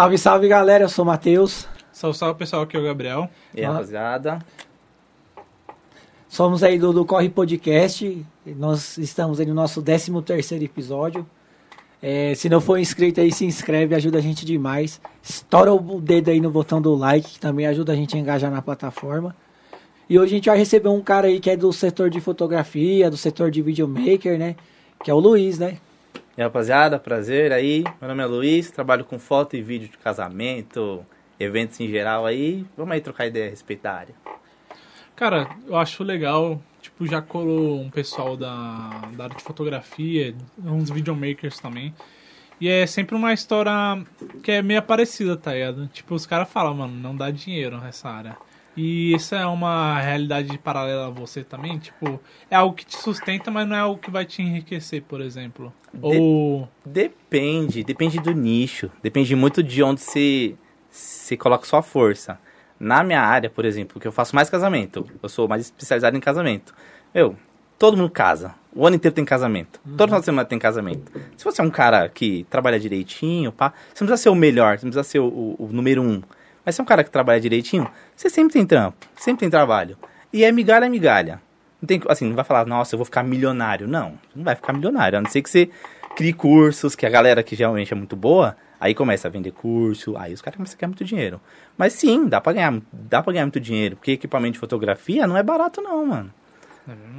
Salve, salve galera, eu sou o Matheus. Salve, salve pessoal, aqui é o Gabriel. E aí, rapaziada? Somos aí do, do Corre Podcast. Nós estamos aí no nosso 13 terceiro episódio. É, se não for inscrito aí, se inscreve, ajuda a gente demais. Estoura o dedo aí no botão do like, que também ajuda a gente a engajar na plataforma. E hoje a gente vai receber um cara aí que é do setor de fotografia, do setor de videomaker, né? Que é o Luiz, né? E rapaziada, prazer aí. Meu nome é Luiz, trabalho com foto e vídeo de casamento, eventos em geral aí. Vamos aí trocar ideia a respeito da área. Cara, eu acho legal, tipo, já colou um pessoal da, da área de fotografia, uns videomakers também. E é sempre uma história que é meio parecida, tá ligado? Tipo, os caras falam, mano, não dá dinheiro nessa área. E isso é uma realidade paralela a você também? Tipo, é algo que te sustenta, mas não é algo que vai te enriquecer, por exemplo. De- Ou. Depende, depende do nicho. Depende muito de onde você, você coloca sua força. Na minha área, por exemplo, que eu faço mais casamento, eu sou mais especializado em casamento. Eu, todo mundo casa. O ano inteiro tem casamento. Toda final de semana tem casamento. Se você é um cara que trabalha direitinho, pá, você não precisa ser o melhor, você não precisa ser o, o- o número um. Mas se é um cara que trabalha direitinho, você sempre tem trampo, sempre tem trabalho. E é migalha, é migalha. Não tem, assim, não vai falar, nossa, eu vou ficar milionário. Não, não vai ficar milionário. A não ser que você crie cursos, que a galera que geralmente é muito boa, aí começa a vender curso, aí os caras começam a ganhar muito dinheiro. Mas sim, dá pra ganhar, dá pra ganhar muito dinheiro, porque equipamento de fotografia não é barato não, mano.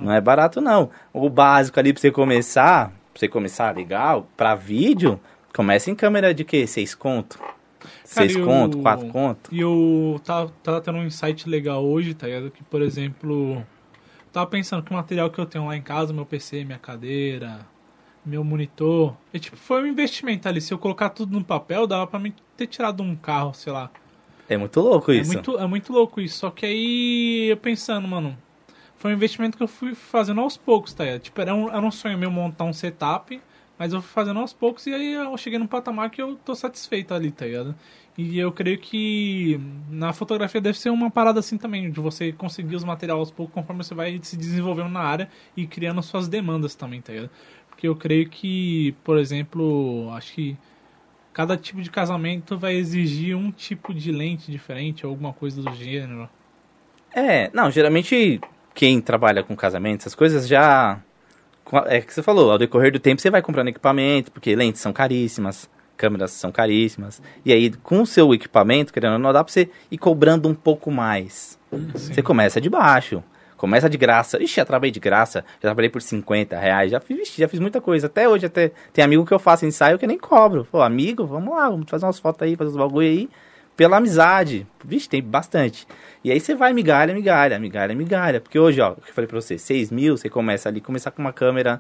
Não é barato não. O básico ali pra você começar, pra você começar legal, pra vídeo, começa em câmera de quê? Seis conto? Cara, Seis o- conto, quatro conto? E eu tava, tava tendo um insight legal hoje, tá ligado? Que, por exemplo, tava pensando que o material que eu tenho lá em casa, meu PC, minha cadeira, meu monitor, é tipo, foi um investimento ali. Se eu colocar tudo no papel, dava pra mim ter tirado um carro, sei lá. É muito louco É isso. muito, é muito louco isso. Só que aí eu pensando, mano, foi um investimento que eu fui fazendo aos poucos, tá ligado? Tipo, era um, era um sonho meu montar um setup, mas eu fui fazendo aos poucos e aí eu cheguei num patamar que eu tô satisfeito ali, tá ligado? E eu creio que na fotografia deve ser uma parada assim também, de você conseguir os materiais aos poucos conforme você vai se desenvolvendo na área e criando suas demandas também, tá ligado? Porque eu creio que, por exemplo, acho que cada tipo de casamento vai exigir um tipo de lente diferente alguma coisa do gênero. É, não, geralmente quem trabalha com casamento, essas coisas já. É que você falou, ao decorrer do tempo você vai comprando equipamento, porque lentes são caríssimas, câmeras são caríssimas. E aí, com o seu equipamento, querendo ou não, dá pra você ir cobrando um pouco mais. Você começa de baixo. Começa de graça. Ixi, já trabalhei de graça. Já trabalhei por 50 reais. Já fiz, ixi, já fiz muita coisa. Até hoje, até tem amigo que eu faço ensaio que eu nem cobro. Pô, amigo, vamos lá, vamos fazer umas fotos aí, fazer uns bagulho aí. Pela amizade. Vixe, tem bastante. E aí você vai migalha, migalha, migalha, migalha. Porque hoje, ó, o que eu falei pra você, 6 mil, você começa ali, começar com uma câmera,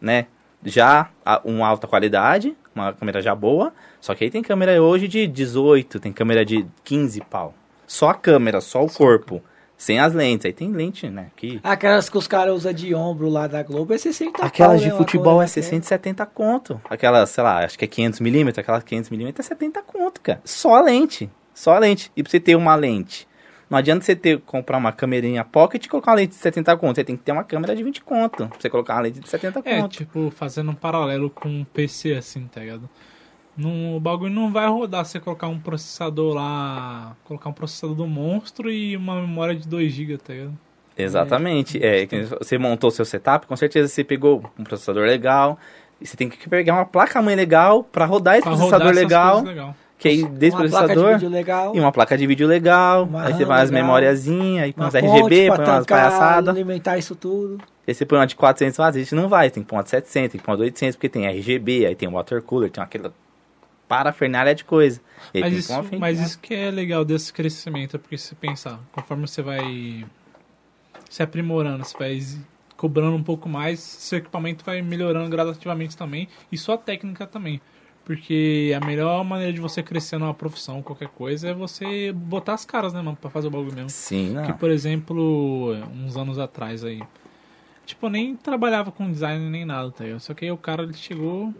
né? Já uma alta qualidade, uma câmera já boa. Só que aí tem câmera hoje de 18, tem câmera de 15 pau. Só a câmera, só o corpo. Sem as lentes. Aí tem lente, né? Que... Aquelas que os caras usam de ombro lá da Globo é 60 Aquelas pau, de né, futebol é 60, 70 conto. Aquelas, sei lá, acho que é 500mm, aquelas 500mm é 70 conto, cara. Só a lente. Só a lente. E pra você ter uma lente. Não adianta você ter, comprar uma câmerinha pocket e colocar uma lente de 70 conto. Você tem que ter uma câmera de 20 conto. Pra você colocar uma lente de 70 É, conto. tipo, fazendo um paralelo com um PC assim, tá ligado? Não, o bagulho não vai rodar se você colocar um processador lá. Colocar um processador do monstro e uma memória de 2GB, tá ligado? Exatamente. É, que você montou seu setup, com certeza você pegou um processador legal. E você tem que pegar uma placa-mãe legal pra rodar esse Pra processador rodar legal. legal. Que aí, desse uma placa de processador. vídeo legal. E uma placa de vídeo legal. Uma aí você vai as legal, memoriazinhas, aí põe umas RGB, põe umas palhaçadas. alimentar isso tudo. Aí você põe uma de 400 watts, a gente não vai, tem que pôr uma de 700, tem que pôr uma de 800, porque tem RGB, aí tem water cooler, tem aquela parafernália de coisa. E Mas isso, frente- mas isso que é legal desse crescimento, é porque se pensar, conforme você vai se aprimorando, você vai cobrando um pouco mais, seu equipamento vai melhorando gradativamente também, e sua técnica também. Porque a melhor maneira de você crescer numa profissão, qualquer coisa, é você botar as caras, né, mano, pra fazer o bagulho mesmo. Sim, não. Que, por exemplo, uns anos atrás aí, tipo, eu nem trabalhava com design nem nada, tá ligado? Só que aí o cara, ele chegou,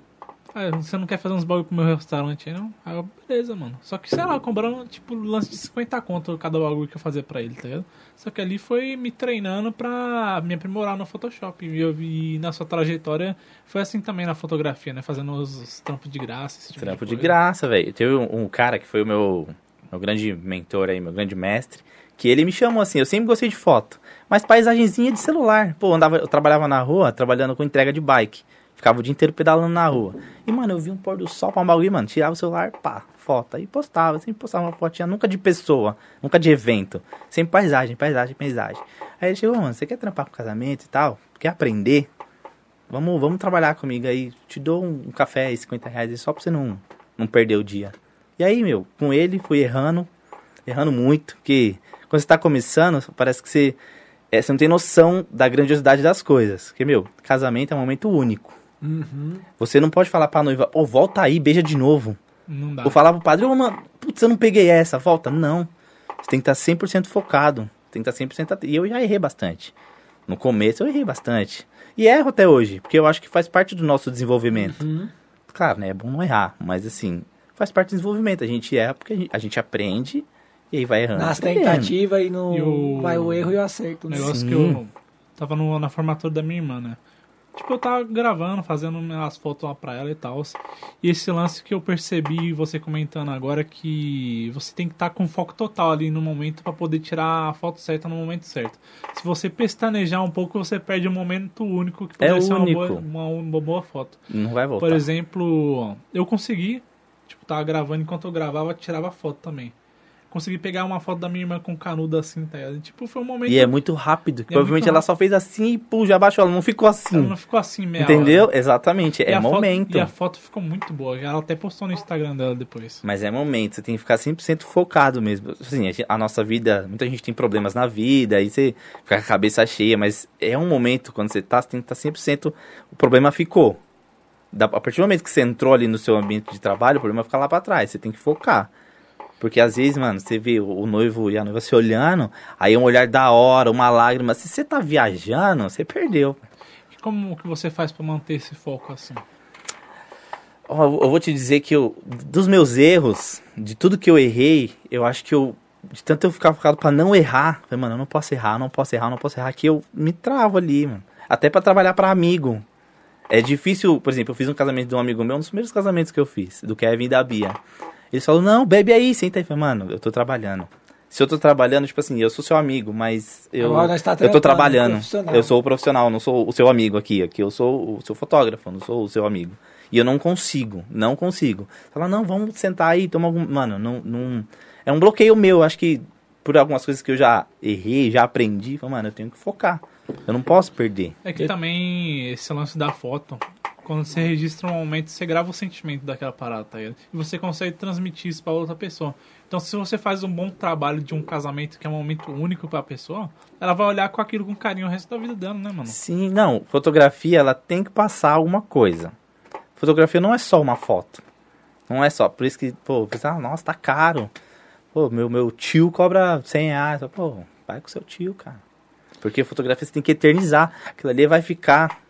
Ah, você não quer fazer uns bagulho pro meu restaurante aí, não? Aí eu, beleza, mano. Só que, sei lá, cobrando, tipo, lance de 50 conto cada bagulho que eu fazia pra ele, tá ligado? Só que ali foi me treinando pra me aprimorar no Photoshop. E eu vi na sua trajetória, foi assim também na fotografia, né? Fazendo os, os trampos de graça. Esse tipo Trampo de coisa. graça, velho. Teve um, um cara que foi o meu, meu grande mentor aí, meu grande mestre, que ele me chamou assim, eu sempre gostei de foto, mas paisagenzinha de celular. Pô, andava, eu trabalhava na rua, trabalhando com entrega de bike. Ficava o dia inteiro pedalando na rua. E, mano, eu vi um pôr do sol pra um bagulho, mano. Tirava o celular, pá, foto. Aí postava, sempre postava uma fotinha, nunca de pessoa, nunca de evento. Sempre paisagem, paisagem, paisagem. Aí ele chegou, mano, você quer trampar com casamento e tal? Quer aprender? Vamos, vamos trabalhar comigo aí. Te dou um, um café e 50 reais só pra você não, não perder o dia. E aí, meu, com ele fui errando, errando muito, porque quando você tá começando, parece que você, é, você não tem noção da grandiosidade das coisas. Porque, meu, casamento é um momento único. Uhum. Você não pode falar pra noiva, ô, volta aí, beija de novo. Não dá. Ou falar pro padre, ô, mano, putz, eu não peguei essa, volta. Não. Você tem que estar 100% focado. Tem que estar 100% atento. E eu já errei bastante. No começo eu errei bastante. E erro até hoje, porque eu acho que faz parte do nosso desenvolvimento. Uhum. Claro, né? É bom não errar, mas assim, faz parte do desenvolvimento. A gente erra porque a gente, a gente aprende e aí vai errando. Nas tentativas e no. E o- Vai o erro e o acerto. O né? negócio Sim. que eu tava no- na formatura da minha irmã, né? Tipo, eu tava gravando, fazendo as fotos lá pra ela e tal. E esse lance que eu percebi, você comentando agora, que você tem que estar com foco total ali no momento pra poder tirar a foto certa no momento certo. Se você pestanejar um pouco, você perde um momento único que É poderia ser uma único. boa, uma, uma boa foto. Não vai voltar. Por exemplo, eu consegui, tipo, tava gravando enquanto eu gravava, tirava foto também. Consegui pegar uma foto da minha irmã com canudo assim, tá ligado? Tipo, foi um momento. E é muito rápido. É provavelmente muito ela rápido. só fez assim e pum, já baixou. Ela não ficou assim. Ela não ficou assim, meia Entendeu? hora. Exatamente. E É a foto- momento. e a foto ficou muito boa. Ela até postou no Instagram dela depois. Mas é momento, você tem que ficar 100% focado mesmo. Assim, a, nossa vida, muita gente tem problemas na vida, aí você fica com a cabeça cheia, mas é um momento, quando você tá, você tem que estar 100%, o problema ficou. Da- a partir do momento que você entrou ali no seu ambiente de trabalho, o problema fica lá pra trás, você tem que focar. Porque às vezes, mano, você vê o, noivo e a noiva se olhando, aí um olhar da hora, uma lágrima. Se você tá viajando, você perdeu. E como que você faz pra manter esse foco assim? Eu vou te dizer que eu, dos meus erros, de tudo que eu errei, eu acho que eu, de tanto eu ficar focado pra não errar, falei, mano, eu não posso errar, não posso errar, não posso errar, que eu me travo ali, mano. Até pra trabalhar pra amigo. É difícil, por exemplo, eu fiz um casamento de um amigo meu, um dos primeiros casamentos que eu fiz, do Kevin e da Bia. Eles falaram, não, bebe aí, senta aí. Eu falei, mano, eu tô trabalhando. Se eu tô trabalhando, tipo assim, eu sou seu amigo, mas eu, tá eu tô trabalhando. Eu sou o profissional, não sou o seu amigo aqui. Aqui eu sou o seu fotógrafo, não sou o seu amigo. E eu não consigo, não consigo. Fala, não, vamos sentar aí, tomar algum. Mano, não, não. É um bloqueio meu. Acho que por algumas coisas que eu já errei, já aprendi, fala, mano, eu tenho que focar. Eu não posso perder. É que também esse lance da foto, quando você registra um momento, você grava o sentimento daquela parada, tá ligado? E você consegue transmitir isso pra outra pessoa. Então, se você faz um bom trabalho de um casamento que é um momento único pra pessoa, ela vai olhar com aquilo com carinho o resto da vida dela, né, mano? Sim, não. Fotografia, ela tem que passar alguma coisa. Fotografia não é só uma foto. Não é só. Por isso que, pô, pensa, ah, nossa, tá caro. Pô, meu, meu tio cobra 100 reais. Pô, vai com seu tio, cara. Porque fotografia você tem que eternizar. Aquilo ali vai ficar.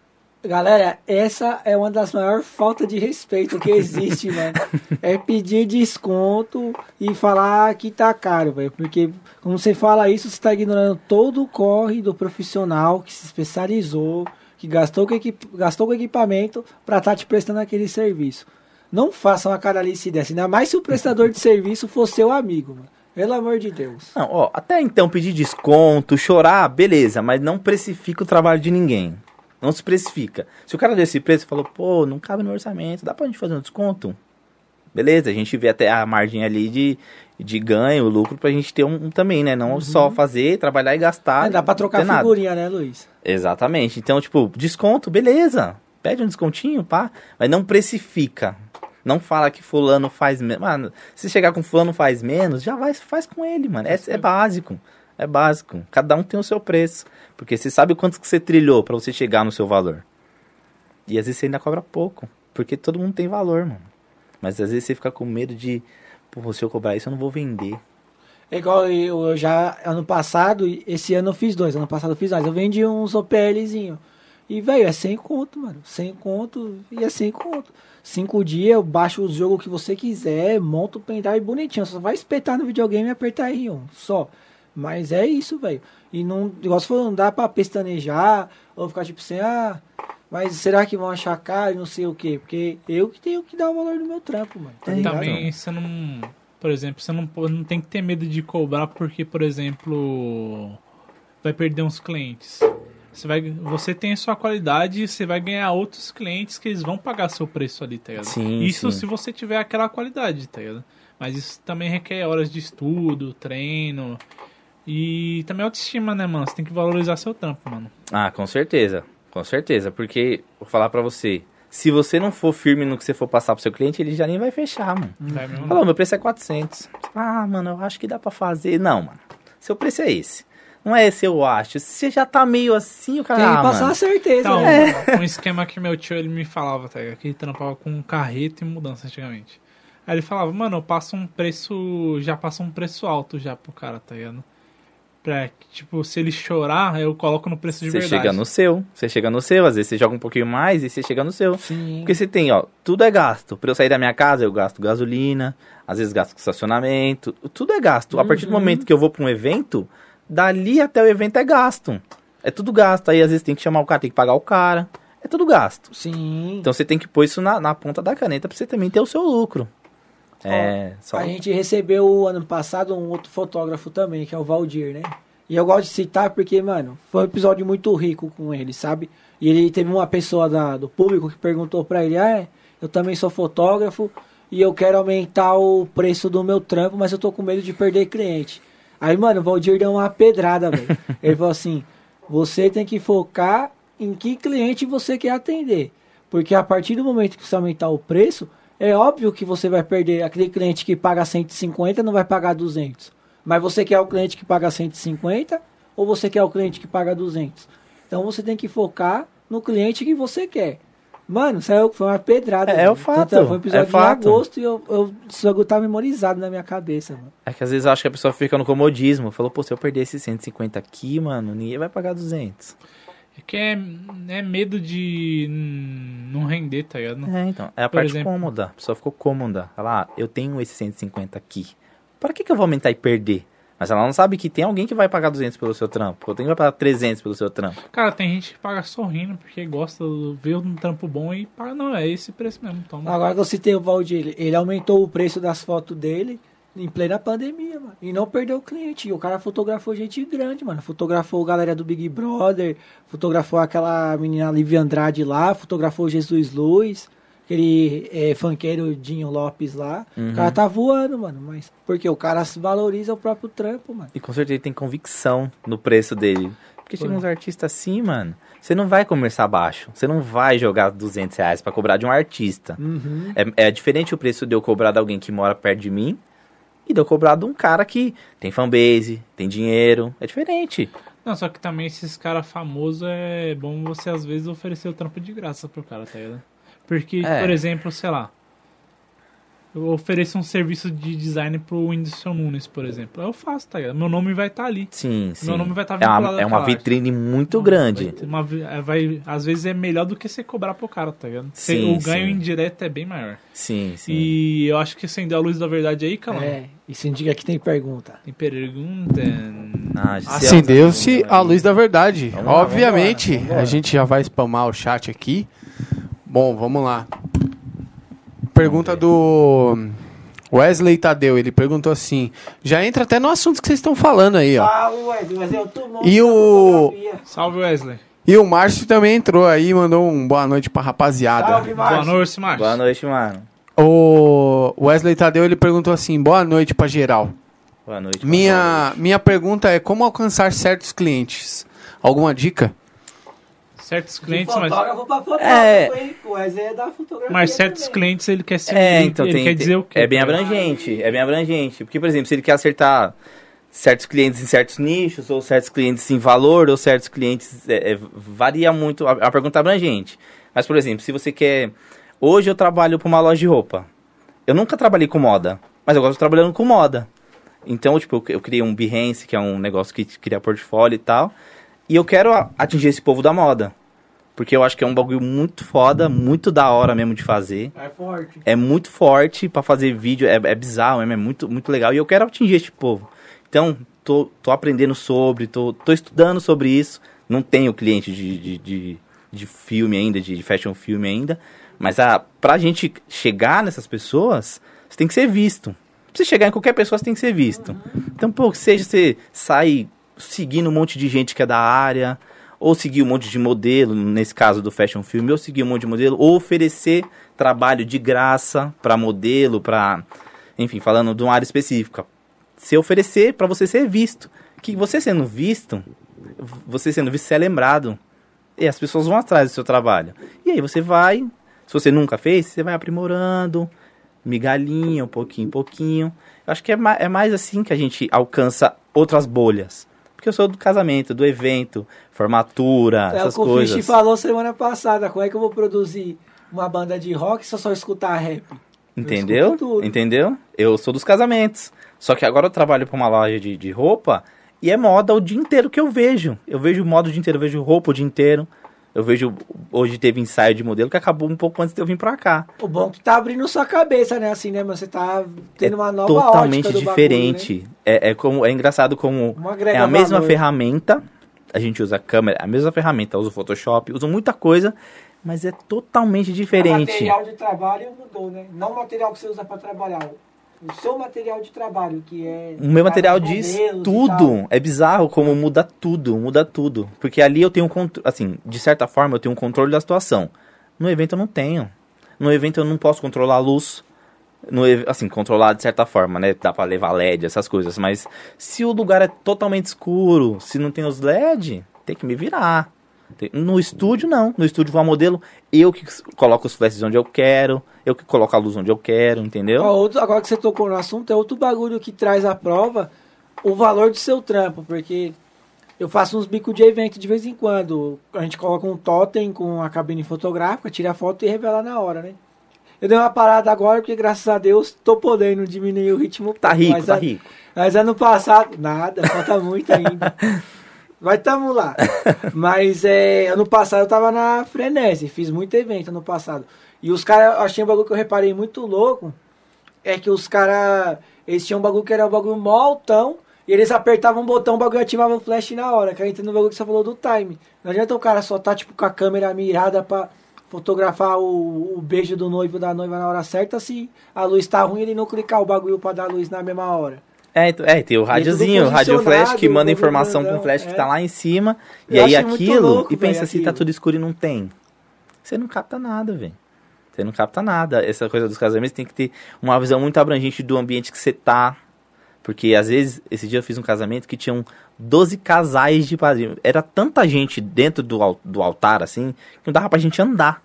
Galera, essa é uma das maiores faltas de respeito que existe, mano. É pedir desconto e falar que tá caro, velho. Porque quando você fala isso, você tá ignorando todo o corre do profissional que se especializou, que gastou com, equip... gastou com equipamento pra estar te prestando aquele serviço. Não faça uma caralice dessa, ainda mais se o prestador de serviço for seu amigo, mano. Pelo amor de Deus. Não, ó, até então pedir desconto, chorar, beleza, mas não precifica o trabalho de ninguém. Não se precifica. Se o cara desse preço falou, pô, não cabe no orçamento, dá pra gente fazer um desconto? Beleza, a gente vê até a margem ali de, de ganho, lucro, pra gente ter um, um também, né? Não só fazer, trabalhar e gastar. Ah, dá pra trocar ter nada. figurinha, né, Luiz? Exatamente. Então, tipo, desconto, beleza. Pede um descontinho, pá. Mas não precifica. Não fala que fulano faz menos. Mano, se chegar com fulano faz menos, já vai, faz com ele, mano. É, é básico. É básico. Cada um tem o seu preço. Porque você sabe quanto que você trilhou pra você chegar no seu valor. E às vezes você ainda cobra pouco. Porque todo mundo tem valor, mano. Mas às vezes você fica com medo de, pô, se eu cobrar isso, eu não vou vender. É igual eu, já, ano passado, esse ano eu fiz dois, ano passado eu fiz dois. Eu vendi uns OPLzinho. E, velho, é 100 conto, mano. 100 conto e é 100 conto. Cinco dias, eu baixo o jogo que você quiser, monto o pendrive bonitinho. Só vai espetar no videogame e apertar R1. Só. Mas é isso, velho. E não, igual você falou, não dá pra pestanejar ou ficar tipo assim, ah, mas será que vão achar caro e não sei o quê? Porque eu que tenho que dar o valor do meu trampo, mano. Tá E ligado? também você não. Por exemplo, você não, não tem que ter medo de cobrar porque, por exemplo, vai perder uns clientes. Você, vai, você tem a sua qualidade você vai ganhar outros clientes que eles vão pagar seu preço ali, tá ligado? Sim, isso sim. se você tiver aquela qualidade, tá ligado? Mas isso também requer horas de estudo, treino. E também autoestima, né, mano? Você tem que valorizar seu trampo, mano. Ah, com certeza. Com certeza. Porque, vou falar pra você, se você não for firme no que você for passar pro seu cliente, ele já nem vai fechar, mano. Vai mesmo? Falou, meu preço é 400. Ah, mano, eu acho que dá pra fazer. Não, mano. Seu preço é esse. Não é esse, eu acho. Se você já tá meio assim, o cara. Tem que ah, passar mano. a certeza, Então, né? um esquema que meu tio ele me falava, tá ligado? Que ele trampava com carreta e mudança antigamente. Aí ele falava, mano, eu passo um preço. Já passo um preço alto já pro cara, tá ligado? Pra tipo, se ele chorar, eu coloco no preço de Você verdade. chega no seu. Você chega no seu. Às vezes você joga um pouquinho mais e você chega no seu. Sim. Porque você tem, ó, tudo é gasto. Pra eu sair da minha casa, eu gasto gasolina, às vezes gasto com estacionamento, tudo é gasto. A partir do Uhum. momento que eu vou pra um evento, dali até o evento é gasto. É tudo gasto. Aí às vezes tem que chamar o cara, tem que pagar o cara. É tudo gasto. Sim. Então você tem que pôr isso na, na ponta da caneta pra você também ter o seu lucro. É, só. A gente recebeu ano passado um outro fotógrafo também, que é o Valdir, né? E eu gosto de citar porque, mano, foi um episódio muito rico com ele, sabe? E ele teve uma pessoa da- do público que perguntou pra ele: Ah, é, eu também sou fotógrafo e eu quero aumentar o preço do meu trampo, mas eu tô com medo de perder cliente. Aí, mano, o Valdir deu uma pedrada, velho. Ele falou assim: você tem que focar em que cliente você quer atender. Porque a partir do momento que você aumentar o preço, é óbvio que você vai perder. Aquele cliente que paga 150 não vai pagar 200. Mas você quer o cliente que paga 150 ou você quer o cliente que paga 200? Então você tem que focar no cliente que você quer. Mano, saiu, foi uma pedrada. É, é o mano. fato, Tanto Foi um episódio é fato. em agosto e eu, eu, isso tá memorizado na minha cabeça, mano. É que às vezes eu acho que a pessoa fica no comodismo. Falou, pô, se eu perder esses 150 aqui, mano, ninguém vai pagar 200. É que é, é medo de não render, tá ligado? É, então. É a Por parte exemplo. cômoda. A pessoa ficou cômoda. Ela, ah, eu tenho esse 150 aqui. Para que, que eu vou aumentar e perder? Mas ela não sabe que tem alguém que vai pagar 200 pelo seu trampo. Ou tem que vai pagar 300 pelo seu trampo. Cara, tem gente que paga sorrindo porque gosta, de ver um trampo bom e paga. Não, é esse preço mesmo. Toma. Agora que eu citei o Valdir, ele aumentou o preço das fotos dele em plena pandemia, mano. E não perdeu o cliente. E o cara fotografou gente grande, mano. Fotografou a galera do Big Brother, fotografou aquela menina Lívia Andrade lá, fotografou Jesus Luiz, aquele é, funkeiro Dinho Lopes lá. Uhum. O cara tá voando, mano. Mas porque o cara valoriza o próprio trampo, mano. E com certeza ele tem convicção no preço dele. Porque chega Foi. uns artistas assim, mano. Você não vai começar baixo. Você não vai jogar 200 reais pra cobrar de um artista. Uhum. É, é diferente o preço de eu cobrar de alguém que mora perto de mim e de eu cobrar de um cara que tem fanbase, tem dinheiro. É diferente. Não, só que também esses caras famosos é bom você às vezes oferecer o trampo de graça pro cara, tá ligado? Porque, É. por exemplo, sei lá. Eu ofereço um serviço de design pro Whindersson Nunes, por exemplo. Eu faço, tá ligado? Meu nome vai estar ali. Sim, sim. Meu nome vai estar é uma, vinculado é uma àquela arte. vitrine muito Vai grande. uma é, vai, às vezes é melhor do que você cobrar pro cara, tá ligado? Você- Sim, o ganho sim. indireto é bem maior. Sim, sim. E eu acho que acendeu a luz da verdade aí, calma. É, e se indica que tem pergunta. Tem pergunta. Ah, Gisele, Acendeu-se a luz da verdade. Vamos lá, Obviamente, vamos embora, vamos a gente já vai spamar o chat aqui. Bom, vamos lá. Pergunta do Wesley Tadeu. Ele perguntou assim: já entra até no assunto que vocês estão falando aí, ó. Ah, Wesley, mas eu tô E o- Salve, Wesley. E o Márcio também entrou aí e mandou um boa noite pra rapaziada. Salve, Boa Márcio. noite, Márcio. Boa noite, mano. O Wesley Tadeu ele perguntou assim: boa noite pra geral. Boa noite. boa Minha, noite. minha pergunta é: como alcançar certos clientes? Alguma dica? Certos clientes, mas, fotógrafo pra fotógrafo, É. hein? Wesley é da fotografia mas certos também. clientes ele quer ser. É, então ele tem, quer tem- dizer o quê? É bem abrangente, é bem abrangente. Porque, por exemplo, se ele quer acertar certos clientes em certos nichos, ou certos clientes em valor, ou certos clientes. é, é, varia muito. A, a pergunta é abrangente. Mas, por exemplo, se você quer. Hoje eu trabalho para uma loja de roupa. Eu nunca trabalhei com moda, mas eu gosto trabalhando com moda. Então, tipo, eu, eu criei um Behance, que é um negócio que cria portfólio e tal. E eu quero atingir esse povo da moda. Porque eu acho que é um bagulho muito foda, muito da hora mesmo de fazer. É forte. É muito forte pra fazer vídeo, é, é bizarro, mesmo, é muito, muito legal. E eu quero atingir este povo. Então, tô, tô aprendendo sobre, tô, tô estudando sobre isso. Não tenho cliente de, de, de, de filme ainda, de, de fashion filme ainda. Mas a, pra gente chegar nessas pessoas, você tem que ser visto. Pra você chegar em qualquer pessoa, você tem que ser visto. Então, pô, seja você sai seguindo um monte de gente que é da área, ou seguir um monte de modelo, nesse caso do fashion film, ou seguir um monte de modelo, ou oferecer trabalho de graça para modelo, para, enfim, falando de uma área específica. Se oferecer para você ser visto. Que você sendo visto, você sendo visto, você é lembrado. E as pessoas vão atrás do seu trabalho. E aí você vai, se você nunca fez, você vai aprimorando, migalhinha, um pouquinho pouquinho. Eu acho que é, é mais assim que a gente alcança outras bolhas. Porque eu sou do casamento, do evento, formatura, É o essas que o coisas. Fish falou semana passada. Como é que eu vou produzir uma banda de rock se eu só escutar rap? Entendeu? tudo. Entendeu? Eu sou dos casamentos. Só que agora eu trabalho pra uma loja de, de roupa e é moda o dia inteiro que eu vejo. Eu vejo moda o dia inteiro, eu vejo roupa o dia inteiro. Eu vejo. Hoje teve ensaio de modelo que acabou um pouco antes de eu vir pra cá. O bom é que tá abrindo sua cabeça, né? Assim, né? Mas você tá tendo uma nova Totalmente ótica do diferente. Bagulho, né? é, é, como, é engraçado como é a mesma valor. ferramenta. A gente usa a câmera, a mesma ferramenta, usa o Photoshop, usa muita coisa, mas é totalmente O diferente. material de trabalho mudou, né? Não o material que você usa pra trabalhar. O seu material de trabalho, que é... O meu material diz tudo. É bizarro como muda tudo, muda tudo. Porque ali eu tenho controle, assim, de certa forma eu tenho um controle da situação. No evento eu não tenho. No evento eu não posso controlar a luz. No, assim, controlar de certa forma, né? Dá pra levar LED, essas coisas. Mas se o lugar é totalmente escuro, se não tem os LED, tem que me virar. No estúdio, não. No estúdio, com a modelo, eu que coloco os flashes onde eu quero, eu que coloco a luz onde eu quero, entendeu? Ó, outro- agora que você tocou no assunto, é outro bagulho que traz à prova o valor do seu trampo, porque eu faço uns bicos de evento de vez em quando. A gente coloca um totem com a cabine fotográfica, tira a foto e revela na hora, né? Eu dei uma parada agora porque, graças a Deus, tô podendo diminuir o ritmo. Tá rico, mas tá a- rico. Mas ano passado, nada, falta muito ainda. Mas tamo lá. Mas é, ano passado eu tava na Frenese, fiz muito evento ano passado. E os caras, achei um bagulho que eu reparei muito louco, é que os caras, eles tinham um bagulho que era um bagulho mó altão, e eles apertavam um botão, o bagulho ativava o flash na hora, que aí entra no bagulho que você falou do time. Não adianta o cara só tá, tipo, com a câmera mirada pra fotografar o, o beijo do noivo da noiva na hora certa, se a luz tá ruim, ele não clicar o bagulho pra dar luz na mesma hora. É, então- é, tem o rádiozinho, o rádio flash que manda informação com o flash que é. tá lá em cima. Eu e aí aquilo, louco, e pensa velho, assim, tá tudo escuro e não tem. Você não capta nada, velho. Você não capta nada. Essa coisa dos casamentos tem que ter uma visão muito abrangente do ambiente que você tá. Porque às vezes, esse dia eu fiz um casamento que tinham 12 casais de padrinho. Era tanta gente dentro do, do altar, assim, que não dava pra gente andar.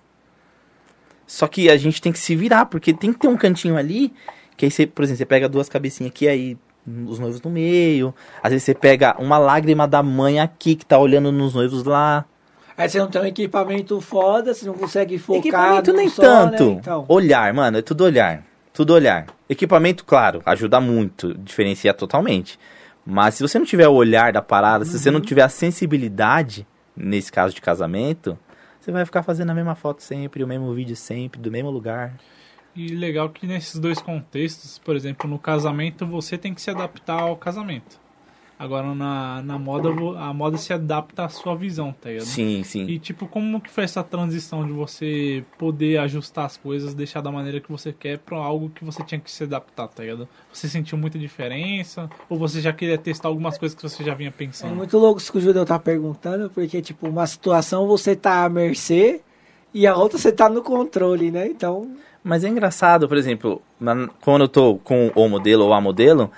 Só que a gente tem que se virar, porque tem que ter um cantinho ali, que aí você, por exemplo, você pega duas cabecinhas aqui, aí os noivos no meio. Às vezes você pega uma lágrima da mãe aqui, que tá olhando nos noivos lá. Aí você não tem um equipamento foda, você não consegue focar. Equipamento nem só, tanto. Né? Então, Olhar, mano, é tudo olhar. Tudo olhar. Equipamento, claro, ajuda muito, diferencia totalmente. Mas se você não tiver o olhar da parada, se Uhum. você não tiver a sensibilidade, nesse caso de casamento, você vai ficar fazendo a mesma foto sempre, o mesmo vídeo sempre, do mesmo lugar. E legal que nesses dois contextos, por exemplo, no casamento você tem que se adaptar ao casamento. Agora na, na moda, a moda se adapta à sua visão, tá ligado? Sim, sim. E tipo, como que foi essa transição de você poder ajustar as coisas, deixar da maneira que você quer pra algo que você tinha que se adaptar, tá ligado? Você sentiu muita diferença? Ou você já queria testar algumas coisas que você já vinha é pensando? muito louco isso que o Judeu tá perguntando, porque, tipo, uma situação você tá à mercê e a outra você tá no controle, né? Então, Mas é engraçado, por exemplo, quando eu tô com o modelo ou a modelo,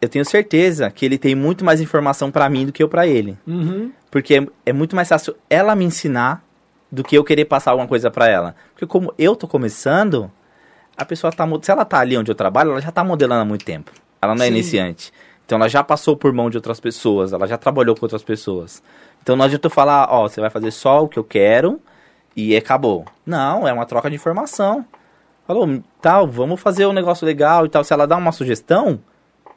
eu tenho certeza que ele tem muito mais informação pra mim do que eu pra ele. uhum, Porque é, é muito mais fácil ela me ensinar do que eu querer passar alguma coisa pra ela. Porque como eu tô começando, a pessoa tá... Se ela tá ali onde eu trabalho, ela já tá modelando há muito tempo. Ela não é Sim. iniciante. Então ela já passou por mão de outras pessoas, ela já trabalhou com outras pessoas. Então não adianta eu falar, ó, você vai fazer só o que eu quero e acabou. Não, é uma troca de informação. Falou, tal, vamos fazer um negócio legal e tal. Se ela dá uma sugestão,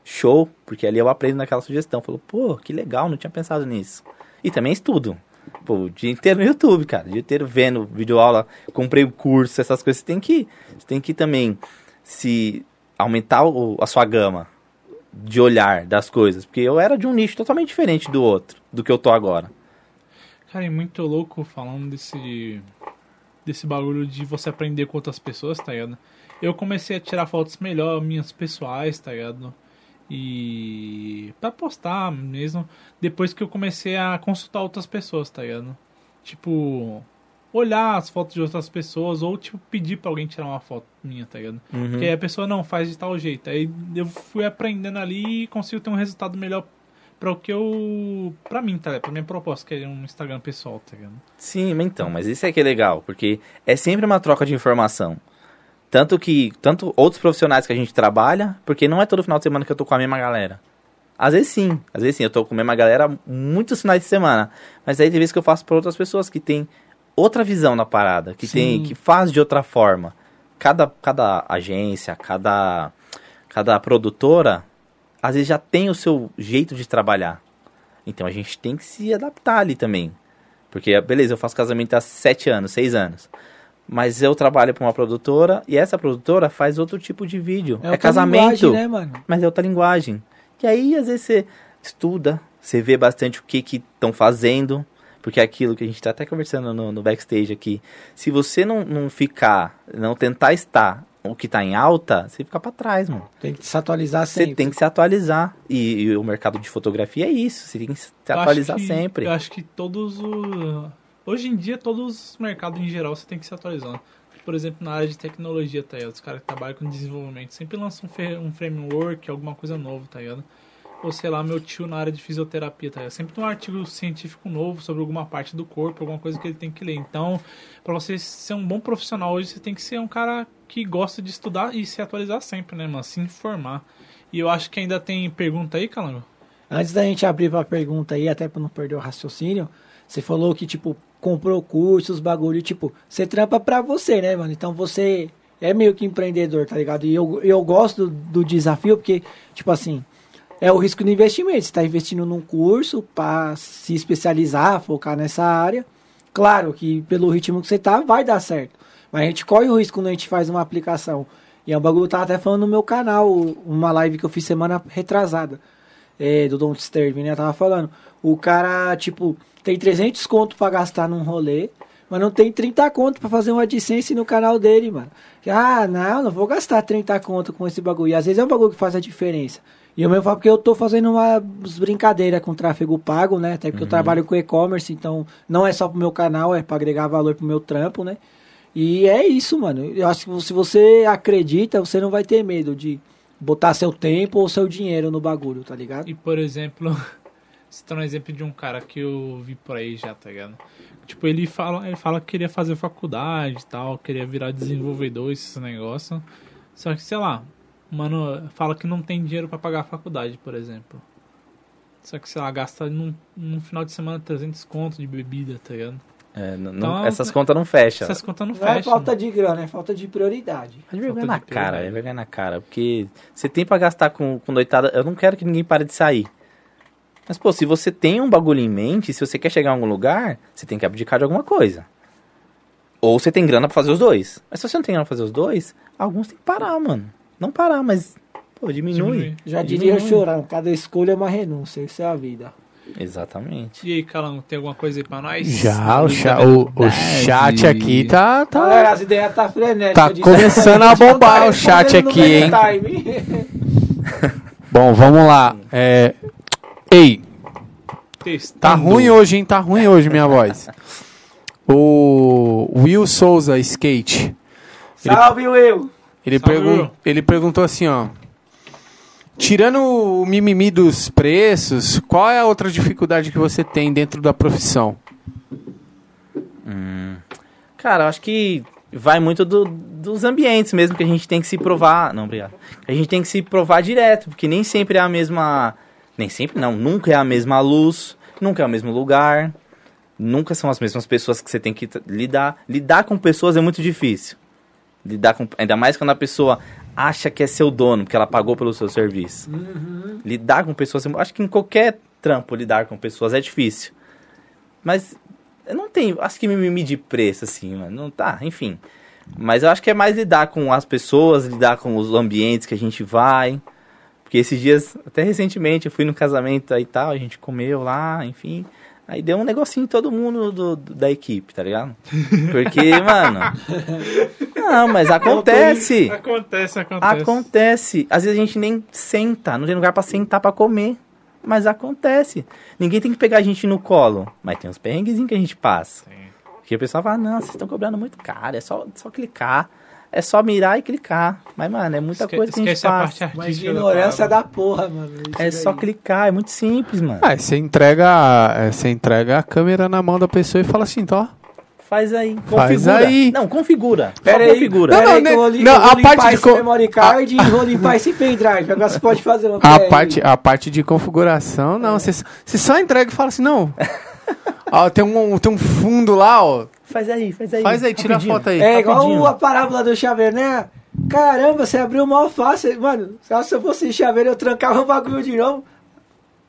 show, porque ali eu aprendo naquela sugestão. Falou, pô, que legal, não tinha pensado nisso. E também estudo. Pô, o dia inteiro no YouTube, cara. O dia inteiro vendo videoaula, comprei o curso, essas coisas. Você tem que, você tem que também se aumentar o- a sua gama de olhar das coisas. Porque eu era de um nicho totalmente diferente do outro, do que eu tô agora. Cara, é muito louco falando desse. Desse bagulho de você aprender com outras pessoas, tá ligado? Eu comecei a tirar fotos melhor, minhas pessoais, tá ligado? E. pra postar mesmo. Depois que eu comecei a consultar outras pessoas, tá ligado? Tipo. Olhar as fotos de outras pessoas ou, tipo, pedir pra alguém tirar uma foto minha, tá ligado? Uhum. Porque aí a pessoa não faz de tal jeito. Aí eu fui aprendendo ali e consigo ter um resultado melhor pra o que eu. pra mim, tá? Pra minha proposta, que é um Instagram pessoal, tá ligado? Sim, mas então, mas isso é que é legal, porque é sempre uma troca de informação. Tanto que, tanto outros profissionais que a gente trabalha, porque não é todo final de semana que eu tô com a mesma galera. Às vezes sim, às vezes sim, eu tô com a mesma galera muitos finais de semana. Mas aí tem vezes que eu faço para outras pessoas que têm outra visão na parada, que tem, Sim. que faz de outra forma. Cada, cada agência, cada, cada produtora, às vezes já tem o seu jeito de trabalhar. Então a gente tem que se adaptar ali também. Porque, beleza, eu faço casamento há sete anos, seis anos. Mas eu trabalho para uma produtora e essa produtora faz outro tipo de vídeo. É, outra casamento, né, mano? mas é outra linguagem. E aí, às vezes, você estuda, você vê bastante o que que estão fazendo. Porque é aquilo que a gente está até conversando no, no backstage aqui. Se você não, não ficar, não tentar estar o que está em alta, você fica para trás, mano. Tem que se atualizar Você sempre. tem que se atualizar. E, e o mercado de fotografia é isso. Você tem que se Eu atualizar que- sempre. Eu acho que todos os. Hoje em dia, todos os mercados em geral você tem que se atualizando. Por exemplo, na área de tecnologia, tá ligado? Os caras que trabalham com desenvolvimento sempre lançam um, um framework, alguma coisa nova, tá ligado? Ou sei lá, meu tio na área de fisioterapia, tá? Sempre tem um artigo científico novo sobre alguma parte do corpo, alguma coisa que ele tem que ler. Então, pra você ser um bom profissional hoje, você tem que ser um cara que gosta de estudar e se atualizar sempre, né, mano? Se informar. E eu acho que ainda tem pergunta aí, Calango? Antes da gente abrir pra pergunta aí, até pra não perder o raciocínio, você falou que, tipo, comprou cursos, bagulho, tipo, você trampa pra você, né, mano? Então você é meio que empreendedor, tá ligado? E eu, eu gosto do, do desafio porque, tipo assim, é o risco do investimento. Você tá investindo num curso pra se especializar, focar nessa área. Claro que pelo ritmo que você tá, vai dar certo. Mas a gente corre o risco quando a gente faz uma aplicação. E é um bagulho que eu tava até falando no meu canal, uma live que eu fiz semana retrasada é, do Don't Disturb, né? Eu tava falando. O cara, tipo, tem 300 conto pra gastar num rolê, mas não tem 30 conto pra fazer uma AdSense no canal dele, mano. Ah, não, não vou gastar 30 conto com esse bagulho. E às vezes é um bagulho que faz a diferença. E eu mesmo falo porque eu tô fazendo umas brincadeiras com tráfego pago, né? Até porque eu trabalho com e-commerce, então não é só pro meu canal, é pra agregar valor pro meu trampo, né? E é isso, mano. Eu acho que se você acredita, você não vai ter medo de botar seu tempo ou seu dinheiro no bagulho, tá ligado? E, por exemplo, citar um exemplo de um cara que eu vi por aí já, tá ligado? Tipo, ele fala, ele fala que queria fazer faculdade e tal, queria virar desenvolvedor, esses negócios. Só que, sei lá, mano, fala que não tem dinheiro pra pagar a faculdade, por exemplo. Só que, sei lá, gasta num, num final de semana 300 conto de bebida, tá ligado? É, não- Então, essas contas não fecham. Essas contas não Não é fecham. falta de grana, é falta de prioridade. É vergonha na de cara, prioridade. é vergonha na cara. Porque você tem pra gastar com, com noitada. Eu não quero que ninguém pare de sair. Mas, pô, se você tem um bagulho em mente, se você quer chegar em algum lugar, você tem que abdicar de alguma coisa. Ou você tem grana pra fazer os dois. Mas se você não tem grana pra fazer os dois, alguns tem que parar, mano. Não parar, mas, pô, diminui. Diminui. Já diria chorão, cada escolha é uma renúncia, isso é a vida. Exatamente. E aí, Calango, tem alguma coisa aí pra nós? Já, o, cha- o, o chat aqui tá. Galera, tá as ideias tá frenéticas. Tá começando a não bombar tá o chat aqui, hein? bom, vamos lá. É, Ei, Testando. tá ruim hoje, hein? Tá ruim hoje minha voz. O Will Souza Skate. Salve, Will! Ele, pergun ele perguntou assim, ó. Tirando o mimimi dos preços, qual é a outra dificuldade que você tem dentro da profissão? Cara, eu acho que vai muito do- dos ambientes mesmo que a gente tem que se provar. Não, obrigado. A gente tem que se provar direto, porque nem sempre é a mesma. Nem sempre não, nunca é a mesma luz, nunca é o mesmo lugar, nunca são as mesmas pessoas que você tem que lidar. Lidar com pessoas é muito difícil. Lidar com, ainda mais quando a pessoa acha que é seu dono, porque ela pagou pelo seu serviço. Lidar com pessoas, acho que em qualquer trampo lidar com pessoas é difícil. Mas Eu não tenho, acho que mimimi de preço, assim, mano. Não tá, enfim. Mas eu acho que é mais lidar com as pessoas, lidar com os ambientes que a gente vai. Porque esses dias, até recentemente, eu fui no casamento aí e tal, a gente comeu lá, enfim. Aí deu um negocinho em todo mundo do, do- da equipe, tá ligado? Porque, mano. Não, mas acontece. Acontece, acontece. Acontece. Às vezes a gente nem senta, não tem lugar pra sentar pra comer. Mas acontece. Ninguém tem que pegar a gente no colo. Mas tem uns perrenguezinhos que a gente passa. Sim. Porque o pessoal fala, não, vocês estão cobrando muito caro, é só, só clicar. É só mirar e clicar. Mas, mano, é muita Esque- coisa que a gente esquece a artística. ignorância da da porra, mano. É só daí. clicar, é muito simples, mano. Ah, você entrega, é, você entrega a câmera na mão da pessoa e fala assim, tó. Faz aí. Faz Configura. aí. Não, configura. Pera só aí, configura. pera Não, aí não, vou, li- não, vou a parte de co- memory card e vou limpar esse pendrive. Agora você pode fazer uma A aí. parte, a parte de configuração, não. Você, você só entrega e fala assim, não. ó, tem, um, tem um fundo lá, ó. Faz aí, faz aí. Faz aí, tira a rapidinho. foto aí. É igual rapidinho. a parábola do chaveiro, né? Caramba, você abriu mal fácil. Mano, se eu fosse chaveiro, eu trancava o bagulho de novo.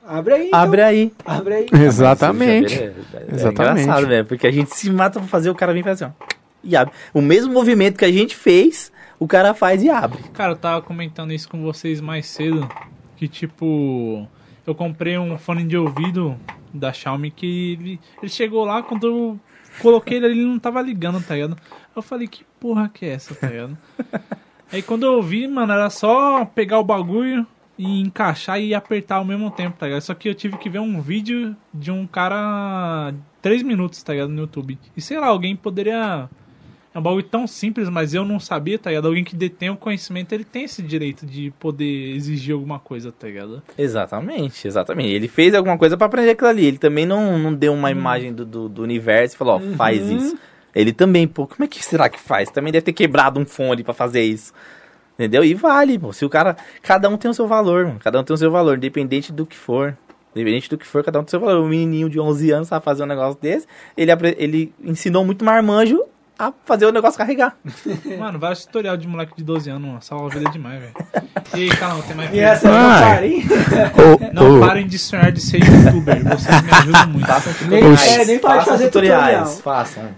Abre aí. então. Abre aí. Abre aí. Exatamente. É, é, é Exatamente. engraçado, velho. Porque a gente se mata pra fazer, o cara vem e faz assim, ó. E abre. O mesmo movimento que a gente fez, o cara faz e abre. Cara, eu tava comentando isso com vocês mais cedo. Que tipo, eu comprei um fone de ouvido da Xiaomi que ele, ele chegou lá quando eu coloquei ele, ele não tava ligando, tá ligado? Eu falei, que porra que é essa, tá ligado? Aí quando eu vi, mano, era só pegar o bagulho e encaixar e apertar ao mesmo tempo, tá ligado? Só que eu tive que ver um vídeo de um cara 3 minutos, tá ligado, no YouTube. E sei lá, alguém poderia é um bagulho tão simples, mas eu não sabia, tá ligado? Alguém que detém o conhecimento, ele tem esse direito de poder exigir alguma coisa, tá ligado? Exatamente, exatamente. Ele fez alguma coisa pra aprender aquilo ali. Ele também não, não deu uma imagem do, do, do universo e falou, ó, faz isso. Ele também, pô, como é que será que faz? Também deve ter quebrado um fone pra fazer isso. Entendeu? E vale, pô. Se o cara. Cada um tem o seu valor, mano. Cada um tem o seu valor, independente do que for. Independente do que for, cada um tem o seu valor. Um menininho de 11 anos sabe fazer um negócio desse. Ele, ele ensinou muito marmanjo a fazer o negócio carregar. Mano, vários tutorial de moleque de 12 anos, mano. Salva a vida demais, velho. E aí, calma, tem mais E essa pergunta? não parem. Não parem de sonhar de ser youtuber, vocês me ajudam muito. Façam Nem, tutoriais. é, nem pode Façam fazer tutoriais. tutorial. Façam.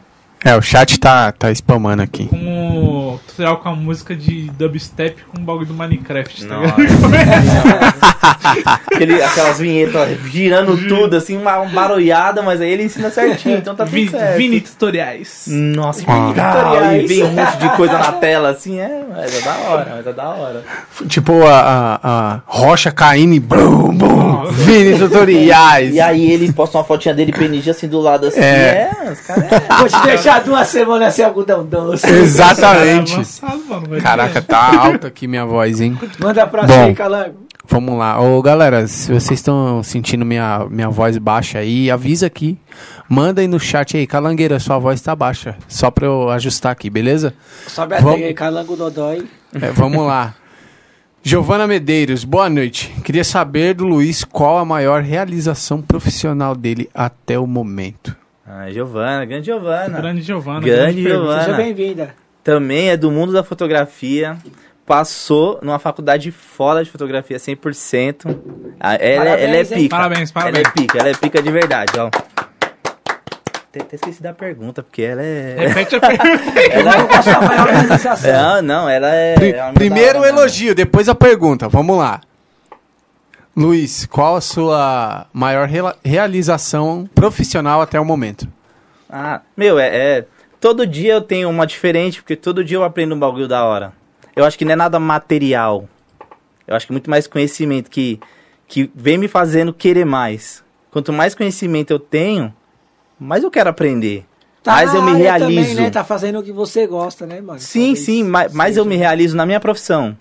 É, o chat tá, tá spamando aqui. Com o tutorial com a música de dubstep com o bagulho do Minecraft, tá Nossa. ligado? Aquele, aquelas vinhetas girando tudo, assim, uma, barulhada, mas aí ele ensina certinho, então tá tudo Vi- certo. Vini tutoriais. Nossa, que Ah. E Tutoriais. vem um monte de coisa na tela, assim, é, mas é da hora, mas é da hora. Tipo a, a, a rocha caindo e brum, bum, Vini tutoriais. E aí ele posta uma fotinha dele PNG assim do lado, assim, É. é, os caras é. Vou te deixar duas semanas sem algodão doce. Exatamente. Caraca, tá alta aqui minha voz, hein? Manda pra Bom. você, Calango. Vamos lá. Ô, galera, se vocês estão sentindo minha, minha voz baixa aí, avisa aqui. Manda aí no chat aí, Calangueira, sua voz tá baixa. Só pra eu ajustar aqui, beleza? Sobe a Vamos. tag aí, Calango Dodói. É, vamos lá. Giovana Medeiros, boa noite. Queria saber do Luiz qual a maior realização profissional dele até o momento. Ah, Giovana, grande Giovana. Grande Giovana. Grande pergunta. Giovana. Seja bem-vinda. Também é do mundo da fotografia. Passou numa faculdade fora de fotografia 100%. Ah, Ela, é- ela é Parabéns, hein? pica. Parabéns, parabéns. Ela é pica, ela é pica de verdade, ó. Até, até esqueci da pergunta, porque ela é. Repete a pergunta. ela Qual a sua maior realização? é. Não, ela é. Pri- uma primeiro o elogio, depois a pergunta. Vamos lá. Luiz, qual a sua maior rela- realização profissional até o momento? Ah, meu, é, é- Todo dia eu tenho uma diferente, porque todo dia eu aprendo um bagulho da hora. Eu acho que não é nada material. Eu acho que é muito mais conhecimento que, que vem me fazendo querer mais. Quanto mais conhecimento eu tenho, mais eu quero aprender. mais na eu me realizo. Também, né? Tá fazendo o que você gosta, né, mano? Sim, Talvez sim, mais, mais eu me realizo na minha profissão.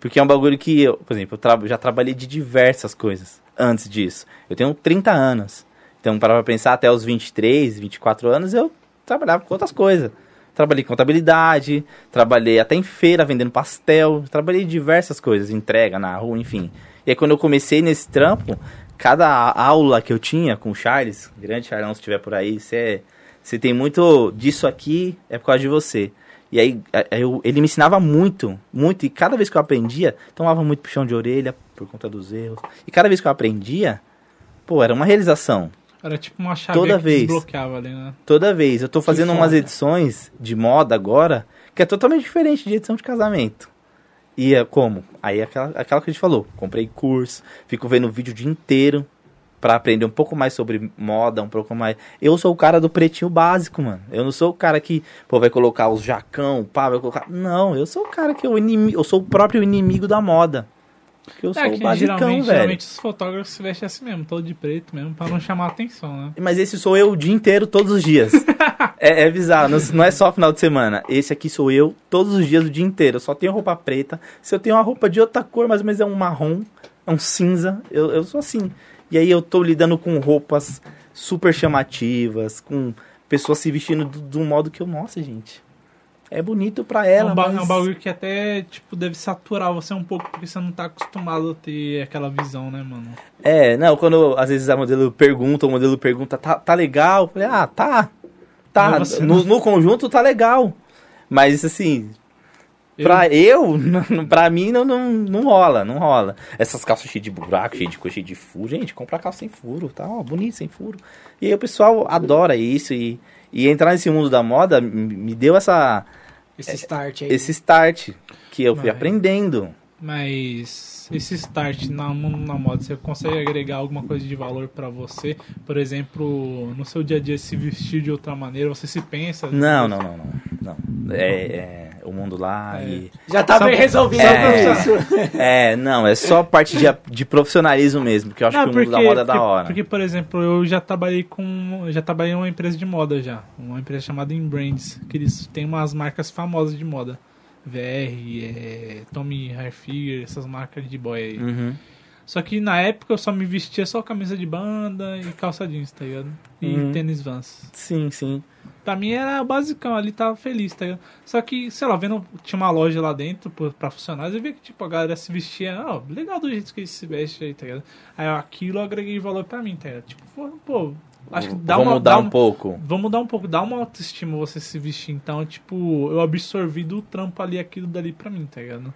Porque é um bagulho que eu, por exemplo, eu tra- já trabalhei de diversas coisas antes disso. Eu tenho 30 anos. Então, para pensar, até os 23, 24 anos, eu trabalhava com outras coisas. Trabalhei contabilidade, trabalhei até em feira vendendo pastel, trabalhei diversas coisas, entrega na rua, enfim. E aí, quando eu comecei nesse trampo, cada aula que eu tinha com o Charles, grande Charlão, se estiver por aí, você você tem muito disso aqui, é por causa de você. E aí, eu- ele me ensinava muito, muito, e cada vez que eu aprendia, tomava muito puxão de orelha por conta dos erros. E cada vez que eu aprendia, pô, era uma realização. Era tipo uma chave Toda que vez. desbloqueava ali, né? Toda vez. Eu tô fazendo umas edições de moda agora, que é totalmente diferente de edição de casamento. E é como? Aí é aquela, aquela que a gente falou. Comprei curso, fico vendo vídeo o dia inteiro pra aprender um pouco mais sobre moda, um pouco mais. Eu sou o cara do pretinho básico, mano. Eu não sou o cara que, pô, vai colocar os jacão, pá, vai colocar. Não, eu sou o cara que é o inimigo. Eu sou o próprio inimigo da moda. Porque eu sou é o que basicão, geralmente, velho. geralmente os fotógrafos se vestem assim mesmo, todo de preto mesmo, pra não chamar atenção, né? Mas esse sou eu o dia inteiro, todos os dias. é, é bizarro, não, não é só final de semana. Esse aqui sou eu todos os dias, o dia inteiro. Eu só tenho roupa preta. Se eu tenho uma roupa de outra cor, mais ou menos é um marrom, é um cinza, eu, eu sou assim. E aí eu tô lidando com roupas super chamativas, com pessoas se vestindo do- de um modo que eu, nossa, gente. É bonito pra É ela, um, ba- mas... é um bagulho que até, tipo, deve saturar você um pouco, porque você não tá acostumado a ter aquela visão, né, mano? É, não, quando às vezes a modelo pergunta, o modelo pergunta, tá, tá legal? Eu falei, ah, tá. Tá, no, no conjunto tá legal. Mas assim, Eu- pra eu, pra mim não, não, não rola, não rola. Essas calças cheias de buraco, cheias de coisa, cheias de furo. Gente, compra calça sem furo, tá? Ó, bonito, sem furo. E aí o pessoal adora isso e, e entrar nesse mundo da moda me deu essa, Esse start aí. esse start que eu fui Mas- aprendendo. Mas esse start na, na moda, você consegue agregar alguma coisa de valor pra você? Por exemplo, no seu dia a dia se vestir de outra maneira, você se pensa? Não, não, não, não. não. É, é o mundo lá É. e... Já tá Só- bem resolvido é. É, não, é só parte de, de profissionalismo mesmo, que eu acho Não, que o mundo da moda é da hora. Porque, por exemplo, eu já trabalhei com. Já trabalhei em uma empresa de moda já. Uma empresa chamada Inbrands, que eles têm umas marcas famosas de moda. VR, é, Tommy Hilfiger, essas marcas de boy aí. Uhum. Só que na época eu só me vestia só camisa de banda e calça jeans, tá ligado? E Uhum. tênis Vans. Sim, sim. Pra mim era basicão, ali tava feliz, tá ligado? Só que, sei lá, vendo, tinha uma loja lá dentro pra funcionários, eu vi que, tipo, a galera se vestia, ó, legal do jeito que eles se vestem aí, tá ligado? Aí aquilo eu agreguei valor pra mim, tá ligado? Tipo, pô, acho que dá Vamos uma... mudar dá um pouco. Vamos mudar um pouco, dá uma autoestima você se vestir. Então, tipo, eu absorvi do trampo ali aquilo dali pra mim, tá ligado?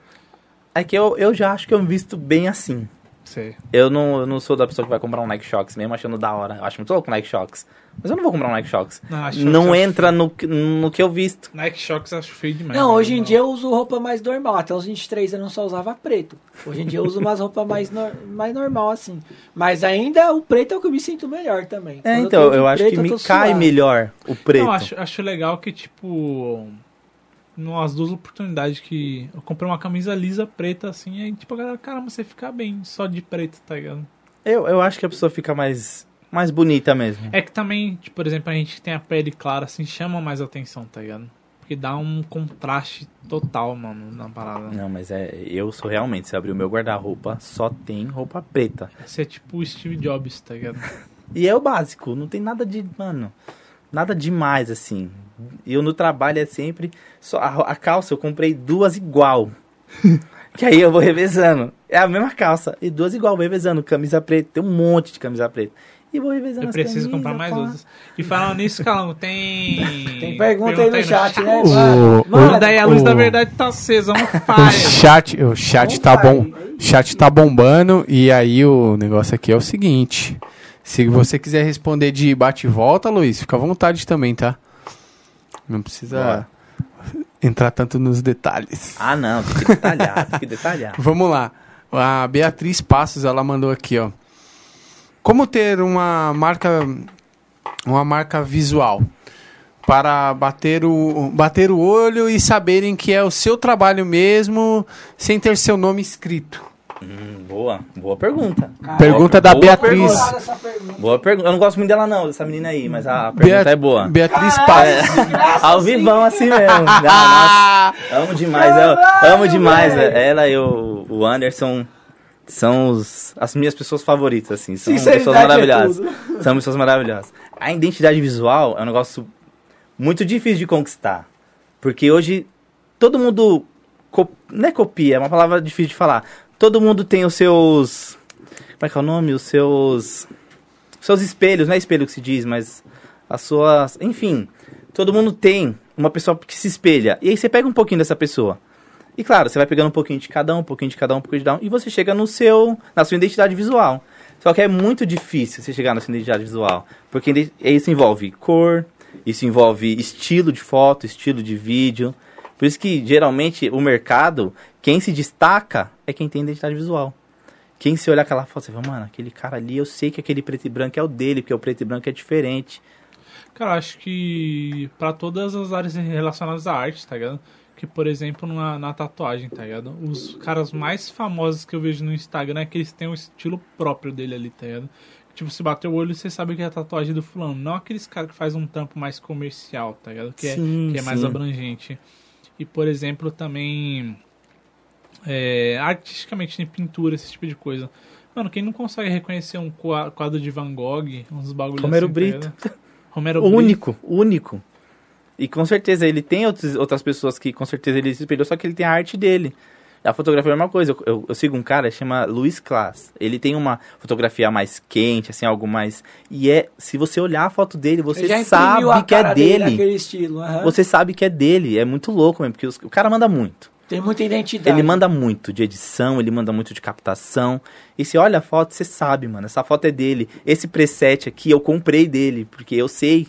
É que eu, eu já acho que eu me visto bem assim. Sei. Eu não, eu não sou da pessoa que vai comprar um Nike Shox, mesmo achando da hora. Eu acho muito louco o Nike Shox. Mas eu não vou comprar um Nike Shox. Não, Não entra no, que- no que eu visto. Nike Shox eu acho feio demais. Não, né? hoje em dia eu uso roupa mais normal. Até uns 23 anos eu só usava preto. Hoje em dia eu uso umas roupas mais, nor- mais normal, assim. Mas ainda o preto é o que eu me sinto melhor também. É, Quando então, de eu acho preto, que eu me cai melhor o preto. Não, acho, acho legal que, tipo, nas duas oportunidades que eu comprei uma camisa lisa preta, assim, aí, tipo, a galera, caramba, você fica bem só de preto, tá ligado? Eu, eu acho que a pessoa fica mais, mais bonita mesmo. É que também, tipo, por exemplo, a gente que tem a pele clara, assim, chama mais atenção, tá ligado? Porque dá um contraste total, mano, na parada. Não, mas é, eu sou realmente, se abrir o meu guarda-roupa, só tem roupa preta. Você é tipo o Steve Jobs, tá ligado? E é o básico, não tem nada de, mano, nada demais assim. Eu no trabalho é sempre só a, a calça eu comprei duas igual. que aí eu vou revezando. É a mesma calça e duas igual, vou revezando, camisa preta, tem um monte de camisa preta. E vou revezando Eu as preciso camisas, comprar mais pá. outras. E falando nisso, Calango, tem. Tem pergunta aí no chat, né? O- Mano, o- Daí a luz O- da verdade tá acesa, um O chat, o chat tá bom. Chat tá bombando e aí o negócio aqui é o seguinte. Se você quiser responder de bate e volta, Luiz, fica à vontade também, tá? Não precisa entrar tanto nos detalhes. Ah, não, tem que detalhar, tem que detalhar. Vamos lá. A Beatriz Passos, ela mandou aqui, ó. Como ter uma marca uma marca visual para bater o bater o olho e saberem que é o seu trabalho mesmo, sem ter seu nome escrito? Hum, boa, boa pergunta. Pergunta da boa Beatriz. pergunta. Boa pergunta. Eu não gosto muito dela não, dessa menina aí, mas a pergunta Bea- é boa. Beatriz Ah, Passos. Ao vivão assim mesmo. Ah, amo demais, eu amo demais. Ela e o, o Anderson são os- as minhas pessoas favoritas, assim. São pessoas é maravilhosas. tudo. são pessoas maravilhosas. A identidade visual é um negócio muito difícil de conquistar. Porque hoje todo mundo. co- Não é copia, é uma palavra difícil de falar. Todo mundo tem os seus. Como é que é o nome? Os seus. Seus espelhos, não é espelho que se diz, mas as suas. Enfim, todo mundo tem uma pessoa que se espelha. E aí você pega um pouquinho dessa pessoa. E claro, você vai pegando um pouquinho de cada um, um pouquinho de cada um, um pouquinho de cada um, e você chega no seu, na sua identidade visual. Só que é muito difícil você chegar nessa identidade visual. Porque ide- isso envolve cor, isso envolve estilo de foto, estilo de vídeo. Por isso que, geralmente, o mercado, quem se destaca é quem tem identidade visual. Quem se olha aquela foto, você fala, mano, aquele cara ali, eu sei que aquele preto e branco é o dele, porque o preto e branco é diferente. Cara, acho que pra todas as áreas relacionadas à arte, tá ligado? Que, por exemplo, na, na tatuagem, tá ligado? Os caras mais famosos que eu vejo no Instagram é que eles têm um estilo próprio dele ali, tá ligado? Tipo, se bater o olho, você sabe que é a tatuagem do fulano. Não aqueles caras que faz um trampo mais comercial, tá ligado? Que, Sim, é, que é mais abrangente. E, por exemplo, também... é, artisticamente, em pintura, esse tipo de coisa. Mano, quem não consegue reconhecer um qua- quadro de Van Gogh, uns bagulhos Romero assim, tá Brito. ligado? Romero Brito. único, único. E com certeza ele tem outros, outras pessoas que com certeza ele se espelhou, só que ele tem a arte dele. A fotografia é a mesma coisa. Eu, eu- eu sigo um cara, chama Luiz Klaas. Ele tem uma fotografia mais quente, assim, algo mais. E é. Se você olhar a foto dele, você sabe que é dele dele. estilo. aham. Você sabe que é dele. É muito louco mesmo, porque os- o cara manda muito. Tem muita identidade. Ele manda muito de edição, ele manda muito de captação. E se olha a foto, você sabe, mano. Essa foto é dele. Esse preset aqui eu comprei dele, porque eu sei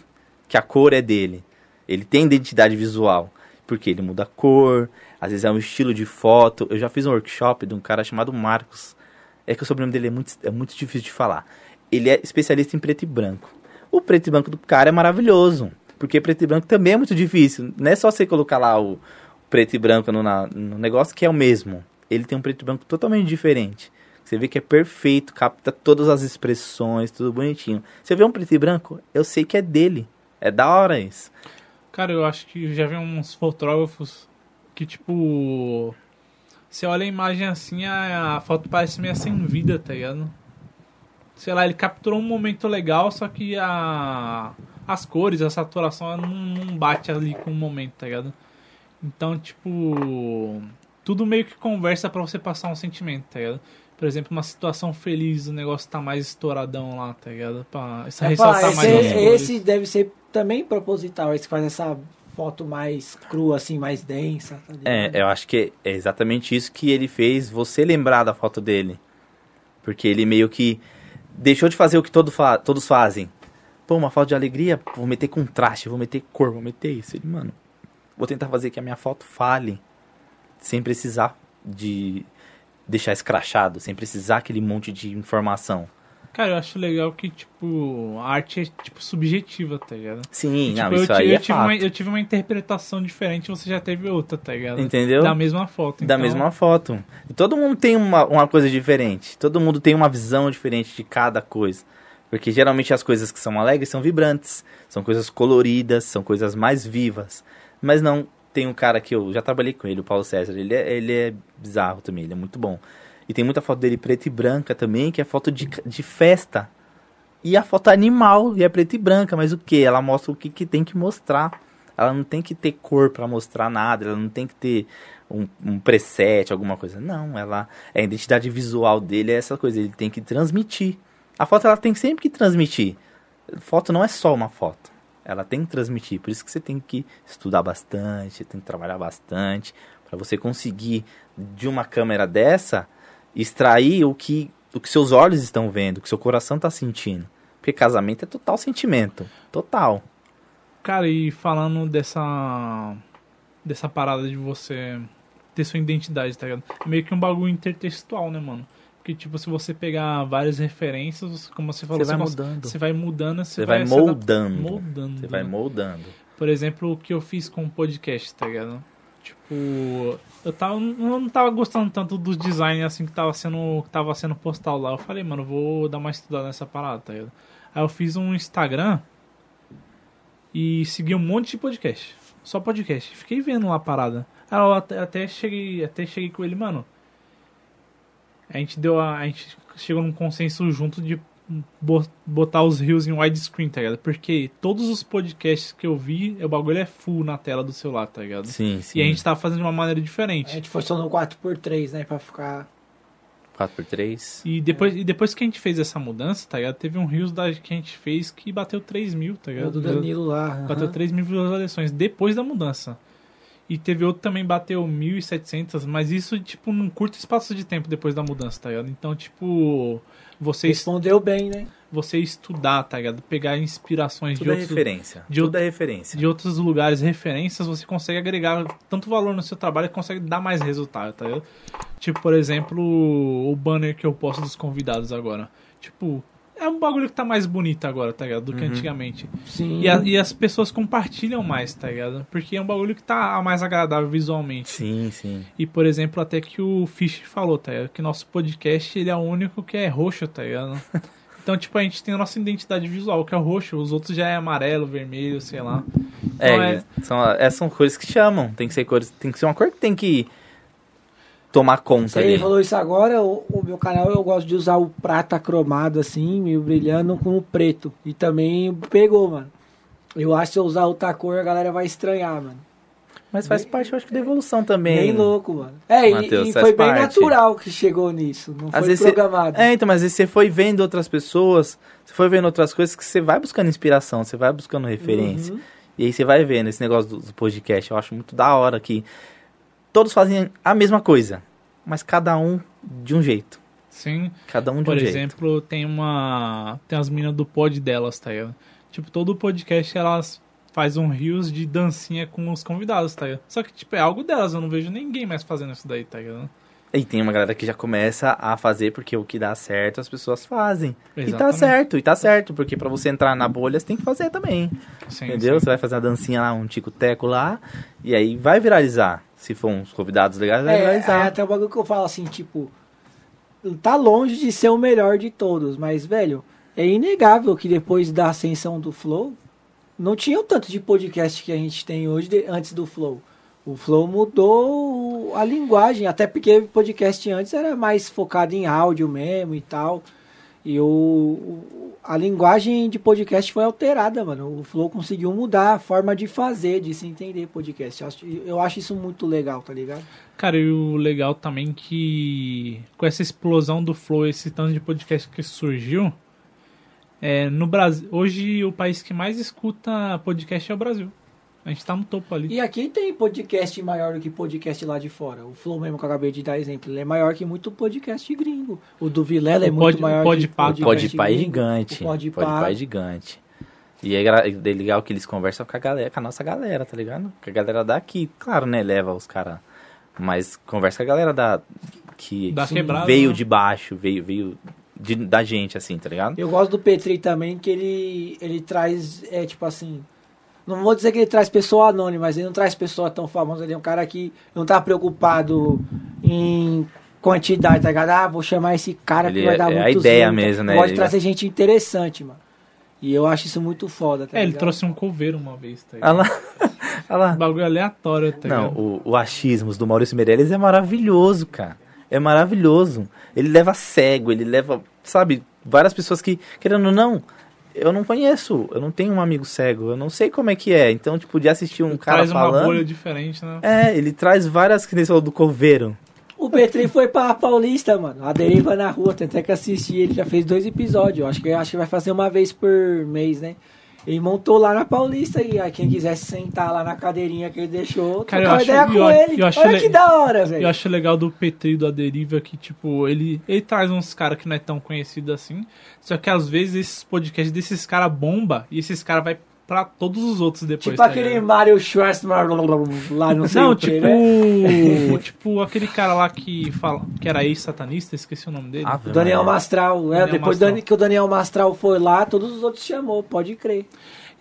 que a cor é dele. Ele tem identidade visual. Porque ele muda a cor, às vezes é um estilo de foto. Eu já fiz um workshop de um cara chamado Marcos. É que o sobrenome dele é muito, é muito difícil de falar. Ele é especialista em preto e branco. O preto e branco do cara é maravilhoso. Porque preto e branco também é muito difícil. Não é só você colocar lá o preto e branco no, no negócio que é o mesmo. Ele tem um preto e branco totalmente diferente. Você vê que é perfeito, capta todas as expressões, tudo bonitinho. Você vê um preto e branco, eu sei que é dele. É da hora isso. Cara, eu acho que já vi uns fotógrafos que, tipo. Você olha a imagem assim, a, a foto parece meio sem vida, tá ligado? Sei lá, ele capturou um momento legal, só que a, as cores, a saturação não, não bate ali com o momento, tá ligado? Então, tipo. Tudo meio que conversa pra você passar um sentimento, tá ligado? Por exemplo, uma situação feliz, o negócio tá mais estouradão lá, tá ligado? Pra essa falar, ressaltar esse, mais cores. esse deve ser também proposital, esse que faz essa foto mais crua, assim, mais densa. tá ligado? É, eu acho que é exatamente isso que ele fez você lembrar da foto dele. Porque ele meio que deixou de fazer o que todo fa- todos fazem. Pô, uma foto de alegria, vou meter contraste, vou meter cor, vou meter isso. Ele, mano, vou tentar fazer que a minha foto fale. Sem precisar de deixar escrachado, sem precisar aquele monte de informação. Cara, eu acho legal que, tipo, a arte é, tipo, subjetiva, tá ligado? Sim, Tipo, não, eu, isso ti- aí eu é tive fato. uma, eu tive uma interpretação diferente, você já teve outra, tá ligado? Entendeu? Da mesma foto. Da então- mesma foto. E todo mundo tem uma, uma coisa diferente. Todo mundo tem uma visão diferente de cada coisa. Porque geralmente as coisas que são alegres são vibrantes, são coisas coloridas, são coisas mais vivas. Mas não, tem um cara que eu já trabalhei com ele, o Paulo César. Ele é, ele é bizarro também, ele é muito bom. E tem muita foto dele preta e branca também, que é foto de, de festa. E a foto é animal, e é preta e branca, mas o que? Ela mostra o que, que tem que mostrar. Ela não tem que ter cor pra mostrar nada, ela não tem que ter um, um preset, alguma coisa. Não, ela a identidade visual dele é essa coisa, ele tem que transmitir. A foto ela tem sempre que transmitir. Foto não é só uma foto. Ela tem que transmitir, por isso que você tem que estudar bastante, tem que trabalhar bastante para você conseguir de uma câmera dessa extrair o que o que seus olhos estão vendo, o que seu coração está sentindo. Porque casamento é total sentimento, total. Cara, e falando dessa. dessa parada de você ter sua identidade, tá ligado? Meio que um bagulho intertextual, né, mano? Porque, tipo, se você pegar várias referências, como você falou, Você vai cons- mudando. Você vai mudando, você, Você vai adap- moldando. moldando. Você vai né? moldando. Por exemplo, o que eu fiz com o podcast, tá ligado? Tipo, eu tava, eu não tava gostando tanto dos designs assim que tava sendo, que tava sendo postal lá. Eu falei, mano, vou dar uma estudada nessa parada, tá ligado? Aí eu fiz um Instagram e segui um monte de podcast. Só podcast. Fiquei vendo lá a parada. Aí eu até, até cheguei, até cheguei com ele, mano. A gente deu a, a gente chegou num consenso junto de bo- botar os rios em widescreen, tá ligado? Porque todos os podcasts que eu vi, o bagulho é full na tela do celular, tá ligado? Sim, sim. E a gente tava fazendo de uma maneira A diferente. gente forçou no 4x3, né? Pra ficar. 4x3. E depois, e depois que a gente fez essa mudança, tá ligado? Teve um rios da, que a gente fez que bateu 3 mil, tá O ligado? do Danilo lá. Bateu aham. 3 mil visualizações depois da mudança. E teve outro que também bateu 1.700, mas isso, tipo, num curto espaço de tempo depois da mudança, tá ligado? Então, tipo, você, es- Respondeu bem, né? você estudar, tá ligado? Pegar inspirações Tudo de é outros, referência. de Tudo é referência. de outros lugares, referências, você consegue agregar tanto valor no seu trabalho que consegue dar mais resultado, tá ligado? Tipo, por exemplo, o banner que eu posto dos convidados agora. Tipo, é um bagulho que tá mais bonito agora, tá ligado? Do que Uhum. antigamente. Sim. E, a- e as pessoas compartilham mais, tá ligado? Porque é um bagulho que tá mais agradável visualmente. Sim, sim. E, por exemplo, até que o Fish falou, tá ligado? Que nosso podcast, ele é o único que é roxo, tá ligado? Então, tipo, a gente tem a nossa identidade visual, que é o roxo. Os outros já é amarelo, vermelho, sei lá. É, Então, é- São, é, são cores que chamam. Tem que ser cores. Tem que ser uma cor que tem que tomar conta Você ali. falou isso agora, o, o meu canal eu gosto de usar o prata cromado assim, meio brilhando com o preto. E também pegou, mano. Eu acho que se eu usar outra cor, a galera vai estranhar, mano. Mas faz parte, eu acho que, da evolução também. Bem louco, mano. É, e- Matheus, e, faz foi bem parte. natural que chegou nisso. Não Às foi programado. É, então, mas aí você foi vendo outras pessoas, você foi vendo outras coisas que você vai buscando inspiração, você vai buscando referência. Uhum. E aí você vai vendo esse negócio do, do podcast. Eu acho muito da hora que todos fazem a mesma coisa, mas cada um de um jeito. Sim. Cada um de Por um jeito. exemplo, tem uma. Tem as minas do pod delas, tá ligado? Tipo, todo podcast elas faz um rios de dancinha com os convidados, tá ligado? Só que, tipo, é algo delas, eu não vejo ninguém mais fazendo isso daí, tá ligado? E tem uma galera que já começa a fazer porque o que dá certo as pessoas fazem. E tá Exatamente. certo, e tá certo, porque pra você entrar na bolha você tem que fazer também. Sim, entendeu? sim. Você vai fazer uma dancinha lá, um tico-teco lá, e aí vai viralizar. Se for uns convidados legais, vai É, é viralizar. até o bagulho que eu falo assim, tipo, tá longe de ser o melhor de todos, mas, velho, é inegável que depois da ascensão do Flow, não tinha o tanto de podcast que a gente tem hoje de- antes do Flow. O Flow mudou a linguagem, até porque o podcast antes era mais focado em áudio mesmo e tal. E o, a linguagem de podcast foi alterada, mano. O Flow conseguiu mudar a forma de fazer, de se entender podcast. Eu acho, eu acho isso muito legal, tá ligado? Cara, e o legal também que com essa explosão do Flow, esse tanto de podcast que surgiu, é, no Brasil, hoje o país que mais escuta podcast é o Brasil. A gente tá no topo ali. E aqui tem podcast maior do que podcast lá de fora. O Flow mesmo que eu acabei de dar exemplo, ele é maior que muito podcast gringo. O do Vilela é muito Pod- maior Pode que Pá- Pode podcast pai é gringo. gigante. O Pode Pode Pá. é gigante. E é, é legal que eles conversam com a galera, com a nossa galera, tá ligado? Com a galera daqui. Claro, né? Leva os caras. Mas conversa com a galera da. Que Da quebrada, veio né? de baixo, veio, veio de- da gente, assim, tá ligado? Eu gosto do Petri também, que ele, ele traz, é tipo assim. Não vou dizer que ele traz pessoa anônima, mas ele não traz pessoa tão famosa. Ele é um cara que não tá preocupado em quantidade, tá ligado? Ah, vou chamar esse cara Ele que vai é- dar é a muito ideia zoom. mesmo, né? Pode Ele- trazer gente interessante, mano. E eu acho isso muito foda, tá É, ele ligado? trouxe um coveiro uma vez, tá Olha ligado? lá. Olha lá. Um bagulho aleatório, tá Não, o, o achismos do Maurício Meirelles é maravilhoso, cara. É maravilhoso. Ele leva cego, ele leva, sabe, várias pessoas que, querendo ou não, eu não conheço, eu não tenho um amigo cego, eu não sei como é que é. Então, tipo, de assistir um cara Traz uma falando. bolha diferente, né? É, ele traz várias que nem do coveiro. O Petri foi pra Paulista, mano. A deriva na rua, tem até que assistir. Ele já fez dois episódios. Acho que, acho que vai fazer uma vez por mês, né? Ele montou lá na Paulista e aí quem quisesse sentar lá na cadeirinha que ele deixou, Cara, trocar ideia com eu- ele. eu acho Olha le- que da hora, velho. Eu acho legal do Petri do Aderiva que, tipo, ele, ele traz uns caras que não é tão conhecido assim. Só que às vezes esses podcasts desses caras bomba e esses caras vai pra todos os outros depois. Tipo tá aquele ligado? Mario Schwarzenegger lá, não sei Não, o que, tipo, né? tipo aquele cara lá que fala que era ex-satanista, esqueci o nome dele. Ah, O Daniel. Mastral. É, Daniel depois Mastral. Que o Daniel Mastral foi lá, todos os outros chamou, pode crer.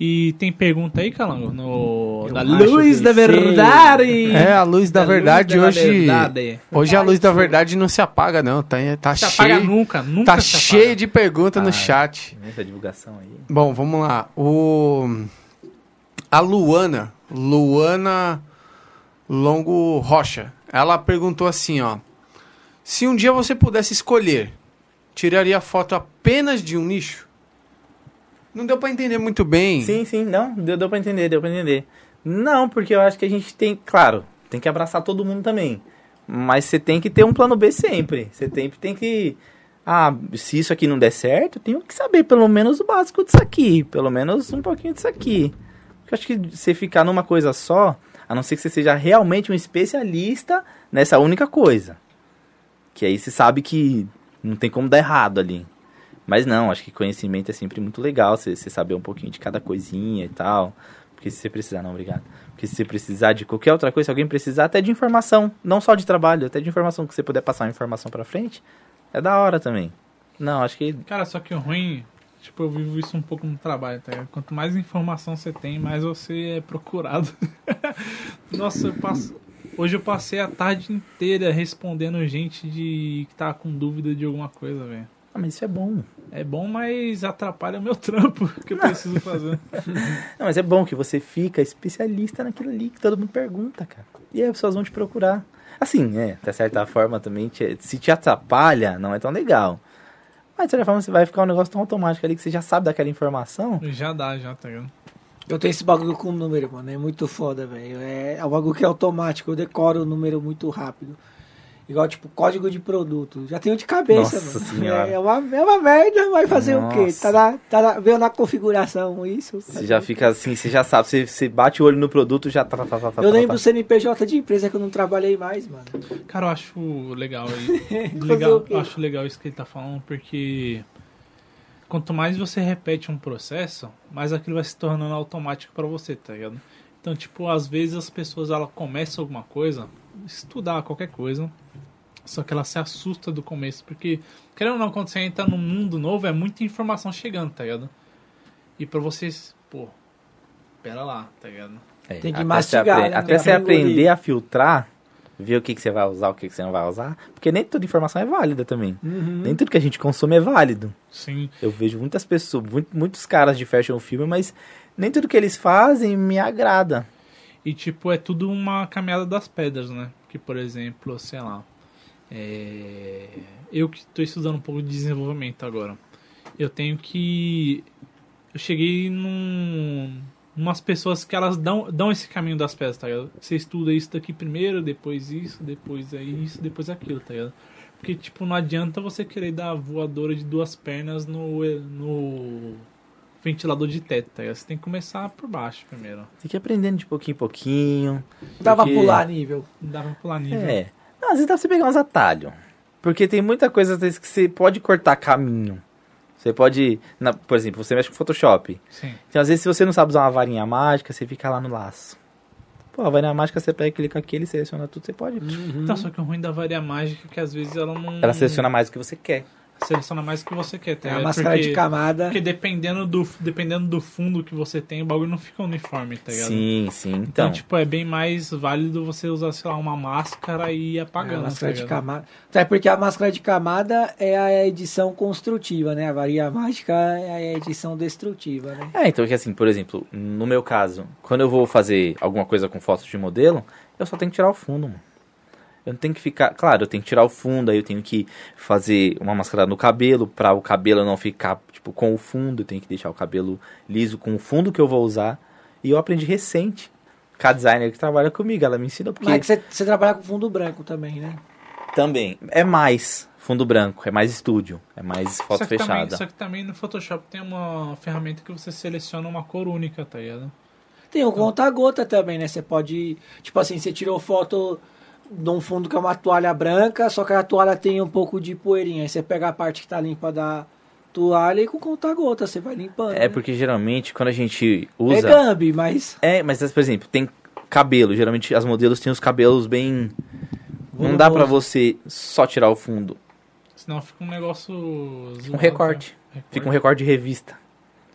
E tem pergunta aí, Calango? No, Eu da Luz da. Verdade! É, a luz da, Da luz verdade da hoje. verdade. Hoje a luz da verdade não se apaga, não. Tá, tá Se apaga cheio. nunca, nunca Tá se cheio apaga. de perguntas no Ah. chat. Essa divulgação aí. Bom, vamos lá. O a Luana, Luana Longo Rocha. Ela perguntou assim, ó: Se um dia você pudesse escolher, tiraria foto apenas de um nicho? Não deu pra entender muito bem. Sim, sim, não, deu, deu pra entender, deu pra entender. Não, porque eu acho que a gente tem, claro, tem que abraçar todo mundo também. Mas você tem que ter um plano B sempre. Você tem, tem que. Ah, se isso aqui não der certo, eu tenho que saber pelo menos o básico disso aqui. Pelo menos um pouquinho disso aqui. Porque eu acho que você ficar numa coisa só. A não ser que você seja realmente um especialista nessa única coisa. Que aí você sabe que não tem como dar errado ali. Mas não, acho que conhecimento é sempre muito legal, você, saber um pouquinho de cada coisinha e tal. Porque se você precisar, não, obrigado. Porque se você precisar de qualquer outra coisa, se alguém precisar até de informação, não só de trabalho, até de informação, que você puder passar uma informação pra frente, é da hora também. Não, acho que Cara, só que o ruim, tipo, eu vivo isso um pouco no trabalho, tá? Quanto mais informação você tem, mais você é procurado. Nossa, eu passo. Hoje eu passei a tarde inteira respondendo gente de que tá com dúvida de alguma coisa, velho. Ah, mas isso é bom. É bom, mas atrapalha o meu trampo que eu preciso fazer. Não, mas é bom que você fica especialista naquilo ali que todo mundo pergunta, cara. E aí as pessoas vão te procurar. Assim, é, de certa forma também, te- se te atrapalha, não é tão legal. Mas de certa forma você vai ficar um negócio tão automático ali que você já sabe daquela informação. Já dá, já, tá ligado? Eu tenho esse bagulho com número, mano. É muito foda, velho. É, é um bagulho que é automático. Eu decoro o número muito rápido. Igual, tipo, código de produto. Já tenho de cabeça, Nossa mano. senhora. É, é uma, é uma merda, vai fazer o quê? Nossa. Tá na, tá na, veio na configuração isso. Você já fica assim, você já sabe, você, você bate o olho no produto já tá, tá, tá, tá, Eu tá, lembro tá. do CNPJ de empresa que eu não trabalhei mais, mano. Cara, eu acho legal legal, eu acho legal isso que ele tá falando, porque quanto mais você repete um processo, mais aquilo vai se tornando automático pra você, tá ligado? Então, tipo, às vezes as pessoas ela começam alguma coisa, estudar qualquer coisa, só que ela se assusta do começo, porque querendo ou não, quando você entra num mundo novo, é muita informação chegando, tá ligado? E pra vocês, pô, pera lá, tá ligado? É, Tem que até mastigar, você apre- né? Até você aprender a filtrar, ver o que, que você vai usar, o que, que você não vai usar. Porque nem toda informação é válida também. Uhum. Nem tudo que a gente consome é válido. Sim. Eu vejo muitas pessoas, muito- muitos caras de fashion film, mas nem tudo que eles fazem me agrada. E, tipo, é tudo uma caminhada das pedras, né? Que, por exemplo, sei lá. É, Eu que estou estudando um pouco de desenvolvimento agora. Eu tenho que. Eu cheguei num. Umas pessoas que elas dão, dão esse caminho das pedras, tá ligado? Você estuda isso daqui primeiro, depois isso, depois é isso, depois aquilo, tá ligado? Porque, tipo, não adianta você querer dar voadora de duas pernas no, no ventilador de teto, tá ligado? Você tem que começar por baixo primeiro. Tem que ir aprendendo de pouquinho em pouquinho. Dá pra pular nível. Dá pra pular nível. É. Não, às vezes dá pra você pegar uns atalhos. Porque tem muita coisa às vezes, que você pode cortar caminho. Você pode. na- por exemplo, você mexe com Photoshop. Sim. Então, às vezes, se você não sabe usar uma varinha mágica, você fica lá no laço. Pô, a varinha mágica você pega, clica aqui, ele seleciona tudo, você pode. Então, só que o ruim da varia mágica é que às vezes ela não. Ela seleciona mais o que você quer. Seleciona mais o que você quer, tá? É a máscara porque, de camada. Porque dependendo do, dependendo do fundo que você tem, o bagulho não fica uniforme, tá ligado? Sim, sim. Então, Então, tipo, é bem mais válido você usar, sei lá, uma máscara e ir É, apagando. a máscara tá de camada. Até porque a máscara de camada é a edição construtiva, né? A varia mágica é a edição destrutiva, né? É, então que assim, por exemplo, no meu caso, quando eu vou fazer alguma coisa com fotos de modelo, eu só tenho que tirar o fundo, mano. Eu não tenho que ficar. Claro, eu tenho que tirar o fundo, aí eu tenho que fazer uma máscara no cabelo, pra o cabelo não ficar, tipo, com o fundo. Eu tenho que deixar o cabelo liso com o fundo que eu vou usar. E eu aprendi recente. Com a designer que trabalha comigo, ela me ensina porque. Mas é que você, você trabalha com fundo branco também, né? Também. É mais fundo branco, é mais estúdio, é mais foto só fechada. Também, só que também no Photoshop tem uma ferramenta que você seleciona uma cor única, tá ligado? Tem o conta-gota também, né? Você pode. Tipo assim, você tirou foto de um fundo que é uma toalha branca, só que a toalha tem um pouco de poeirinha. Aí você pega a parte que tá limpa da toalha e com conta-gota você vai limpando. É né? porque geralmente quando a gente É usa. Gambi, mas. É, mas por exemplo, tem cabelo. Geralmente as modelos têm os cabelos bem. Não dá pra você só tirar o fundo. Senão fica um negócio. Um zoado, recorte. tá? Fica um recorte de revista.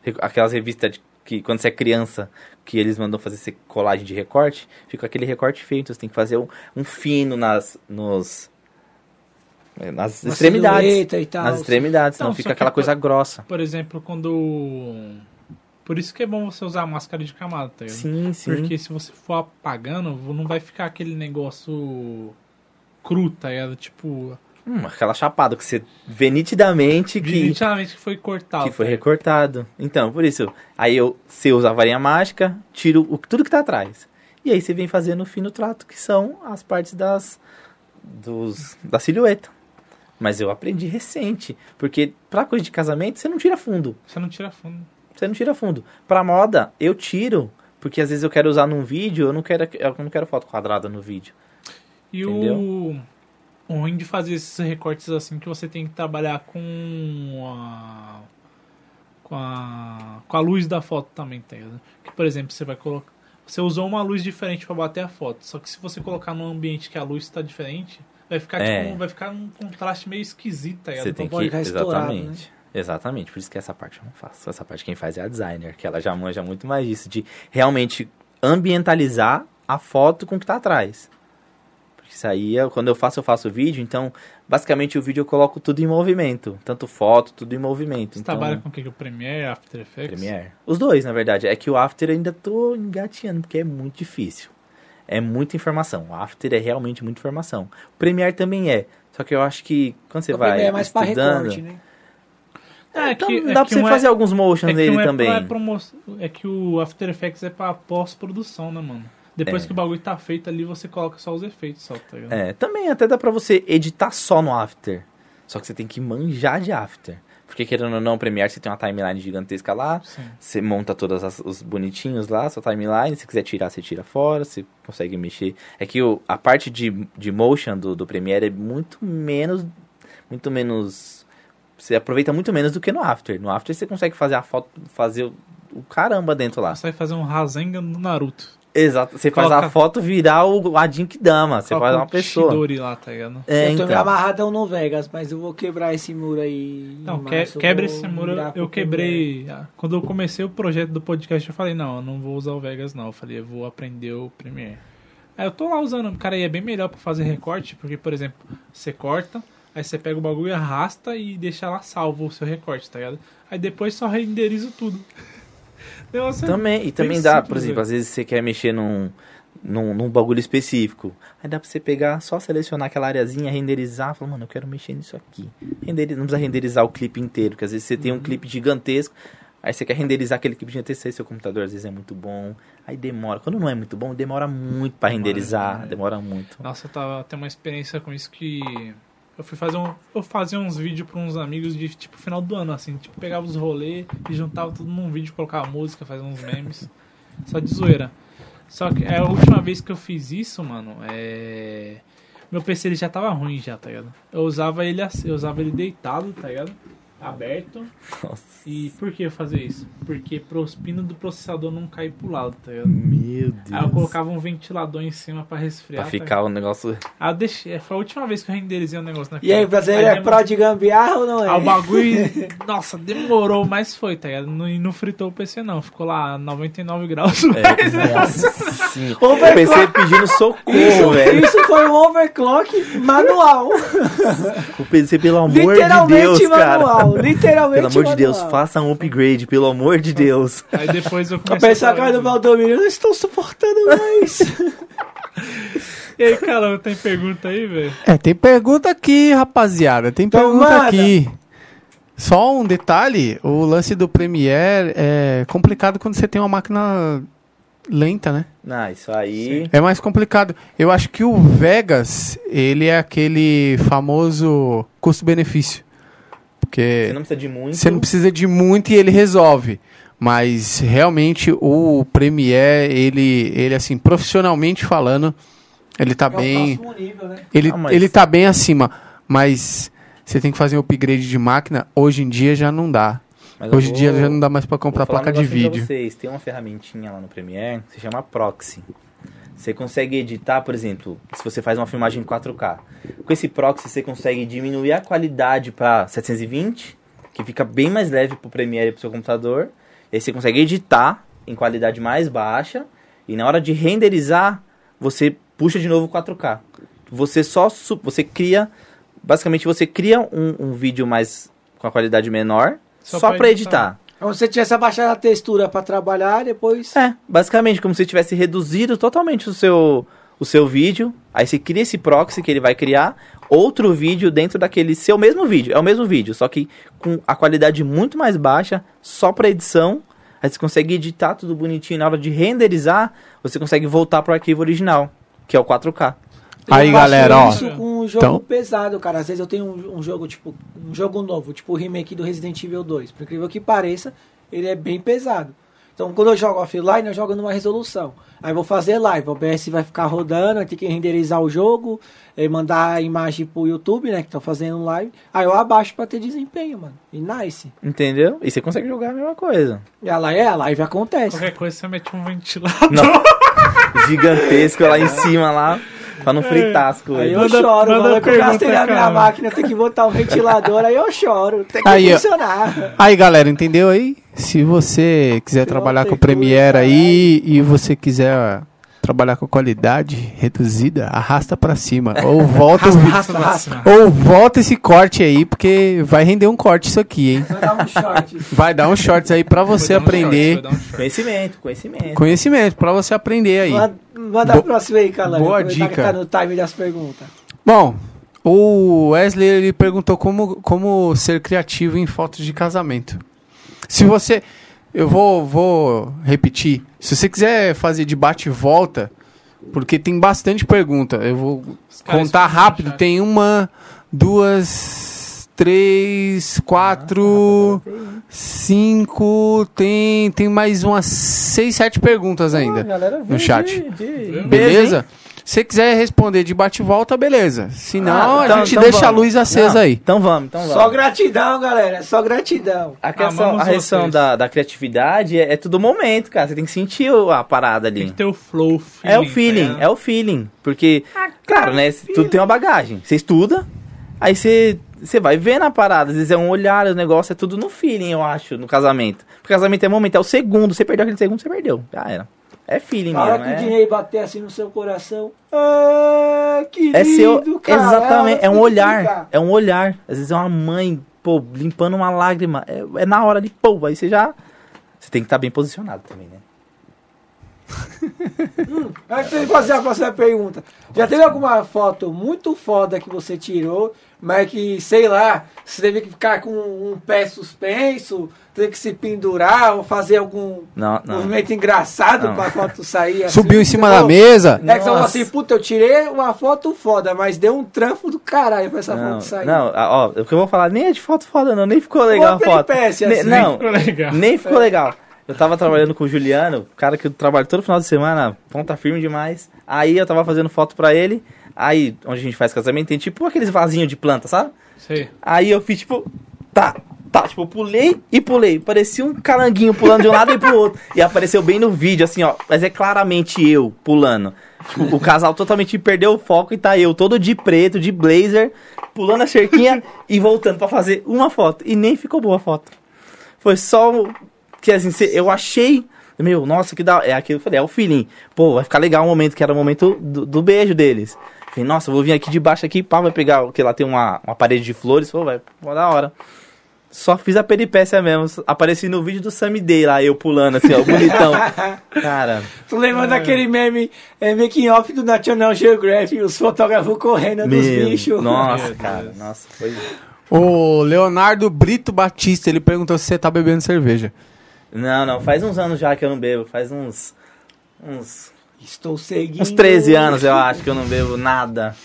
Re- Aquelas revistas de- que quando você é criança, que eles mandam fazer esse colagem de recorte, fica aquele recorte feio. Então você tem que fazer um, um fino nas. Nos, é, nas Uma extremidades. e tal. Nas extremidades, senão Não, só fica que aquela po- coisa grossa. Por exemplo, quando. Por isso que é bom você usar a máscara de camada, tá ligado? Sim, sim. Porque se você for apagando, não vai ficar aquele negócio cru, tá ligado? Tipo, Hum, aquela chapada que você vê nitidamente que. definitivamente que foi cortado. Que foi recortado. Então, por isso, aí eu, você usa a varinha mágica, tiro o, tudo que tá atrás. E aí você vem fazendo o fino trato, que são as partes das, dos, da silhueta. Mas eu aprendi recente, porque pra coisa de casamento, você não tira fundo. Você não tira fundo. Você não tira fundo. Pra moda, eu tiro, Porque às vezes eu quero usar num vídeo, eu não quero, eu não quero foto quadrada no vídeo. E Entendeu? o ruim de fazer esses recortes assim que você tem que trabalhar com a com a com a luz da foto também, tá ligado? Que por exemplo, você vai colocar você usou uma luz diferente para bater a foto, só que se você colocar num ambiente que a luz está diferente, vai ficar É. tipo, vai ficar um contraste meio esquisito, tá ligado? Você tem que. ficar estourado, né? Exatamente. Exatamente, por isso que essa parte eu não faço. Essa parte quem faz é a designer, que ela já manja muito mais disso, de realmente ambientalizar a foto com o que tá atrás. Porque isso aí, eu- quando eu faço, eu faço vídeo, então, basicamente o vídeo eu coloco tudo em movimento. Tanto foto, tudo em movimento. Você então, trabalha com o que? O Premiere, After Effects? Premiere. Os dois, na verdade. É que o After eu ainda tô engateando, porque é muito difícil. É muita informação. O After é realmente muita informação. O Premiere também é. Só que eu acho que quando você O vai é mais pra estudando... recorte, né? É, então que, dá é pra que você um é- fazer alguns motions é nele um é também. pra promo- É que o After Effects é pra pós-produção, né, mano? Depois É. que o bagulho tá feito ali, você coloca só os efeitos, só, tá ligado? É, também até dá pra você editar só no After. Só que você tem que manjar de After. Porque querendo ou não, o Premiere você tem uma timeline gigantesca lá. Sim. Você monta todos os bonitinhos lá, sua timeline. Se quiser tirar, você tira fora. Você consegue mexer. É que o- a parte de, de motion do, do Premiere é muito menos. Muito menos. Você aproveita muito menos do que no After. No After você consegue fazer a foto. Fazer o, o caramba dentro lá. Você vai fazer um Rasengan no Naruto. Exato. Você faz Coloca- a foto virar o a Jinkidama. Você Coloca faz uma pessoa. Chidori lá, tá ligado? É, eu tô me então. amarradão no Vegas, mas eu vou quebrar esse muro aí. Não, que, quebra esse muro. Eu quebrei. ah, Quando eu comecei o projeto do podcast, eu falei, não, eu não vou usar o Vegas, não. Eu falei, eu vou aprender o Premiere. Aí eu tô lá usando, cara, e é bem melhor pra fazer recorte, porque, por exemplo, você corta, aí você pega o bagulho, arrasta e deixa lá salvo o seu recorte, tá ligado? Aí depois só renderiza tudo. É- Também, e também dá, simples, por exemplo, velho. às vezes você quer mexer num, num, num bagulho específico. Aí dá pra você pegar, só selecionar aquela areazinha, renderizar, falar, mano, eu quero mexer nisso aqui. Renderiza, não precisa renderizar o clipe inteiro, porque às vezes você tem Uhum. um clipe gigantesco, aí você quer renderizar aquele clipe gigantesco, aí seu computador às vezes é muito bom, aí demora. Quando não é muito bom, demora muito pra Demora, renderizar, né? demora muito. Nossa, eu tava tendo uma experiência com isso que. Eu fui fazer um. Eu fazia uns vídeos pra uns amigos de tipo final do ano, assim, tipo, pegava os rolês e juntava tudo num vídeo, colocava música, fazia uns memes. só de zoeira. Só que é a última vez que eu fiz isso, mano, é. Meu PC ele já tava ruim já, tá ligado? Eu usava ele assim, eu usava ele deitado, tá ligado? Aberto. Nossa. E por que eu fazia isso? Porque pros pinos do processador não cair pro lado, tá ligado? Meu Deus. Aí eu colocava um ventilador em cima pra resfriar. Pra tá ficar o negócio. Eu deixei, foi a última vez que eu renderizei um negócio naquele. E aí, brasileiro é pró de gambiarra ou não é? Ah, o bagulho, nossa, demorou, mas foi, tá ligado? Não, e não fritou o PC não, ficou lá 99 graus. É, nossa senhora. O Overclock. PC pedindo socorro, Isso, velho. isso foi um overclock manual. O PC, pelo amor de literalmente Deus, cara. manual. Literalmente Pelo amor de Deus, faça um upgrade, pelo amor de Deus. Aí depois eu A comecei pessoa a cara do Valdomiro, eu não estou suportando mais. E aí, cara, tem pergunta aí, velho? É, tem pergunta aqui, rapaziada. Tem Então pergunta manda. aqui. Só um detalhe, o lance do Premiere é complicado quando você tem uma máquina lenta, né? Não, isso aí. É mais complicado. Eu acho que o Vegas, ele é aquele famoso custo-benefício. Porque Você não precisa de muito. você não precisa de muito e ele resolve. Mas realmente o Premiere, ele, ele assim, profissionalmente falando, ele tá É o bem. nível, né? Ele, Ah, mas- ele tá bem acima. Mas você tem que fazer um upgrade de máquina, hoje em dia já não dá. Mas Hoje em vou- dia já não dá mais pra comprar vou falar um placa de vídeo. vocês. Tem uma ferramentinha lá no Premiere que se chama Proxy. Você consegue editar, por exemplo, se você faz uma filmagem em 4K. Com esse Proxy você consegue diminuir a qualidade para 720, que fica bem mais leve pro Premiere e pro seu computador. E aí você consegue editar em qualidade mais baixa. E na hora de renderizar, você puxa de novo 4K. Você só você cria, basicamente você cria um, um vídeo mais com a qualidade menor, Só só, para editar. editar. Como se você tivesse abaixado a textura pra trabalhar, depois... É, basicamente como se tivesse reduzido totalmente o seu, o seu vídeo. Aí você cria esse proxy que ele vai criar outro vídeo dentro daquele seu mesmo vídeo. É o mesmo vídeo, só que com a qualidade muito mais baixa, só para edição. Aí você consegue editar tudo bonitinho. Na hora de renderizar, você consegue voltar para o arquivo original, que é o 4K. Aí, Eu faço galera, ó. isso com um jogo Então- pesado, cara. Às vezes eu tenho um, um jogo, tipo, um jogo novo, tipo o remake do Resident Evil 2. Por incrível que pareça, ele é bem pesado. Então, quando eu jogo offline, eu jogo numa resolução. Aí vou fazer live, o OBS vai ficar rodando, aí tem que renderizar o jogo, eh, mandar a imagem pro YouTube, né, que estão fazendo live. Aí eu abaixo pra ter desempenho, mano. E nice. Entendeu? E você consegue jogar a mesma coisa. E a live, é, a live acontece. Qualquer coisa você mete um ventilador. Não. Gigantesco lá em cima lá. Pra não fritar as Aí coisas. eu Manda- choro, manda mano. que Eu gastei pergunta, na minha máquina, tem que botar um ventilador, aí eu choro. Tem que Aí, ó. funcionar. Aí, galera, entendeu aí? Se você quiser trabalhar com o Premiere aí e você quiser trabalhar com qualidade reduzida, arrasta pra cima. Ou volta, Arrasta pra cima. ou volta esse corte aí, porque vai render um corte isso aqui, hein? Vai dar um short. Vai dar um shorts aí pra você um aprender. short, um. Conhecimento, conhecimento. Conhecimento, pra você aprender aí. Manda, manda Bo- a próxima aí, Calani. boa que dica. Tá no time das perguntas. Bom, o Wesley ele perguntou como, como ser criativo em fotos de casamento. Se você. Eu vou, vou repetir. Se você quiser fazer de bate e volta, porque tem bastante pergunta. Eu vou contar rápido. chat. Tem uma, duas, três, quatro, cinco. Tem, tem mais umas seis, sete perguntas ainda. no chat. Beleza? Se você quiser responder de bate e volta, beleza. Se não, Ah, a então- gente então deixa a vamos. luz acesa Não, aí. Então vamos, então vamos. Só gratidão, galera. Só gratidão. A questão, Amamos a questão da, da criatividade é, é tudo momento, cara. Você tem que sentir o- a parada Tem ali. que ter o flow, É o feeling, ligado? é o feeling. Porque, claro, né? Tudo tem uma bagagem. Você estuda, aí você, você vai vendo a parada. Às vezes é um olhar, o negócio é tudo no feeling, eu acho, no casamento. Porque casamento é momento, é o segundo. Você perdeu aquele segundo, você perdeu. Já era. É feeling Na hora mesmo. que o É, dinheiro bater assim no seu coração. Ah, que é seu. cara. Exatamente, é um que olhar. brincar. É um olhar. Às vezes é uma mãe, pô, limpando uma lágrima. É, é na hora de, pô, aí você já. Você tem que estar bem posicionado também, né? Antes de fazer a próxima pergunta, já teve alguma foto muito foda que você tirou, mas que, sei lá, você teve que ficar com um pé suspenso, teve que se pendurar ou fazer algum Não, não. movimento engraçado Não. pra foto sair assim? Subiu em cima da falou- mesa. É que você falou assim, puta, eu tirei uma foto foda, mas deu um trampo do caralho pra essa Não, foto sair. não, ó, o que eu vou falar nem é de foto foda, não, nem ficou legal a foto. assim. não, Ficou legal. nem ficou legal. Eu tava trabalhando com o Juliano, cara que eu trabalho todo final de semana, ponta firme demais. Aí eu tava fazendo foto pra ele, aí onde a gente faz casamento tem tipo aqueles vasinhos de planta, sabe? Sei. Aí eu fiz tipo, tá, tá, tipo, pulei e pulei. Parecia um caranguinho pulando de um lado e pro outro. E apareceu bem no vídeo, assim, ó. Mas é claramente eu pulando. Tipo, o casal totalmente perdeu o foco e tá eu todo de preto, de blazer, pulando a cerquinha e voltando pra fazer uma foto. E nem ficou boa a foto. Foi só que assim, cê- eu achei. Meu, nossa, que da. É aquilo que eu falei, é o feeling. Pô, vai ficar legal o momento, que era o momento do, do beijo deles. Falei, nossa, eu vou vir aqui de baixo aqui, pá, vai pegar, porque lá tem uma, uma parede de flores, pô, vai, pô, da hora. Só fiz a peripécia mesmo. Apareci no vídeo do Sammy Day lá, eu pulando assim, ó, bonitão. Cara, Tu lembra daquele meme é, making off do National Geographic, os fotógrafos correndo dos meu, bichos? nossa, Meu cara, Deus. nossa, foi... O Leonardo Brito Batista, ele perguntou se você tá bebendo cerveja. Não, não, faz uns anos já que eu não bebo, faz uns... Uns, Estou seguindo. uns 13 anos eu acho que eu não bebo nada.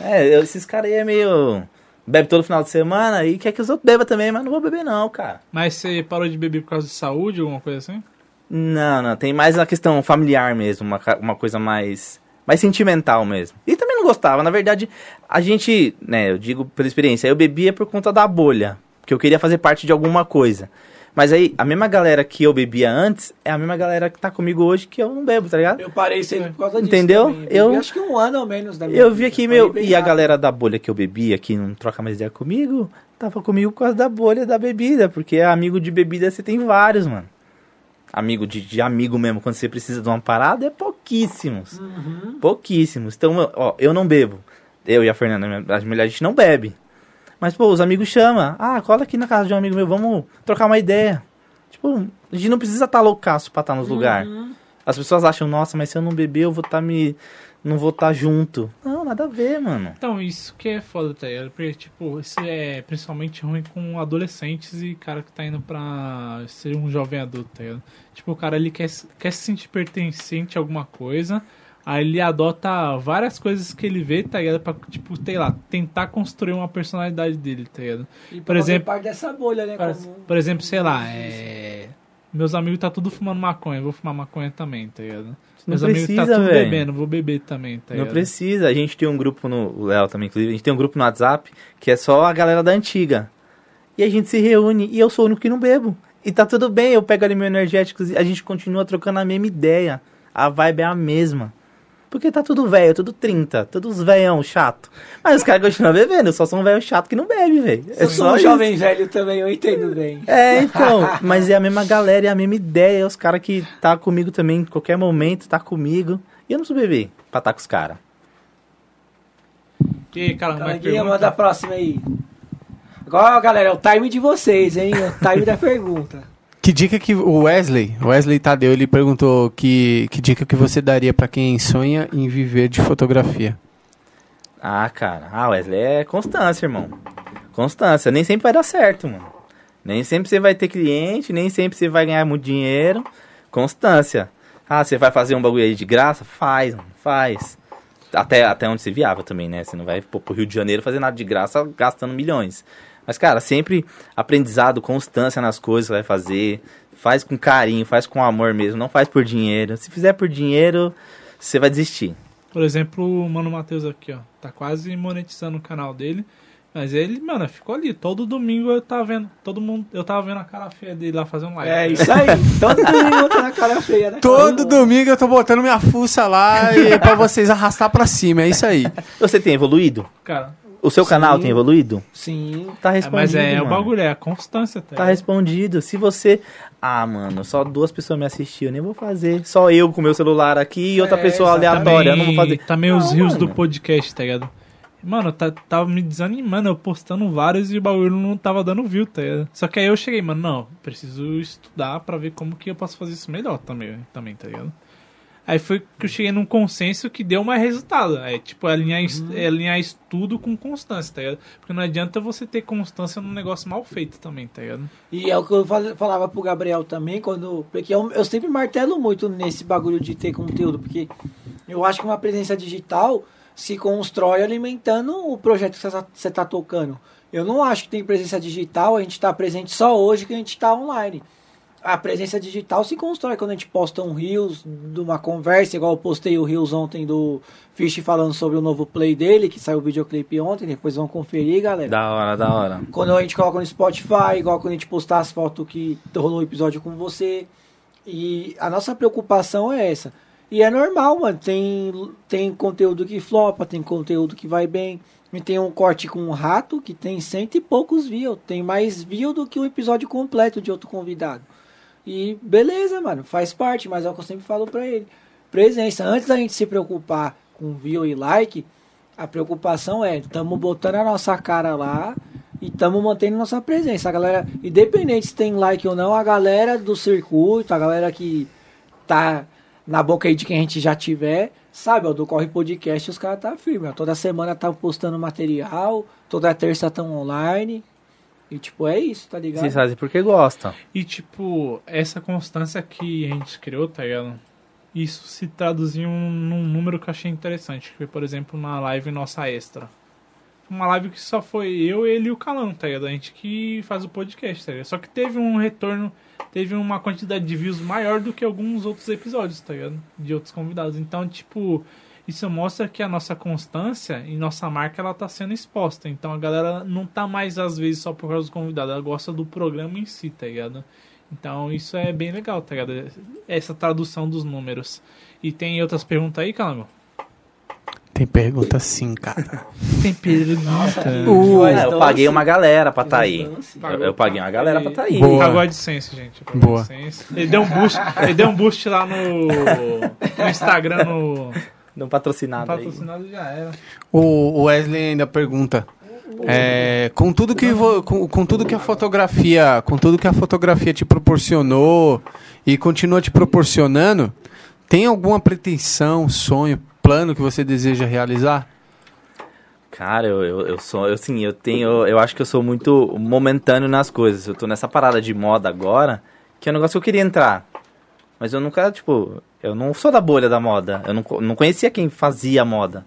É, eu- esses caras aí é meio... Bebe todo final de semana e quer que os outros bebam também, mas não vou beber não, cara. Mas você parou de beber por causa de saúde, alguma coisa assim? Não, não, tem mais a questão familiar mesmo, uma, uma coisa mais, mais sentimental mesmo. E também não gostava, na verdade, a gente, né, eu digo pela experiência, eu bebia por conta da bolha, porque eu queria fazer parte de alguma coisa. Mas aí, a mesma galera que eu bebia antes, é a mesma galera que tá comigo hoje que eu não bebo, tá ligado? Eu parei sempre por causa disso. Entendeu? também. Eu- bebi acho que um ano ou menos da minha Eu vi aqui, meu, e a galera da bolha que eu bebia, que não troca mais ideia comigo, tava comigo por causa da bolha da bebida, porque amigo de bebida você tem vários, mano. Amigo de, de amigo mesmo, quando você precisa de uma parada, é pouquíssimos. Uhum. Pouquíssimos. Então, ó, eu não bebo. Eu e a Fernanda, as mulheres, a gente não bebe. Mas, pô, os amigos chamam. Ah, cola aqui na casa de um amigo meu, vamos trocar uma ideia. Tipo, a gente não precisa estar loucaço pra estar nos lugares. Uhum. As pessoas acham, nossa, mas se eu não beber, eu vou estar me. Não vou estar junto. Não, nada a ver, mano. Então, isso que é foda, tá? Porque, tipo, isso é principalmente ruim com adolescentes e cara que tá indo pra ser um jovem adulto, tá? Tipo, o cara ele quer, quer se sentir pertencente a alguma coisa, aí ele adota várias coisas que ele vê, tá ligado? Pra, tipo, sei lá, tentar construir uma personalidade dele, tá ligado? E Por exemplo- parte dessa bolha, né? Por, como- por exemplo, sei lá, é. Meus amigos tá tudo fumando maconha, eu vou fumar maconha também, tá ligado? Não Meus amigos tá precisa, tudo velho. bebendo, vou beber também, tá Não ligado? precisa. A gente tem um grupo no. O Léo também, inclusive. A gente tem um grupo no WhatsApp que é só a galera da antiga. E a gente se reúne e eu sou o único que não bebo. E tá tudo bem, eu pego ali meu energético e a gente continua trocando a mesma ideia. A vibe é a mesma. Porque tá tudo velho, tudo 30, todos velhão chato. Mas os caras continuam bebendo, só são velho chato que não bebe, velho. É Eu sou só um jovem velho também, eu entendo bem. É, então, mas é a mesma galera, é a mesma ideia, é os caras que tá comigo também, em qualquer momento, tá comigo. E eu não sou bebê pra estar com os caras. E aí, cara, vai Calanguinha, manda a próxima aí. Agora, galera, é o time de vocês, hein? É o time da pergunta. Que dica que o Wesley, Wesley Tadeu, ele perguntou que, que dica que você daria pra quem sonha em viver de fotografia? Ah, cara. Ah, Wesley, é constância, irmão. Constância. Nem sempre vai dar certo, mano. Nem sempre você vai ter cliente, nem sempre você vai ganhar muito dinheiro. Constância. Ah, você vai fazer um bagulho aí de graça? Faz, mano. Faz. Até, até onde você viável também, né? Você não vai pro Rio de Janeiro fazer nada de graça gastando milhões. Mas, cara, sempre aprendizado, constância nas coisas que você vai fazer. Faz com carinho, faz com amor mesmo. Não faz por dinheiro. Se fizer por dinheiro, você vai desistir. Por exemplo, o Mano Matheus aqui, ó. Tá quase monetizando o canal dele. Mas ele, mano, ficou ali. Todo domingo eu tava vendo. Todo mundo. Eu tava vendo a cara feia dele lá fazendo live. É isso aí. Todo domingo tá na cara feia, né? Todo domingo eu tô botando minha fuça lá e pra vocês arrastar pra cima, é isso aí. Você tem evoluído? Cara. O seu Sim. canal tem evoluído? Sim. Tá é, respondido. mas é, o mano. bagulho, é a constância, tá? Tá respondido. Se você. Ah, mano, só duas pessoas me assistiam, eu nem vou fazer. Só eu com meu celular aqui e outra É, pessoa aleatória, eu não vou fazer. Também os Não, rios mano. do podcast, tá ligado? Mano, tá, tava me desanimando, eu postando vários e o bagulho não tava dando view, tá ligado? Só que aí eu cheguei, mano, não, preciso estudar pra ver como que eu posso fazer isso melhor também, também tá ligado? Aí foi que eu cheguei num consenso que deu mais resultado. É tipo, alinhar, es- é alinhar estudo com constância, tá ligado? Porque não adianta você ter constância num negócio mal feito também, tá ligado? E é o que eu fal- falava pro Gabriel também, quando. Porque eu, eu sempre martelo muito nesse bagulho de ter conteúdo, porque eu acho que uma presença digital se constrói alimentando o projeto que você tá- você tá tocando. Eu não acho que tem presença digital, a gente tá presente só hoje que a gente tá online. A presença digital se constrói quando a gente posta um Reels de uma conversa, igual eu postei o Reels ontem do Fish falando sobre o novo play dele, que saiu o videoclipe ontem, depois vão conferir, galera. Da hora, da hora. Quando a gente coloca no Spotify, igual quando a gente postar as fotos que rolou o episódio com você. E a nossa preocupação é essa. E é normal, mano. Tem, tem conteúdo que flopa, tem conteúdo que vai bem. E tem um corte com um rato que tem cento e poucos views. Tem mais view do que o episódio completo de outro convidado. E beleza, mano, faz parte, mas é o que eu sempre falo pra ele. Presença, antes da gente se preocupar com view e like, a preocupação é, estamos botando a nossa cara lá e estamos mantendo nossa presença. A galera, independente se tem like ou não, a galera do circuito, a galera que tá na boca aí de quem a gente já tiver, sabe, ó, do Corre Podcast os caras tá firme, ó. Toda semana tá postando material, toda terça estão online. E tipo, é isso, tá ligado? Vocês fazem porque gostam. E, tipo, essa constância que a gente criou, tá ligado? Isso se traduziu num número que eu achei interessante. Que foi, por exemplo, na live nossa extra. Uma live que só foi eu, ele e o Calão, tá ligado? A gente que faz o podcast, tá ligado? Só que teve um retorno, teve uma quantidade de views maior do que alguns outros episódios, tá ligado? De outros convidados. Então, tipo, isso mostra que a nossa constância e nossa marca ela tá sendo exposta. Então a galera não tá mais às vezes só por causa dos convidados, ela gosta do programa em si, tá ligado? Então isso é bem legal, tá ligado? Essa tradução dos números. E tem outras perguntas aí, Calango? Tem pergunta sim, cara. Tem pergunta. Uh, É, eu paguei uma galera pra tá aí. Eu, eu paguei uma galera pra tá aí. Boa. Pagou a AdSense, gente. Boa. Ele deu um boost, ele deu um boost lá no, no Instagram, no Não patrocinado aí. patrocinado já era. O o Wesley ainda pergunta. é, com tudo que vo- com, com tudo que a fotografia, com tudo que a fotografia te proporcionou e continua te proporcionando, tem alguma pretensão, sonho, plano que você deseja realizar? Cara, eu, eu, eu sou, eu sim, eu tenho, eu acho que eu sou muito momentâneo nas coisas. Eu tô nessa parada de moda agora, que é um negócio que eu queria entrar. Mas eu nunca, tipo, eu não sou da bolha da moda. Eu não, não conhecia quem fazia moda.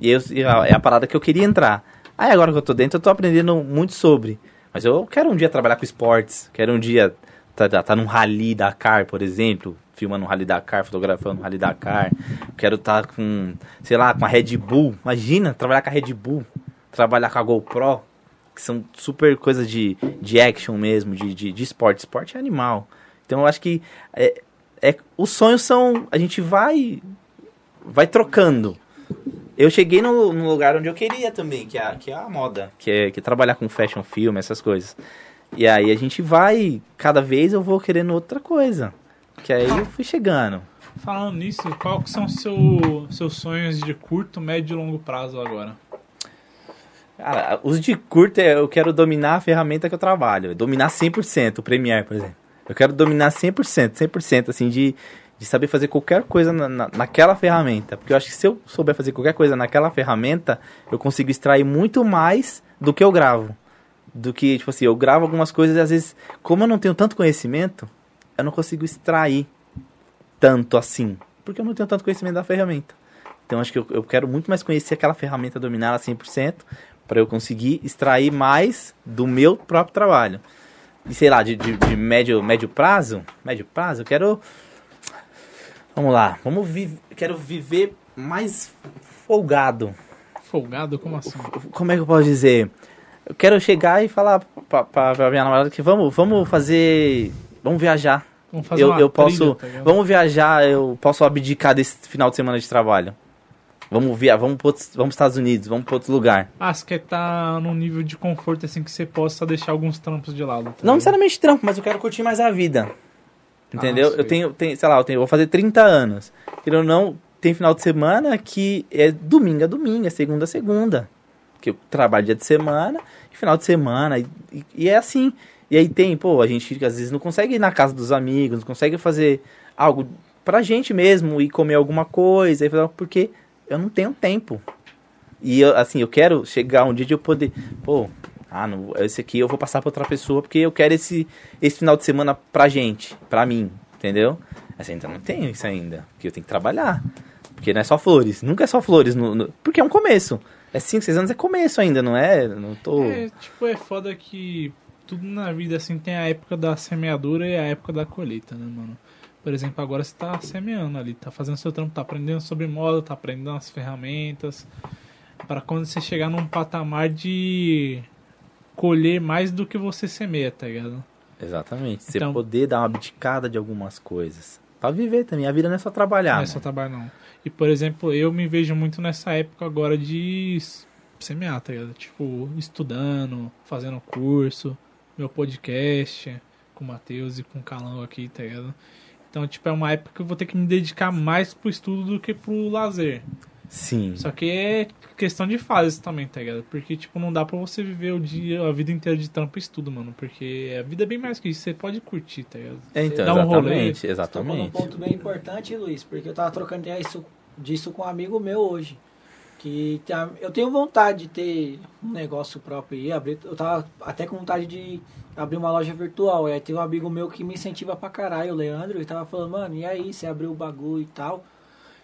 E eu, é a parada que eu queria entrar. Aí agora que eu tô dentro, eu tô aprendendo muito sobre. Mas eu quero um dia trabalhar com esportes, quero um dia tá, tá, tá num rally Dakar, por exemplo, filmando um rally Dakar, fotografando um rally Dakar. Quero estar tá com, sei lá, com a Red Bull. Imagina, trabalhar com a Red Bull, trabalhar com a GoPro, que são super coisas de, de action mesmo, de, de, de esporte. Esporte é animal. Então eu acho que é, é, os sonhos são. A gente vai. Vai trocando. Eu cheguei no, no, lugar onde eu queria também, que é, que é a moda, que é, que é trabalhar com fashion film, essas coisas. E aí a gente vai, cada vez eu vou querendo outra coisa. Que aí eu fui chegando. Falando nisso, qual que são seu, seus sonhos de curto, médio e longo prazo agora? Cara, os de curto é, eu quero dominar a ferramenta que eu trabalho. Dominar 100%, o Premiere, por exemplo. Eu quero dominar 100%, 100% assim, de, de saber fazer qualquer coisa na, na, naquela ferramenta. Porque eu acho que se eu souber fazer qualquer coisa naquela ferramenta, eu consigo extrair muito mais do que eu gravo. Do que, tipo assim, eu gravo algumas coisas e às vezes, como eu não tenho tanto conhecimento, eu não consigo extrair tanto assim, porque eu não tenho tanto conhecimento da ferramenta. Então acho que eu, eu quero muito mais conhecer aquela ferramenta, dominar ela 100%, para eu conseguir extrair mais do meu próprio trabalho. E sei lá, de, de, de, médio, médio prazo, médio prazo, eu quero Vamos lá, vamos vi quero viver mais folgado. Folgado como assim? Como é que eu posso dizer? Eu quero chegar e falar pra, pra, pra minha namorada que vamos, vamos fazer, vamos viajar Vamos fazer eu, uma eu posso. trilha, tá vamos viajar, eu posso abdicar desse final de semana de trabalho. Vamos via, vamos para pros Estados Unidos, vamos para outro lugar. Ah, você quer estar tá num nível de conforto assim que você possa deixar alguns trampos de lado. Tá não necessariamente trampo, mas eu quero curtir mais a vida. Entendeu? Ah, eu tenho, tenho, sei lá, eu, tenho, vou fazer 30 anos. Querendo ou não, tem final de semana que é domingo a domingo, é segunda a segunda. Que eu trabalho dia de semana, e final de semana, e, e, e é assim. E aí tem, pô, a gente às vezes não consegue ir na casa dos amigos, não consegue fazer algo pra gente mesmo e comer alguma coisa, porque eu não tenho tempo. E eu, assim, eu quero chegar um dia de eu poder, pô, ah, não, esse aqui eu vou passar pra outra pessoa porque eu quero esse, esse final de semana pra gente, pra mim, entendeu? Assim, então não tenho isso ainda, porque eu tenho que trabalhar. Porque não é só flores, nunca é só flores, no, no porque é um começo. É 5, 6 anos é começo ainda, não é? Não tô. É, tipo, é foda que tudo na vida assim tem a época da semeadura e a época da colheita, né, mano? Por exemplo, agora você tá semeando ali, tá fazendo seu trampo, tá aprendendo sobre moda, tá aprendendo as ferramentas. para quando você chegar num patamar de colher mais do que você semeia, tá ligado? Exatamente. Você então, poder dar uma abdicada de algumas coisas. Pra viver também. A vida não é só trabalhar. Não é só trabalhar, não. E, por exemplo, eu me vejo muito nessa época agora de semear, tá ligado? Tipo, estudando, fazendo curso, meu podcast com o Matheus e com o Calão aqui, tá ligado? Então, tipo, é uma época que eu vou ter que me dedicar mais pro estudo do que pro lazer. Sim. Só que é questão de fases também, tá ligado? Porque, tipo, não dá pra você viver o dia, a vida inteira de trampo e estudo, mano. Porque a vida é bem mais que isso. Você pode curtir, tá ligado? É, então, Dá um exatamente, rolê. exatamente. um ponto bem importante, Luiz, porque eu tava trocando isso, disso com um amigo meu hoje que eu tenho vontade de ter um negócio próprio e abrir. Eu tava até com vontade de abrir uma loja virtual. E aí tem um amigo meu que me incentiva pra caralho, o Leandro, ele tava falando, mano, e aí, você abriu o bagulho e tal.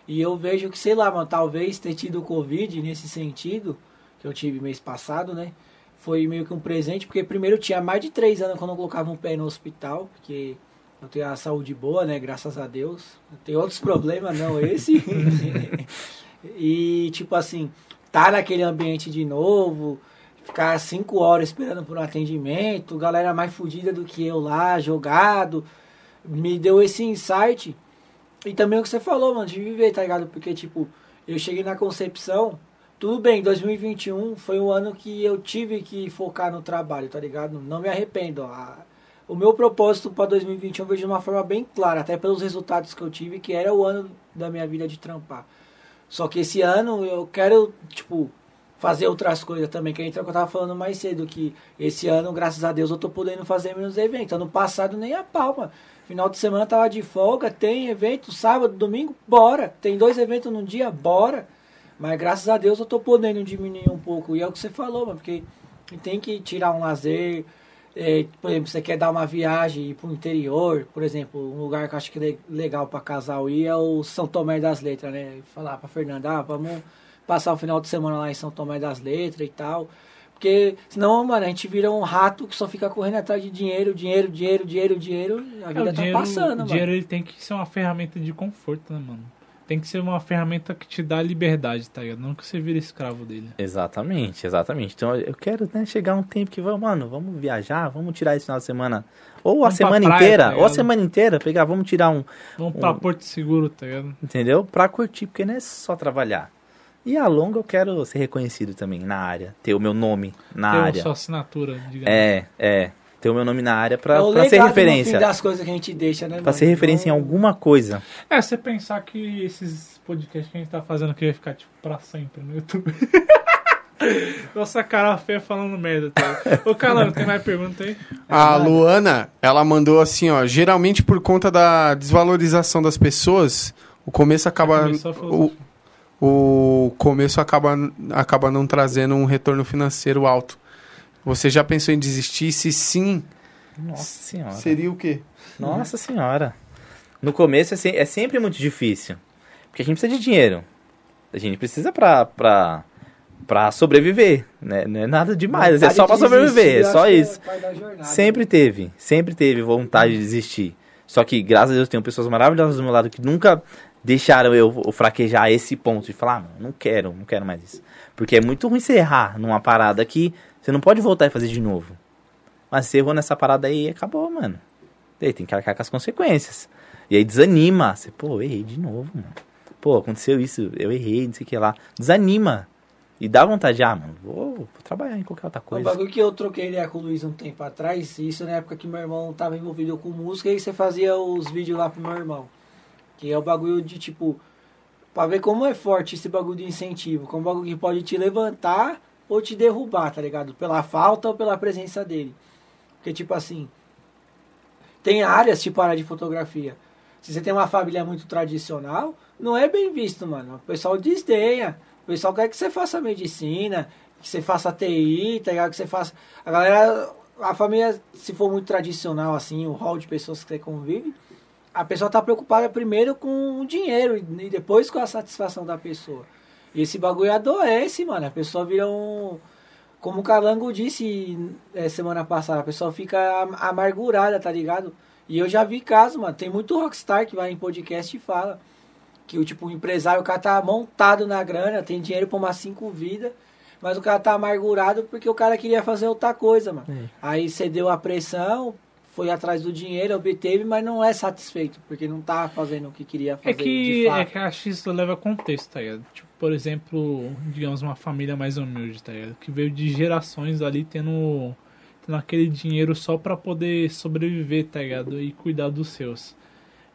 E eu vejo que, sei lá, mano, talvez ter tido Covid nesse sentido, que eu tive mês passado, né? Foi meio que um presente, porque primeiro tinha mais de três anos quando eu colocava um pé no hospital, porque eu tenho a saúde boa, né? Graças a Deus. Eu tenho outros problemas, não esse. E, tipo assim, tá naquele ambiente de novo, ficar cinco horas esperando por um atendimento, galera mais fodida do que eu lá, jogado, me deu esse insight. E também o que você falou, mano, de viver, tá ligado? Porque, tipo, eu cheguei na concepção, tudo bem, 2021 foi um ano que eu tive que focar no trabalho, tá ligado? Não me arrependo, ó. O meu propósito para 2021 eu vejo de uma forma bem clara, até pelos resultados que eu tive, que era o ano da minha vida de trampar. Só que esse ano eu quero, tipo, fazer outras coisas também, que a gente eu tava falando mais cedo, que esse ano, graças a Deus, eu tô podendo fazer menos eventos. Ano passado nem a palma. Final de semana tava de folga, tem evento, sábado, domingo, bora. Tem dois eventos no dia, bora. Mas graças a Deus eu tô podendo diminuir um pouco. E é o que você falou, mano, porque tem que tirar um lazer, é, por exemplo, você quer dar uma viagem para o interior, por exemplo, um lugar que eu acho que é legal para casal ir é o São Tomé das Letras, né? Falar para Fernanda, ah, vamos passar o final de semana lá em São Tomé das Letras e tal. Porque senão, mano, a gente vira um rato que só fica correndo atrás de dinheiro, dinheiro, dinheiro, dinheiro, dinheiro. A É, vida o tá dinheiro, passando, o dinheiro mano. ele tem que ser uma ferramenta de conforto, né, mano? Tem que ser uma ferramenta que te dá liberdade, tá ligado? Não que você vira escravo dele. Exatamente, exatamente. Então eu quero né, chegar um tempo que, vamos, mano, vamos viajar, vamos tirar esse final de semana. Ou a Vamos pra semana praia, inteira, tá ou a semana inteira, pegar, vamos tirar um, Vamos pra Um- Porto Seguro, tá ligado? entendeu? Pra curtir, porque não é só trabalhar. E a longa eu quero ser reconhecido também na área, ter o meu nome na Ter área. sua assinatura, digamos. É, é. Ter o meu nome na área pra, é ser referência. fim das coisas que a gente deixa, né, Pra mano? ser referência em Então, alguma coisa. É, você pensar que esses podcasts que a gente tá fazendo aqui vai ficar, tipo, pra sempre no YouTube. Nossa cara feia falando merda, tá? Ô, Calano, tem mais pergunta aí? A. Luana, ela mandou assim, ó. Geralmente por conta da desvalorização das pessoas, o começo acaba. O, filosofia. o começo acaba, acaba não trazendo um retorno financeiro alto. Você já pensou em desistir? Se sim, Nossa senhora. seria o quê? Nossa senhora. No começo é, se- é sempre muito difícil. Porque a gente precisa de dinheiro. A gente precisa pra, pra, pra sobreviver. Né? Não é nada demais. É vontade só pra sobreviver. desistir, É só que isso. jornada, Sempre né? teve. Sempre teve vontade de desistir. Só que, graças a Deus, tenho pessoas maravilhosas do meu lado que nunca deixaram eu fraquejar a esse ponto de falar, ah, não quero, não quero mais isso. Porque é muito ruim você errar numa parada que você não pode voltar e fazer de novo. Mas você errou nessa parada aí, acabou, mano. E aí tem que arcar com as consequências. E aí desanima. Você, pô, eu errei de novo, mano. Pô, aconteceu isso, eu errei, não sei o que lá. Desanima. E dá vontade, ah, mano, vou, vou trabalhar em qualquer outra coisa. bagulho que eu troquei ideia com o Luiz um tempo atrás, isso na época que meu irmão tava envolvido com música, e você fazia os vídeos lá pro meu irmão. Que é o bagulho de tipo, pra ver como é forte esse bagulho de incentivo, como um bagulho que pode te levantar ou te derrubar, tá ligado? Pela falta ou pela presença dele. Porque tipo assim, tem áreas tipo área de fotografia. Se você tem uma família muito tradicional, não é bem visto, mano. O pessoal desdenha. O pessoal quer que você faça medicina, que você faça TI, tá ligado? Que você faça. A galera, a família, se for muito tradicional, assim, o hall de pessoas que você convive, a pessoa tá preocupada primeiro com o dinheiro e depois com a satisfação da pessoa. E esse bagulho adoece, mano. A pessoa vira um. Como o Calango disse é, semana passada, a pessoa fica am- amargurada, tá ligado? E eu já vi casos, mano. Tem muito rockstar que vai em podcast e fala que o tipo o empresário, o cara tá montado na grana, tem dinheiro pra umas cinco vidas, mas o cara tá amargurado porque o cara queria fazer outra coisa, mano. É. Aí cedeu a pressão, foi atrás do dinheiro, obteve, mas não é satisfeito, porque não tá fazendo o que queria fazer É que, é que acho que isso leva contexto, tá ligado? Tipo, por exemplo, digamos, uma família mais humilde, tá ligado? Que veio de gerações ali tendo, tendo aquele dinheiro só pra poder sobreviver, tá ligado? E cuidar dos seus.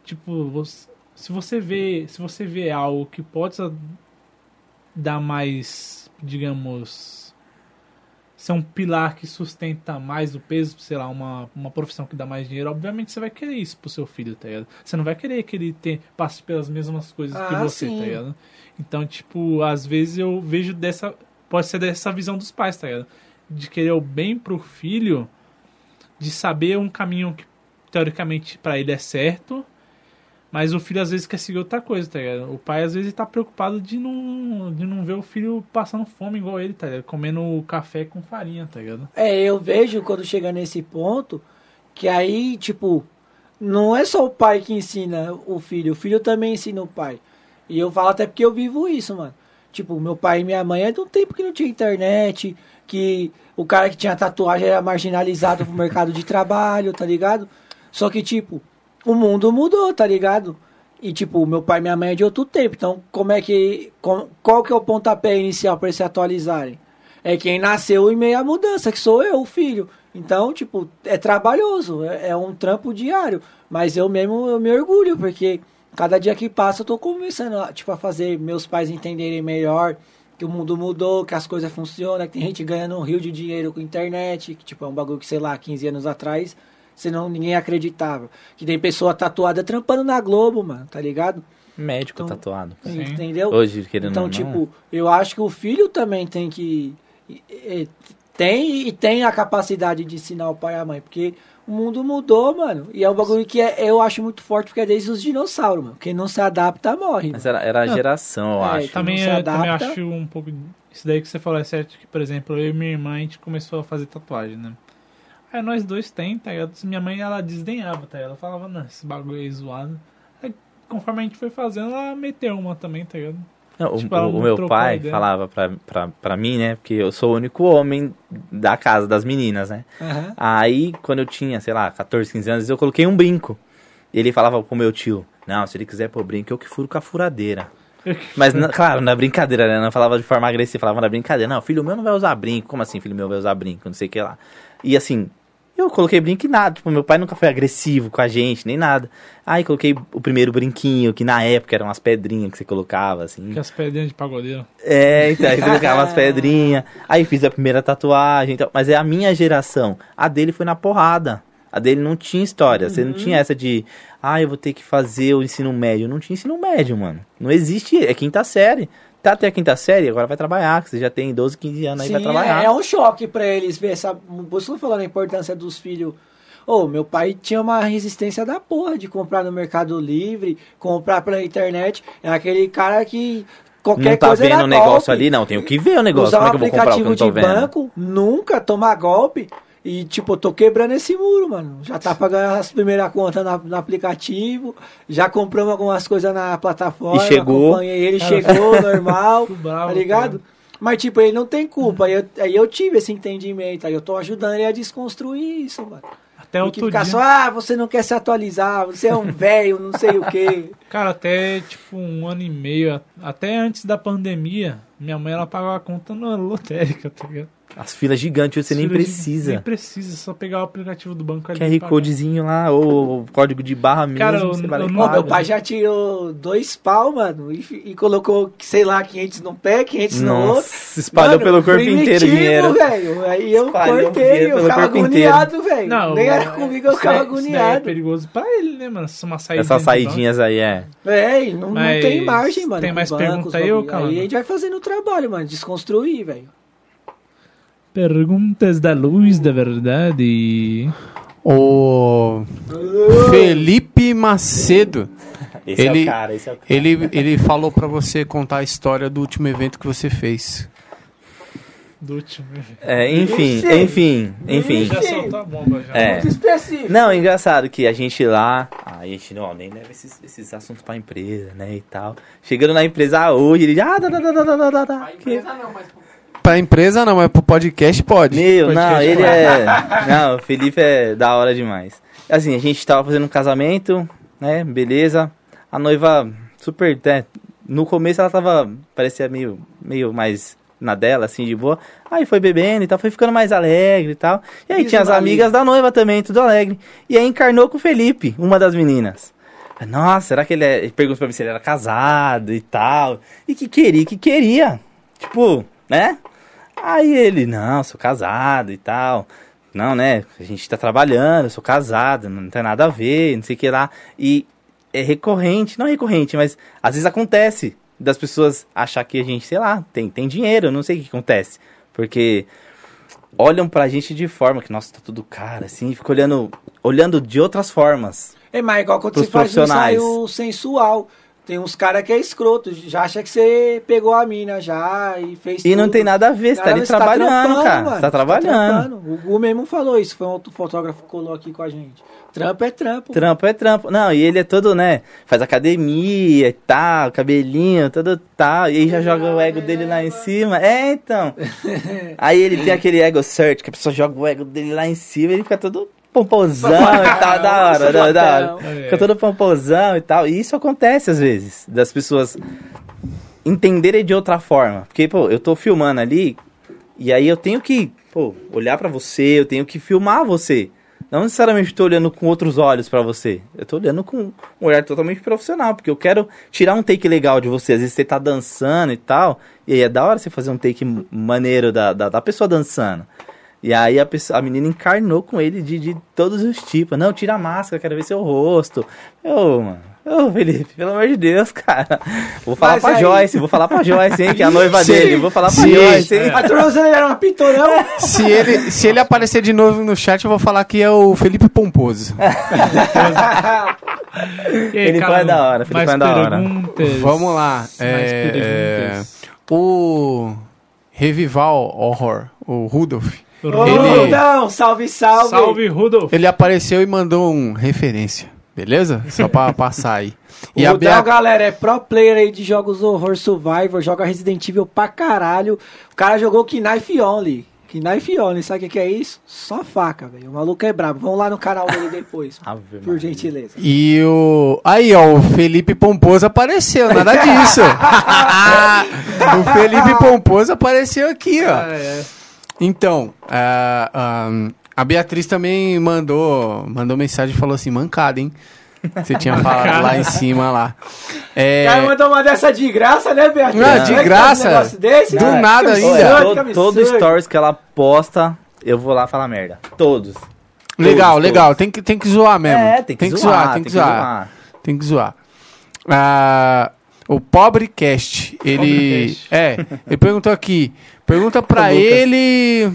Tipo, você- se você vê, se você vê algo que possa dar mais, digamos, ser um pilar que sustenta mais o peso, sei lá, uma, uma profissão que dá mais dinheiro, obviamente você vai querer isso pro seu filho, tá ligado? Você não vai querer que ele te, passe pelas mesmas coisas que Ah, você, sim. tá ligado? Então, tipo, às vezes eu vejo dessa. Pode ser dessa visão dos pais, tá ligado? De querer o bem pro filho, de saber um caminho que teoricamente pra ele é certo, mas o filho às vezes quer seguir outra coisa, tá ligado? O pai às vezes tá preocupado de não, de não ver o filho passando fome igual ele, tá ligado? Comendo café com farinha, tá ligado? É, eu vejo quando chega nesse ponto que aí, tipo, não é só o pai que ensina o filho, o filho também ensina o pai. E eu falo até porque eu vivo isso, mano. Tipo, meu pai e minha mãe é de um tempo que não tinha internet, que o cara que tinha tatuagem era marginalizado pro mercado de trabalho, tá ligado? Só que, tipo, o mundo mudou, tá ligado? E, tipo, meu pai e minha mãe é de outro tempo. Então, como é que. com- qual que é o pontapé inicial para eles se atualizarem? É quem nasceu em meio à mudança, que sou eu, o filho. Então, tipo, é trabalhoso, é, é um trampo diário. Mas eu mesmo eu me orgulho, porque cada dia que passa eu tô começando a, tipo, a fazer meus pais entenderem melhor que o mundo mudou, que as coisas funcionam, que tem gente ganhando um rio de dinheiro com internet, que tipo, é um bagulho que, sei lá, 15 anos atrás, senão ninguém acreditava. Que tem pessoa tatuada trampando na Globo, mano, tá ligado? Médico Então, tatuado. Sim. Entendeu? Hoje, querendo Então, não. tipo, eu acho que o filho também tem que. Tem e tem a capacidade de ensinar o pai e a mãe, porque o mundo mudou, mano. E é um bagulho que é, eu acho muito forte, porque é desde os dinossauros, mano. Quem não se adapta, morre. Mas era, era a Não. geração, eu É, acho. Também, se eu também adapta. acho um pouco Isso daí que você falou é certo que, por exemplo, eu e minha irmã, a gente começou a fazer tatuagem, né? Aí nós dois tem, tá ligado? Minha mãe, ela desdenhava, tá ligado? Ela falava, não, esse bagulho aí é zoado. Aí, conforme a gente foi fazendo, ela meteu uma também, tá ligado? Não, o- Tipo, o, o meu pai falava pra, pra, pra mim, né? Porque eu sou o único homem da casa, das meninas, né? Aham. Aí, quando eu tinha, sei lá, 14, 15 anos, eu coloquei um brinco. Ele falava pro meu tio, não, se ele quiser pôr brinco, eu que furo com a furadeira. Mas, na- claro, na brincadeira, né? Não falava de forma agressiva, falava na brincadeira. Não, filho meu não vai usar brinco. Como assim, filho meu vai usar brinco? Não sei o que lá. E assim, eu coloquei brinco e nada. Tipo, meu pai nunca foi agressivo com a gente, nem nada. Aí coloquei o primeiro brinquinho, que na época eram umas pedrinhas que você colocava, assim. Que as pedrinhas de pagodeiro. É, então, aí colocava umas pedrinhas. Aí fiz a primeira tatuagem. Então, mas é a minha geração. A dele foi na porrada. A dele não tinha história. Você não tinha essa de, ah, eu vou ter que fazer o ensino médio. Não tinha ensino médio, mano. Não existe. É quinta série. Tá até a quinta série, agora vai trabalhar. que Você já tem 12, 15 anos aí, vai trabalhar. é, é um choque pra eles ver essa. Você não falando a importância dos filhos. Ô, meu pai tinha uma resistência da porra de comprar no Mercado Livre, comprar pela internet. É aquele cara que qualquer não tá coisa vendo o negócio ali, não. Tenho que ver o negócio. Usar Como é que eu vou comprar o que eu aplicativo não tô de vendo? banco, nunca tomar golpe. E, tipo, eu tô quebrando esse muro, mano. Já tá pagando as primeiras contas na- no, aplicativo. Já compramos algumas coisas na plataforma. E chegou. acompanhei Ele chegou, normal. Bravo, tá ligado? Mas, tipo, ele não tem culpa. Aí eu, aí eu tive esse entendimento. Aí eu tô ajudando ele a desconstruir isso, mano. Até outro ficar dia. só, ah, você não quer se atualizar, você é um velho, não sei o quê. Cara, até tipo um ano e meio, até antes da pandemia, minha mãe ela pagava a conta na lotérica, tá ligado? As filas gigantes, você nem precisa. Nem precisa, só pegar o aplicativo do banco ali. e QR. Codezinho lá, ou o código de barra mesmo, Cara, você vai e paga. meu pai já tirou dois pau, mano, e, e colocou, sei lá, 500 num pé, 500 no outro. Nossa, espalhou Mano, pelo corpo inteiro o dinheiro. velho. Aí eu Espalhou cortei, eu ficava agoniado, velho. Não, Nem era é- comigo, eu isso ficava É agoniado. perigoso pra ele, né, mano? Se uma saída Essas saidinhas aí, é. É, e não, não tem margem, mano. tem mais bancos, pergunta aí, ô. Calando? Aí a gente vai fazendo o trabalho, mano, desconstruir, velho. Perguntas da luz da verdade. O Felipe Macedo, Esse Ele- é o cara, esse é o cara. ele, ele falou pra você contar a história do último evento que você fez. Do último. É, enfim, enfim, enfim. Já soltou a bomba já. É. Muito específico. Não, é engraçado que a gente lá, a gente não, nem leva esses, esses assuntos pra empresa, né, e tal. Chegando na empresa hoje, ele já, ah, tá, tá, tá, tá, tá, tá, tá. Que- Pra empresa não, mas pro podcast pode. Meu, não, Podcast ele é. Não, o Felipe é da hora demais. Assim, a gente tava fazendo um casamento, né? Beleza. A noiva super. Né, no começo ela tava. Parecia meio, meio mais na dela, assim, de boa. Aí foi bebendo e tal, foi ficando mais alegre e tal. E aí Isso, tinha as amigas da noiva também, tudo alegre. E aí encarnou com o Felipe, uma das meninas. Nossa, será que ele é. Ele perguntou pra mim se ele era casado e tal. E que queria, que queria. Tipo, né? Aí ele, não, sou casado e tal. Não, né? A gente tá trabalhando, eu sou casado, não tem nada a ver, não sei o que lá. E é recorrente, não é recorrente, mas às vezes acontece das pessoas achar que a gente, sei lá, tem, tem dinheiro, não sei o que acontece. Porque olham pra gente de forma que, nossa, tá tudo caro, assim, fica olhando, olhando de outras formas. É, mas igual quando você faz um ensaio sensual. Tem uns caras que é escroto, já acha que você pegou a mina já e fez E não tudo. tem nada a ver, você tá ali tá trabalhando, trampando, cara. mano, Você tá você trabalhando. trampando. O Gu mesmo falou isso, foi um outro fotógrafo que colou aqui com a gente. Trampo é trampo. Trampo é trampo. Não, e ele é todo, né? Faz academia e tal, cabelinho, todo tal. E aí já joga o ego dele lá em cima. É, então. Aí ele tem aquele ego search, que a pessoa joga o ego dele lá em cima e ele fica todo pomposão e tal, da hora, da, da hora. É. Fica todo pomposão e tal. E isso acontece às vezes, das pessoas entenderem de outra forma. Porque, pô, eu tô filmando ali e aí eu tenho que, pô, olhar pra você, eu tenho que filmar você. Não necessariamente tô olhando com outros olhos pra você. Eu tô olhando com um olhar totalmente profissional, porque eu quero tirar um take legal de você. Às vezes você tá dançando e tal, e aí é da hora você fazer um take maneiro da, da, da pessoa dançando. E aí a, pessoa, a menina encarnou com ele de, de todos os tipos. Não, tira a máscara, quero ver seu rosto. Eu, mano. Ô, Felipe, pelo amor de Deus, cara. Vou falar Mas pra aí- Joyce, vou falar pra Joyce, hein, que é a noiva Se- dele. Vou falar pra Joyce, hein. A era uma pitorão. Se ele, se ele aparecer de novo no chat, eu vou falar que é o Felipe Pomposo. Aí, Ele cara, foi da hora, mais foi da hora. Vamos lá. Mais É, o Revival Horror, o Rudolph. Ô, Ele- Rudão, salve, salve. Salve, Rudolf. Ele apareceu e mandou um referência, beleza? Só pra passar aí. O E a Bia... galera, é pro player aí de jogos horror survivor, joga Resident Evil pra caralho. O cara jogou Knife Only. Knife Only, sabe o que, que é isso? Só faca, velho. O maluco é brabo. Vamos lá no canal dele depois. Por Maria. gentileza. E o. Aí, ó, o Felipe Pomposo apareceu, nada disso. o Felipe Pomposo apareceu aqui, ó. É, Então, a, a, a Beatriz também mandou, mandou mensagem e falou assim: mancada, hein? Você tinha falado lá em cima lá. É, O cara mandou uma dessa de graça, né, Beatriz? Não, de é que graça. é um desse? Do Fica nada ainda. me todo surdo. stories que ela posta, eu vou lá falar merda. Todos. legal, todos, legal. todos. Tem que, tem que zoar mesmo. É, tem que, zoar, tem que zoar. Tem que zoar. Ah, o Pobre Cast, ele. Pobrecast. É, ele perguntou aqui. Pergunta pra Lucas. ele.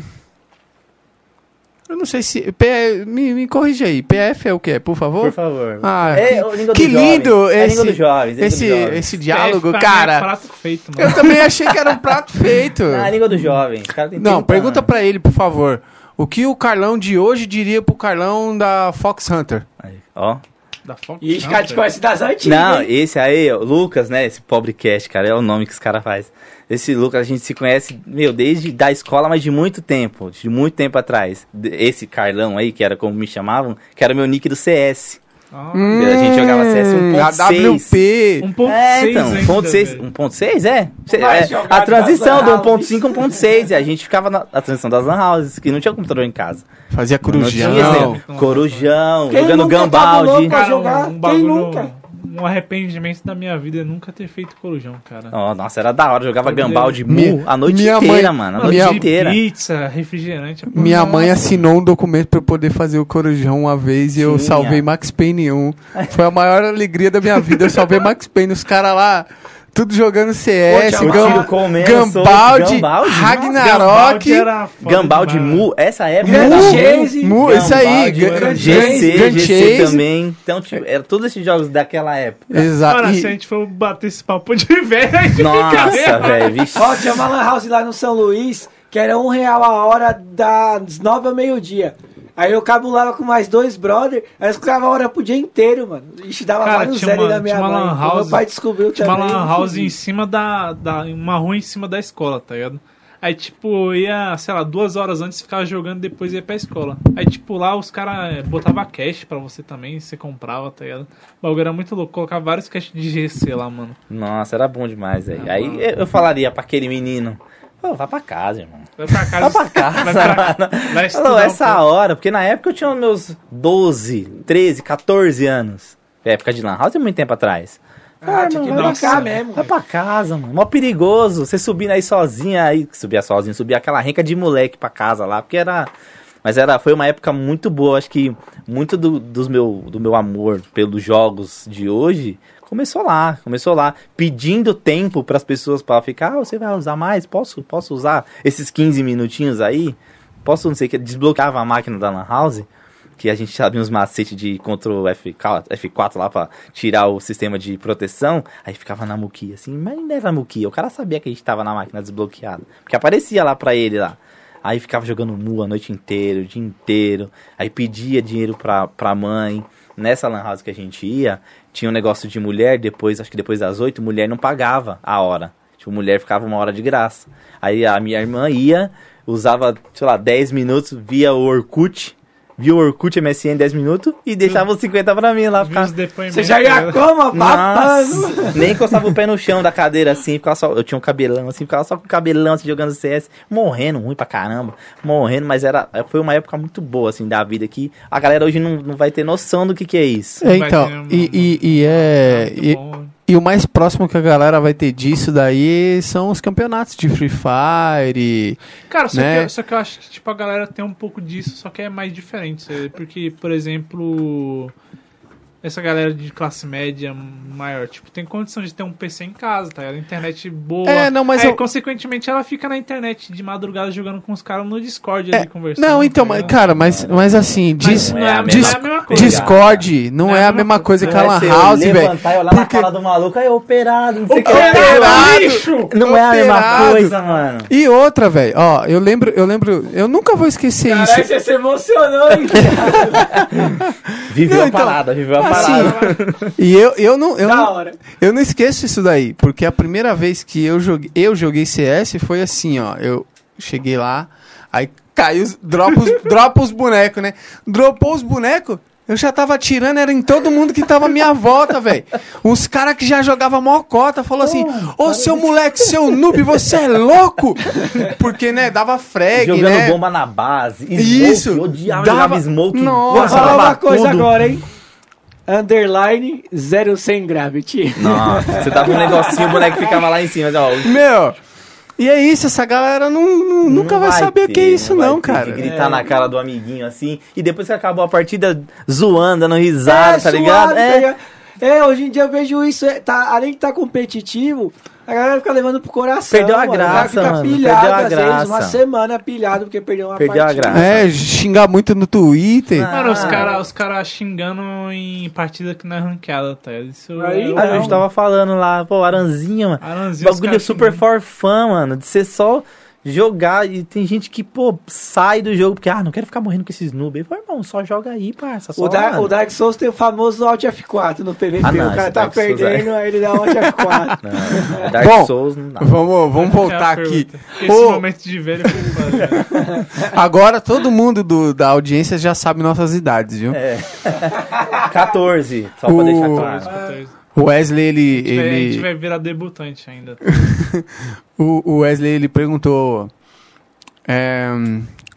Eu não sei se. P- me, me corrige aí. PF é o quê, por favor? Por favor. Ah, É, que, língua que jovens. lindo É a esse, língua dos jovens, é língua esse, esse diálogo, pra mim É cara. prato feito, mano. Eu também achei que era um prato feito. Ah, a língua dos jovens. O cara tem Não, 30 pergunta pra ele, por favor. O que o Carlão de hoje diria pro Carlão da Fox Hunter? Aí, Ó. Da Fox Ih, Hunter. cara, te conhece das antigas. Não, hein? esse aí, o Lucas, né? Esse pobre cast, cara, é o nome que os caras fazem. Esse Lucas a gente se conhece, meu, desde da escola, mas de muito tempo, de muito tempo atrás. Esse Carlão aí, que era como me chamavam, que era meu nick do CS. Ah, A gente jogava CS Hum, 1.6. AWP. 1.6 É, então, ainda, 1.6, velho. 1.6 é? É, a transição do nas lan 1.5 1.6 e a gente ficava na a transição das lan houses, que não tinha computador em casa. Fazia Não tinha, corujão. né? corujão, Quem jogando Cara, um Quem nunca? Um arrependimento da minha vida é nunca ter feito corujão, cara. Ó, nossa, era da hora, jogava Meu Gambaldi Mu Minha- a noite minha inteira, mãe- mano, a noite minha- de inteira. pizza, refrigerante. Minha toda. mãe assinou um documento pra eu poder fazer o corujão uma vez e eu salvei Max Payne 1. Foi a maior alegria da minha vida. Eu salvei Max Payne. Os caras lá, tudo jogando CS, Pô, Gambaldi, Gambaldi, Ragnarok. era Gambaldi. Mu, essa época. Mu, Chase. Mu, isso aí, GC, GC também. Então, tipo, eram todos esses jogos daquela época. Exato. E- se a gente for bater esse papo de velho, Nossa, velho. Ó, tinha uma lan house lá no São Luís, que era um real a hora das nove ao meio-dia. Aí eu cabulava com mais dois brother, aí eu ficava a hora pro dia inteiro, mano. Ixi, dava Cara, vários tinha zero da minha mãe. house- Meu pai descobriu Tinha uma lan house em cima da, da. Uma rua em cima da escola, tá ligado? Aí, tipo, ia, sei lá, duas horas antes ficava jogando, depois ia pra escola. Aí, tipo, lá os caras botavam cash pra você também, você comprava, tá ligado? O bagulho era muito louco, colocava vários cash de GC lá, mano. Nossa, era bom demais, velho. Aí eu eu falaria pra aquele menino, pô, vá pra casa, irmão. Vai pra casa. Vai pra casa, Vai, pra, mano. vai Falou, essa hora, porque na época eu tinha meus 12, 13, 14 anos. Época de lan house é muito tempo atrás. Ah, tinha que Nossa. brincar mesmo. Vai pra casa, mano. Mó perigoso. Você subindo aí sozinha, aí subia sozinho, subia aquela renca de moleque pra casa lá, porque era. Mas era, foi uma época muito boa. Acho que muito do, dos meu, do meu amor pelos jogos de hoje começou lá. Começou lá. Pedindo tempo pras pessoas pra ficar. Ah, você vai usar mais? Posso, posso usar esses 15 minutinhos aí? Posso, não sei o que. Desbloqueava a máquina da Lan House. Que a gente sabia uns macetes de Ctrl F4, F4 lá pra tirar o sistema de proteção. Aí ficava na muquia assim, mas não era muquia. O cara sabia que a gente tava na máquina desbloqueada. Porque aparecia lá pra ele lá. Aí ficava jogando mu a noite inteira, o dia inteiro. Aí pedia dinheiro pra, pra mãe. Nessa lan house que a gente ia, tinha um negócio de mulher, depois, acho que depois das oito, mulher não pagava a hora. Tipo, mulher ficava uma hora de graça. Aí a minha irmã ia, usava, sei lá, 10 minutos, via o Orkut, via o Orkut MSN 10 minutos e deixava os 50 pra mim lá. Ficar... Você já ia como? Nossa, nem encostava o pé no chão da cadeira assim, ficava só, eu tinha um cabelão assim, ficava só com o cabelão assim, jogando CS, morrendo, ruim pra caramba, morrendo, mas era, foi uma época muito boa assim da vida que a galera hoje não, não vai ter noção do que que é isso. É, então, e, e, e é. Muito E, bom. E o mais próximo que a galera vai ter disso daí são os campeonatos de Free Fire. Cara, só, né? que, só que eu acho que tipo, a galera tem um pouco disso, só que é mais diferente. Porque, por exemplo, essa galera de classe média maior, tipo, tem condição de ter um PC em casa, tá? ligado? Internet boa. É, não, mas Aí, eu- consequentemente, ela fica na internet de madrugada jogando com os caras no Discord ali conversando. Não, então, tá mas, cara, mas, mas assim, não é, a Não é a mesma- é coisa. Discord não é a mesma coisa que a Lan é House, velho. levantar e olhar na cara do maluco, aí operado, não sei o que. Operado! Lixo! Não é a mesma Operado. coisa, mano. E outra, velho, ó, eu lembro, eu lembro, eu nunca vou esquecer Caralho, isso. você se emocionou, hein? Viveu Não, a então, parada, viveu a assim. E eu, eu não, eu da não, hora. eu não esqueço isso daí, porque a primeira vez que eu joguei, eu joguei CS foi assim, ó, eu cheguei lá, aí caiu, os- dropa os, dropa os bonecos, né? Dropou os bonecos, eu já tava atirando, era em todo mundo que tava à minha volta, velho. Os caras que já jogavam mocota falou assim: Ô seu moleque, seu noob, você é louco? Porque, né, dava frag, Jogando né? bomba na base. Smoke, Isso, Odiava dava- jogava smoke. Nossa, Vou falar dava uma coisa tudo. agora, hein? Underline 0 sem gravity. Nossa, você dava um negocinho, o boneco ficava lá em cima. Ó, Meu, e é isso, essa galera não, não- nunca Não vai, saber o que é isso, vai não, ter cara. que gritar É. na cara do amiguinho assim. E depois que acabou a partida, zoando, dando risada, tá suave, ligado? tá É. ligado? É, hoje em dia eu vejo isso, é, tá, além de estar competitivo, a galera fica levando pro coração. Perdeu a mano. O cara graça, fica mano, pilhado, perdeu a às vezes, uma graça. semana pilhado porque perdeu uma Perdeu a partida. graça. É, xingar muito no Twitter. Ah. Mano, os caras os cara xingando em partida que não é ranqueada, tá? Isso Aí, é- Ah, a gente tava falando lá, pô, Aranzinha, mano. Aranzinho, os Bagulho super xingando. for fun, mano. De ser só jogar. E tem gente que, pô, sai do jogo porque, ah, não quero ficar morrendo com esses noobs. Pô, irmão, só joga aí, parça. Só, O, Dark, o Dark Souls tem o famoso Alt F4 no PVP. Ah, não, o cara tá Dark Souls perdendo, aí ele dá o Alt F4. Não, Dark Bom, Souls não dá. Vamos, vamos É voltar aqui. pergunta. Esse Ô, momento de velho é agora todo mundo do- da audiência já sabe nossas idades, viu? É. 14, só pra O- deixar claro. Ele... O Wesley, ele, A gente ele, vai virar debutante ainda. o, o Wesley, ele perguntou, é,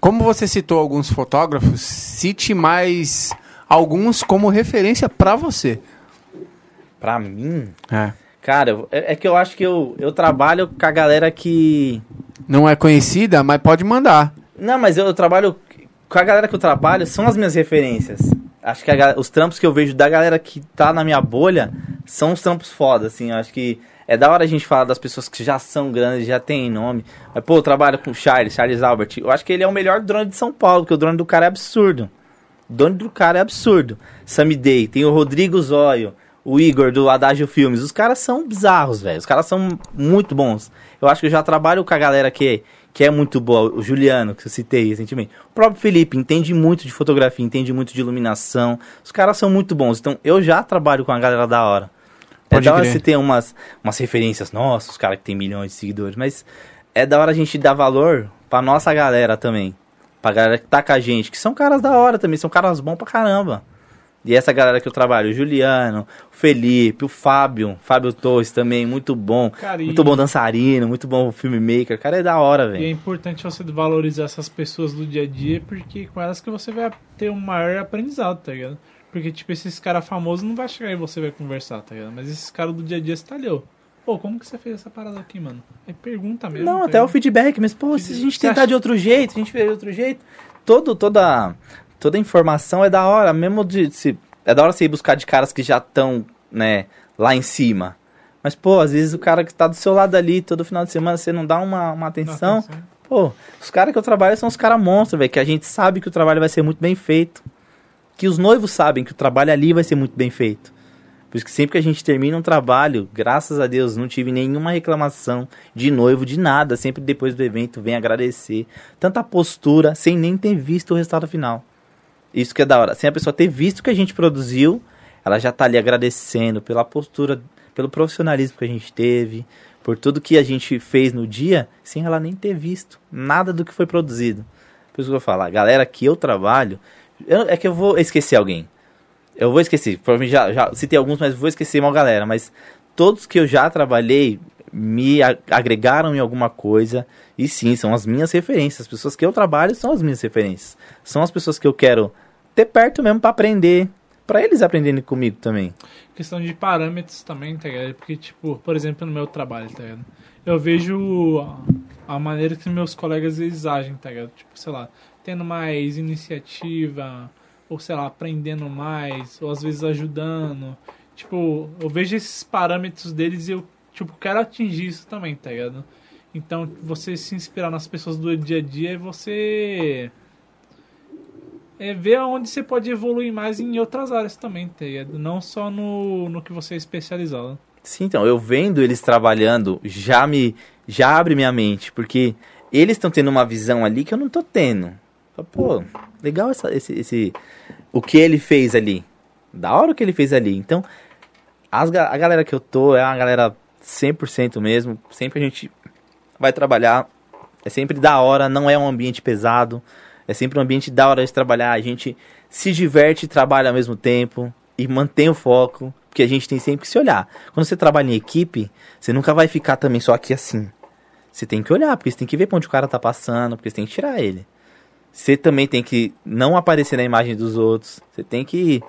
como você citou alguns fotógrafos, cite mais alguns como referência pra você. Pra mim, É. cara, é, é que eu acho que eu, eu trabalho com a galera que. Não é conhecida, mas pode mandar. Não, mas eu, eu trabalho. Com a galera que eu trabalho são as minhas referências. Acho que a os trampos que eu vejo da galera que tá na minha bolha são os trampos foda, assim. Eu acho que é da hora a gente falar das pessoas que já são grandes, já têm nome. Mas, pô, eu trabalho com o Charles, Charles Albert. Eu acho que ele é o melhor drone de São Paulo, porque o drone do cara é absurdo. O drone do cara é absurdo. Sammy Day, tem o Rodrigo Zóio, o Igor do Adágio Filmes. Os caras são bizarros, velho. Os caras são muito bons. Eu acho que eu já trabalho com a galera que, que é muito boa. O Juliano, que eu citei recentemente. O próprio Felipe entende muito de fotografia, entende muito de iluminação. Os caras são muito bons. Então, eu já trabalho com a galera da hora. Pode é da hora crer. você ter umas, umas referências, nossa, os caras que tem milhões de seguidores. Mas é da hora a gente dar valor pra nossa galera também. Pra galera que tá com a gente, que são caras da hora também, são caras bons pra caramba. E essa galera que eu trabalho, o Juliano, o Felipe, o Fábio, Fábio Torres também, muito bom. Cara, Muito bom dançarino, muito bom filmmaker. O cara é da hora, E é velho. importante você valorizar essas pessoas do dia a dia, porque com elas que você vai ter um maior aprendizado, tá ligado? Porque, tipo, esses caras famosos não vai chegar e você vai conversar, tá ligado? Mas esses caras do dia a dia você tá ali, ó. Pô, como que você fez essa parada aqui, mano? É pergunta mesmo. Não, tá até o feedback, mas, pô, se a gente tentar acha- de outro jeito, a gente fez de outro jeito, todo, toda, toda informação é da hora, mesmo de se. É da hora você ir buscar de caras que já estão, né, lá em cima. Mas, pô, às vezes o cara que tá do seu lado ali todo final de semana, você não dá uma, uma Dá atenção. atenção. Pô, os caras que eu trabalho são os caras monstros, velho, que a gente sabe que o trabalho vai ser muito bem feito. Que os noivos sabem que o trabalho ali vai ser muito bem feito. Por isso que sempre que a gente termina um trabalho, graças a Deus, não tive nenhuma reclamação de noivo, de nada. Sempre depois do evento vem agradecer. Tanta postura, sem nem ter visto o resultado final. Isso que é da hora. Sem a pessoa ter visto o que a gente produziu, ela já tá ali agradecendo pela postura, pelo profissionalismo que a gente teve, por tudo que a gente fez no dia, sem ela nem ter visto nada do que foi produzido. Por isso que eu vou falar, galera que eu trabalho, eu- é que eu vou esquecer alguém. Eu vou esquecer, provavelmente já, já citei alguns, mas vou esquecer uma galera. Mas todos que eu já trabalhei me agregaram em alguma coisa. E sim, são as minhas referências. As pessoas que eu trabalho são as minhas referências. São as pessoas que eu quero ter perto mesmo pra aprender. Pra eles aprenderem comigo também. questão de parâmetros também, tá ligado? Porque, tipo, por exemplo, no meu trabalho, tá ligado? Eu vejo a, a maneira que meus colegas eles agem, tá ligado? Tipo, sei lá, tendo mais iniciativa, ou sei lá, aprendendo mais, ou às vezes ajudando. Tipo, eu vejo esses parâmetros deles e eu, tipo, quero atingir isso também, tá ligado? Então, você se inspirar nas pessoas do dia a dia é você é ver onde você pode evoluir mais em outras áreas também, tá ligado? Não só no, no que você é especializado. Sim, então, eu vendo eles trabalhando já me já abre minha mente, porque eles estão tendo uma visão ali que eu não tô tendo. Pô, legal essa, esse, esse o que ele fez ali. Da hora o que ele fez ali. Então, as, a galera que eu tô é uma galera 100% mesmo. Sempre a gente vai trabalhar. É sempre da hora, não é um ambiente pesado. É sempre um ambiente da hora de trabalhar. A gente se diverte e trabalha ao mesmo tempo. E mantém o foco. Porque a gente tem sempre que se olhar. Quando você trabalha em equipe, você nunca vai ficar também só aqui assim. Você tem que olhar, porque você tem que ver pra onde o cara tá passando, porque você tem que tirar ele. Você também tem que não aparecer na imagem dos outros. Você tem que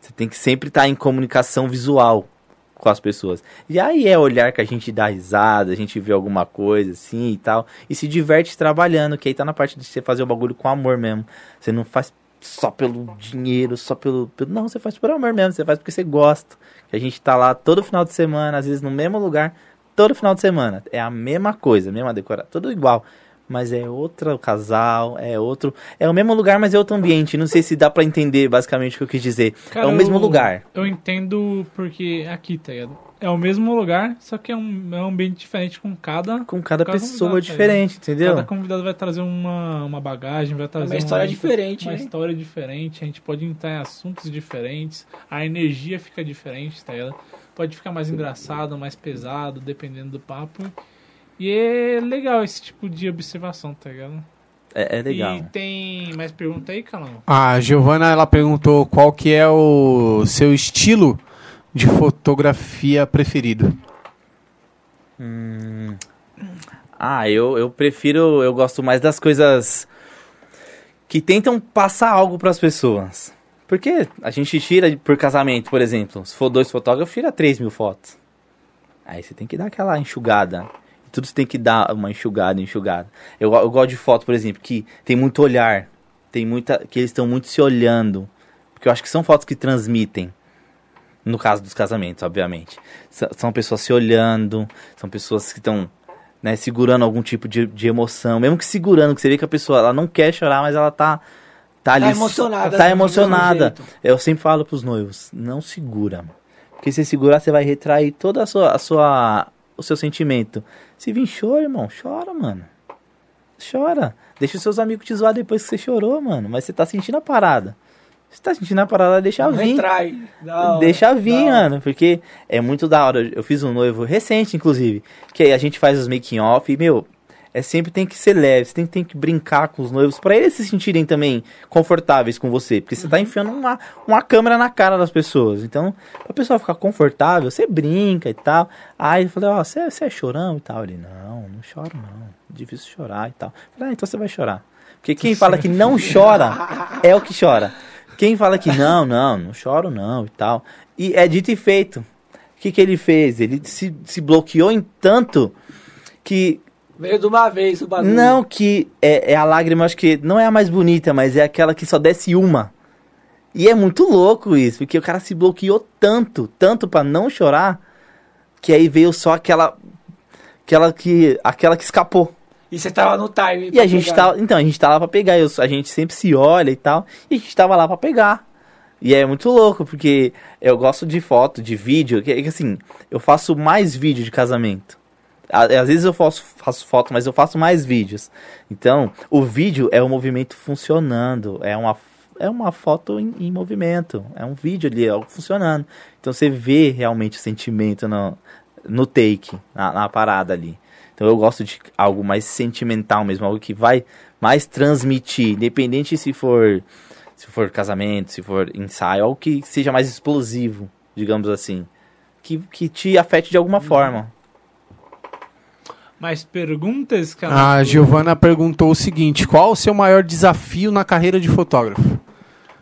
você tem que sempre estar em comunicação visual com as pessoas. E aí é olhar que a gente dá risada, a gente vê alguma coisa assim e tal. E se diverte trabalhando, que aí tá na parte de você fazer o bagulho com amor mesmo. Você não faz só pelo dinheiro, só pelo. pelo- não, você faz por amor mesmo, você faz porque você gosta. Que a gente tá lá todo final de semana, às vezes no mesmo lugar, todo final de semana. É a mesma coisa, mesma decoração, tudo igual. Mas é outro casal, é outro. É o mesmo lugar, mas é outro ambiente. Não sei se dá pra entender basicamente o que eu quis dizer. Cara, é o mesmo eu- lugar. Eu entendo porque aqui, tá ligado? É o mesmo lugar, só que é um, é um ambiente diferente com cada. Com cada cada pessoa convidado, diferente, entendeu? Cada convidado vai trazer uma, uma bagagem, vai trazer uma história uma, diferente, uma né? história diferente. A gente pode entrar em assuntos diferentes, a energia fica diferente, tá ligado? Pode ficar mais engraçado, mais pesado, dependendo do papo. E é legal esse tipo de observação, tá ligado? É, é legal. E tem mais pergunta aí, Calão? A Giovana ela perguntou qual que é o seu estilo de fotografia preferido. Hum. Ah, eu, eu prefiro. Eu gosto mais das coisas que tentam passar algo pras pessoas. Porque a gente tira por casamento, por exemplo. Se for dois fotógrafos, tira 3 mil fotos. Aí você tem que dar aquela enxugada. Tudo você tem que dar uma enxugada, enxugada. Eu, eu gosto de foto, por exemplo, que tem muito olhar. Tem muita. que eles estão muito se olhando. Porque eu acho que são fotos que transmitem. No caso dos casamentos, obviamente. S- São pessoas se olhando, são pessoas que estão né, segurando algum tipo de, de emoção. Mesmo que segurando, que você vê que a pessoa ela não quer chorar, mas ela tá. Tá, ali, emocionada, Tá mesmo emocionada. Eu sempre falo pros noivos, não segura. Porque se segurar, você vai retrair toda a sua, a sua, o seu sentimento. Se vir choro, irmão, chora, mano. Chora. Deixa os seus amigos te zoar depois que você chorou, mano. Mas você tá sentindo a parada. Você tá sentindo a parada, deixa vir. Retrai. Hora, Deixa vir, mano, porque é muito da hora. Eu fiz um noivo recente, inclusive, que aí a gente faz os making off e, meu, é sempre tem que ser leve, você tem, tem que brincar com os noivos pra eles se sentirem também confortáveis com você, porque você tá enfiando uma, uma câmera na cara das pessoas. Então, pra pessoa ficar confortável, você brinca e tal. Aí eu falei, ó, você, você é chorão e tal. Ele, não, não choro não, difícil chorar e tal. Eu falei, ah, então você vai chorar. Porque quem fala que não chora é o que chora. Quem fala que não, não, não choro não e tal. E é dito e feito. O que, que ele fez? Ele se, se bloqueou em tanto que. Veio de uma vez o bagulho. Não, que é, é a lágrima, acho que não é a mais bonita, mas é aquela que só desce uma. E é muito louco isso, porque o cara se bloqueou tanto, tanto pra não chorar, que aí veio só aquela. Aquela que. Aquela que escapou. E você tava no time. E a gente pegar. tá, então, a gente tá lá pra pegar, eu- a gente sempre se olha e tal, e a gente tava lá pra pegar. E é muito louco, porque eu gosto de foto, de vídeo, que, que assim, eu faço mais vídeo de casamento. Às vezes eu faço, faço foto, mas eu faço mais vídeos. Então, o vídeo é o movimento funcionando, é uma, é uma foto em, em movimento, é um vídeo ali, é algo funcionando. Então você vê realmente o sentimento no, no take, na, na parada ali. Então eu gosto de algo mais sentimental mesmo, algo que vai mais transmitir, independente se for se for casamento, se for ensaio, algo que seja mais explosivo, digamos assim, que, que te afete de alguma forma. Mais perguntas, cara? A Giovana perguntou o seguinte: qual o seu maior desafio na carreira de fotógrafo?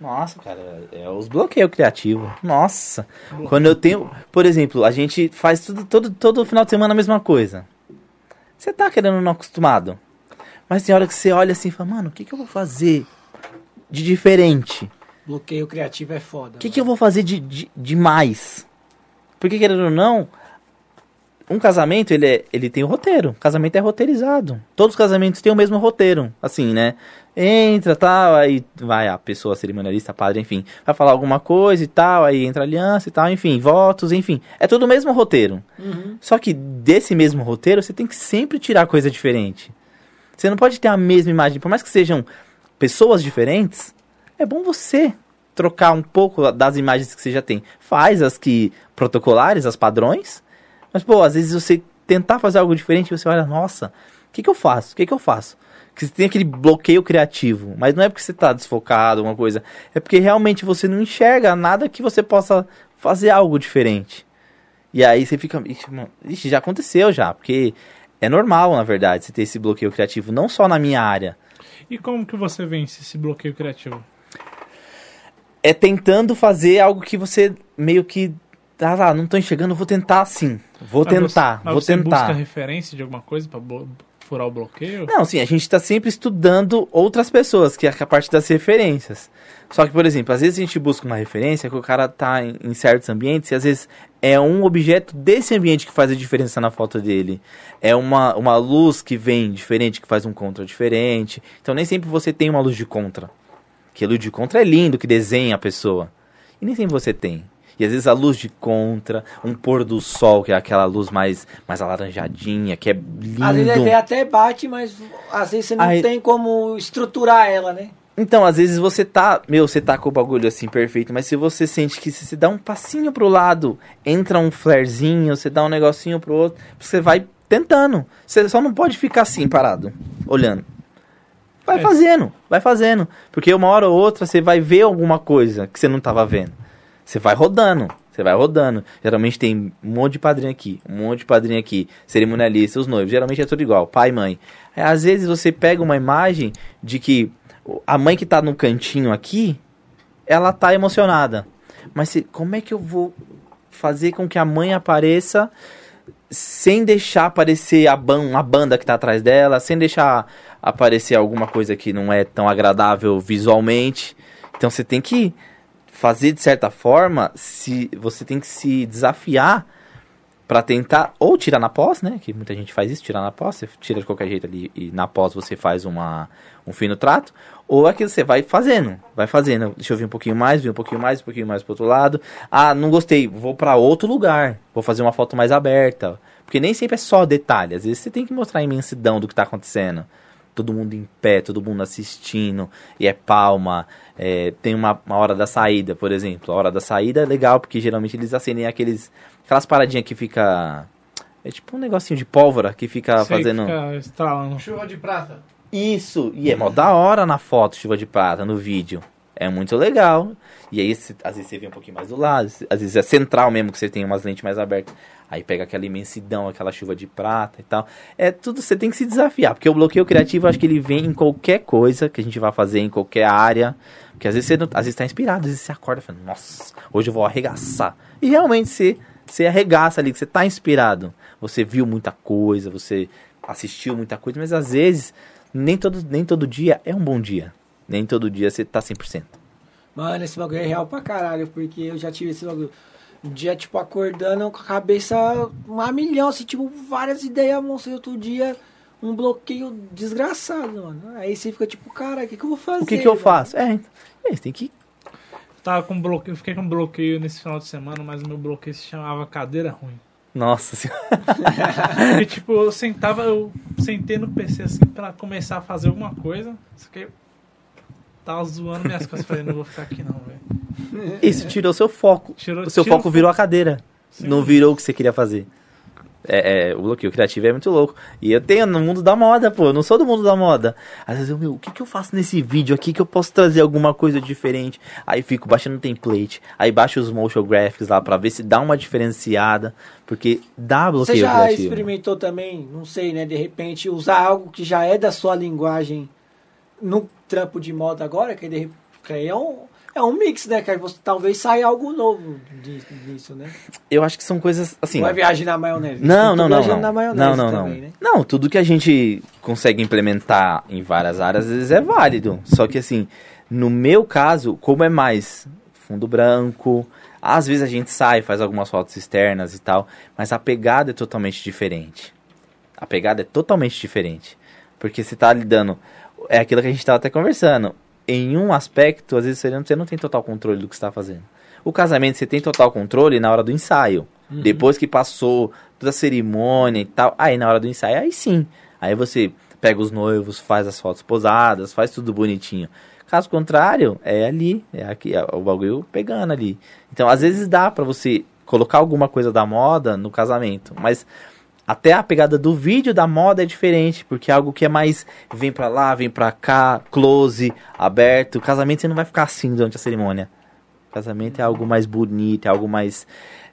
Nossa, cara, é os bloqueios criativos. Nossa, quando eu tenho, por exemplo, a gente faz tudo, todo todo final de semana a mesma coisa. Você tá querendo não acostumado, mas tem hora que você olha assim e fala, mano, o que que eu vou fazer de diferente? Bloqueio criativo é foda. O que, que eu vou fazer de, de, de mais? Porque, querendo ou não, um casamento, ele, é, ele tem o roteiro. Casamento é roteirizado. Todos os casamentos têm o mesmo roteiro. Assim, né? Entra, tal, aí vai a pessoa cerimonialista, padre, enfim, vai falar alguma coisa e tal, aí entra a aliança e tal, enfim, votos, enfim. É tudo o mesmo roteiro. Só que desse mesmo roteiro, você tem que sempre tirar coisa diferente. Você não pode ter a mesma imagem. Por mais que sejam pessoas diferentes, é bom você trocar um pouco das imagens que você já tem. Faz as que protocolares, as padrões, mas, pô, às vezes você tentar fazer algo diferente, você olha, nossa, o que, que eu faço? O que, que eu faço? Que você tem aquele bloqueio criativo, mas não é porque você está desfocado, alguma coisa, é porque realmente você não enxerga nada que você possa fazer algo diferente. E aí você fica, ixi, mano, ixi, já aconteceu já, porque é normal, na verdade, você ter esse bloqueio criativo, não só na minha área, E como que você vence esse bloqueio criativo? é tentando fazer algo que você meio que tá lá, não tô enxergando, vou tentar assim. Vou Mas tentar, você, mas vou você tentar. busca referência de alguma coisa pra blo- furar o bloqueio? Não, sim, a gente tá sempre estudando outras pessoas, que é a parte das referências. Só que, por exemplo, às vezes a gente busca uma referência que o cara tá em, em certos ambientes e às vezes é um objeto desse ambiente que faz a diferença na foto dele. É uma, uma luz que vem diferente, que faz um contra diferente. Então nem sempre você tem uma luz de contra. Que a luz de contra é lindo, que desenha a pessoa. E nem sempre você tem. E às vezes a luz de contra, um pôr do sol, que é aquela luz mais, mais alaranjadinha, que é lindo. Às vezes até bate, mas às vezes você não Aí- tem como estruturar ela, né? Então, às vezes você tá, meu, você tá com o bagulho assim perfeito, mas se você sente que se você dá um passinho pro lado, entra um flarezinho, você dá um negocinho pro outro, você vai tentando. Você só não pode ficar assim parado, olhando. Vai É. fazendo, vai fazendo, porque uma hora ou outra você vai ver alguma coisa que você não tava vendo. Você vai rodando, você vai rodando. Geralmente tem um monte de padrinho aqui, um monte de padrinho aqui, cerimonialista, os noivos, geralmente é tudo igual, pai e mãe. Aí, às vezes você pega uma imagem de que a mãe que tá no cantinho aqui, ela tá emocionada. Mas se- como é que eu vou fazer com que a mãe apareça sem deixar aparecer a, ban a banda que tá atrás dela, sem deixar aparecer alguma coisa que não é tão agradável visualmente? Então você tem que fazer de certa forma, se você tem que se desafiar Pra tentar ou tirar na pós, né? Que muita gente faz isso, tirar na pós, você tira de qualquer jeito ali e na pós você faz uma, um fino trato, ou aquilo você vai fazendo, vai fazendo. Deixa eu vir um pouquinho mais, vir um pouquinho mais, um pouquinho mais pro outro lado. Ah, não gostei, vou pra outro lugar, vou fazer uma foto mais aberta. Porque nem sempre é só detalhe, às vezes você tem que mostrar a imensidão do que tá acontecendo. Todo mundo em pé, todo mundo assistindo, e é palma. é, tem uma, uma hora da saída, por exemplo. A hora da saída é legal, porque geralmente eles acendem aqueles, aquelas paradinhas que fica. É tipo um negocinho de pólvora que fica Sei fazendo. Fica estralando. Chuva de prata. Isso, e é mó da hora na foto, chuva de prata, no vídeo. É muito legal. E aí, cê- às vezes você vê um pouquinho mais do lado, às vezes é central mesmo, que você tem umas lentes mais abertas. Aí pega aquela imensidão, aquela chuva de prata e tal. É tudo, você tem que se desafiar, porque o bloqueio criativo, acho que ele vem em qualquer coisa que a gente vai fazer, em qualquer área. Porque às vezes você não, às vezes tá inspirado, às vezes você acorda e fala, nossa, hoje eu vou arregaçar. E realmente você, você arregaça ali, que você tá inspirado. Você viu muita coisa, você assistiu muita coisa, mas às vezes nem todo, nem todo dia é um bom dia. Nem todo dia você tá 100%. Mano, esse bagulho é real pra caralho, porque eu já tive esse bagulho. Um dia, tipo, acordando com a cabeça um milhão, assim, tipo, várias ideias, monstro. E outro dia, um bloqueio desgraçado, mano. Aí você fica tipo, cara, o que, que eu vou fazer? O que que eu faço? É, então, é, você tem que... Tava com bloqueio, fiquei com bloqueio nesse final de semana, mas o meu bloqueio se chamava cadeira ruim. Nossa senhora. Porque, tipo, eu sentava, eu sentei no PC assim pra começar a fazer alguma coisa. Só que tava zoando minhas costas. Falei, não vou ficar aqui não, velho. Isso tirou seu foco. Tirou- O seu foco virou a cadeira. Sim. Não virou o que você queria fazer. É, é, o bloqueio criativo é muito louco. E eu tenho no mundo da moda, pô. Eu não sou do mundo da moda. Às vezes eu, meu, o que, que eu faço nesse vídeo aqui que eu posso trazer alguma coisa diferente? Aí fico baixando o template. Aí baixo os motion graphics lá pra ver se dá uma diferenciada. Porque dá Você bloqueio já criativo. experimentou também, não sei, né? De repente, usar algo que já é da sua linguagem no trampo de moda agora, que, de, que aí é um, é um mix, né? Que aí você, talvez saia algo novo di- disso, né? Eu acho que são coisas assim. Não é viagem na maionese. Não, não, não. Não, na maionese não, não. também, não. né? Não, tudo que a gente consegue implementar em várias áreas às vezes é válido. Só que assim, no meu caso, como é mais fundo branco. Às vezes a gente sai, faz algumas fotos externas e tal, mas a pegada é totalmente diferente. A pegada é totalmente diferente. Porque você tá lidando. É aquilo que a gente tava até conversando. Em um aspecto, às vezes você não, tem total controle do que você tá fazendo. O casamento você tem total controle na hora do ensaio. Depois que passou toda a cerimônia e tal, aí na hora do ensaio, aí sim. Aí você pega os noivos, faz as fotos posadas, faz tudo bonitinho. Caso contrário, é ali, é aqui, é o bagulho pegando ali. Então, às vezes dá pra você colocar alguma coisa da moda no casamento, mas até a pegada do vídeo da moda é diferente, porque é algo que é mais vem pra lá, vem pra cá, close, aberto. Casamento você não vai ficar assim durante a cerimônia. Casamento é algo mais bonito, é algo mais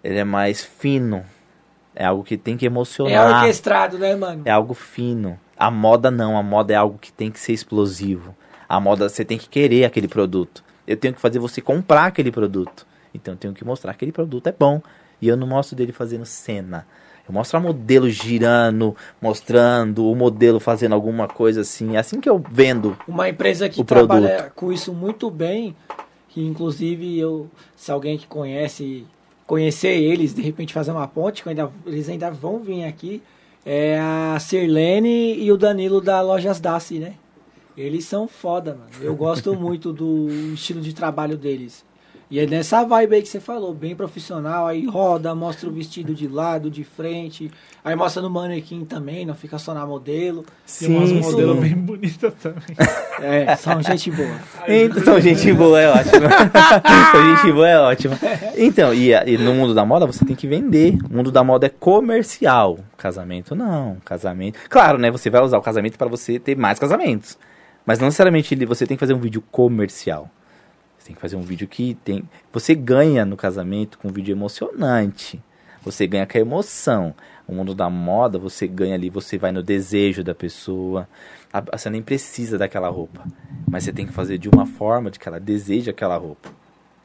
ele é mais fino. É algo que tem que É emocionar. orquestrado, né, mano? É algo fino. A moda não, a moda é algo que tem que ser explosivo. A moda você tem que querer aquele produto. Eu tenho que fazer você comprar aquele produto. Então eu tenho que mostrar que aquele produto é bom. E eu não mostro dele fazendo cena. Mostro modelo girando, mostrando o modelo fazendo alguma coisa assim. É assim que eu vendo. Uma empresa que trabalha produto. com isso muito bem, que inclusive eu, se alguém que conhece, conhecer eles, de repente fazer uma ponte, que ainda, eles ainda vão vir aqui, é a Sirlene e o Danilo da Lojas Daci, né? Eles são foda, mano. Eu gosto muito do estilo de trabalho deles. E é nessa vibe aí que você falou, bem profissional, aí roda, mostra o vestido de lado, de frente, aí mostra no manequim também, não fica só na modelo. Tem umas Sim, sim. bem bonitas também. É, são gente boa. Então, gente boa é ótimo. então, gente boa é ótimo. Então, e, e no mundo da moda você tem que vender. O mundo da moda é comercial. Casamento não. Casamento. Claro, né? Você vai usar o casamento para você ter mais casamentos. Mas não necessariamente você tem que fazer um vídeo comercial. Tem que fazer um vídeo que tem. Você ganha no casamento com um vídeo emocionante. Você ganha com a emoção. O mundo da moda, você ganha ali, você vai no desejo da pessoa. A- Você nem precisa daquela roupa. Mas você tem que fazer de uma forma de que ela deseje aquela roupa.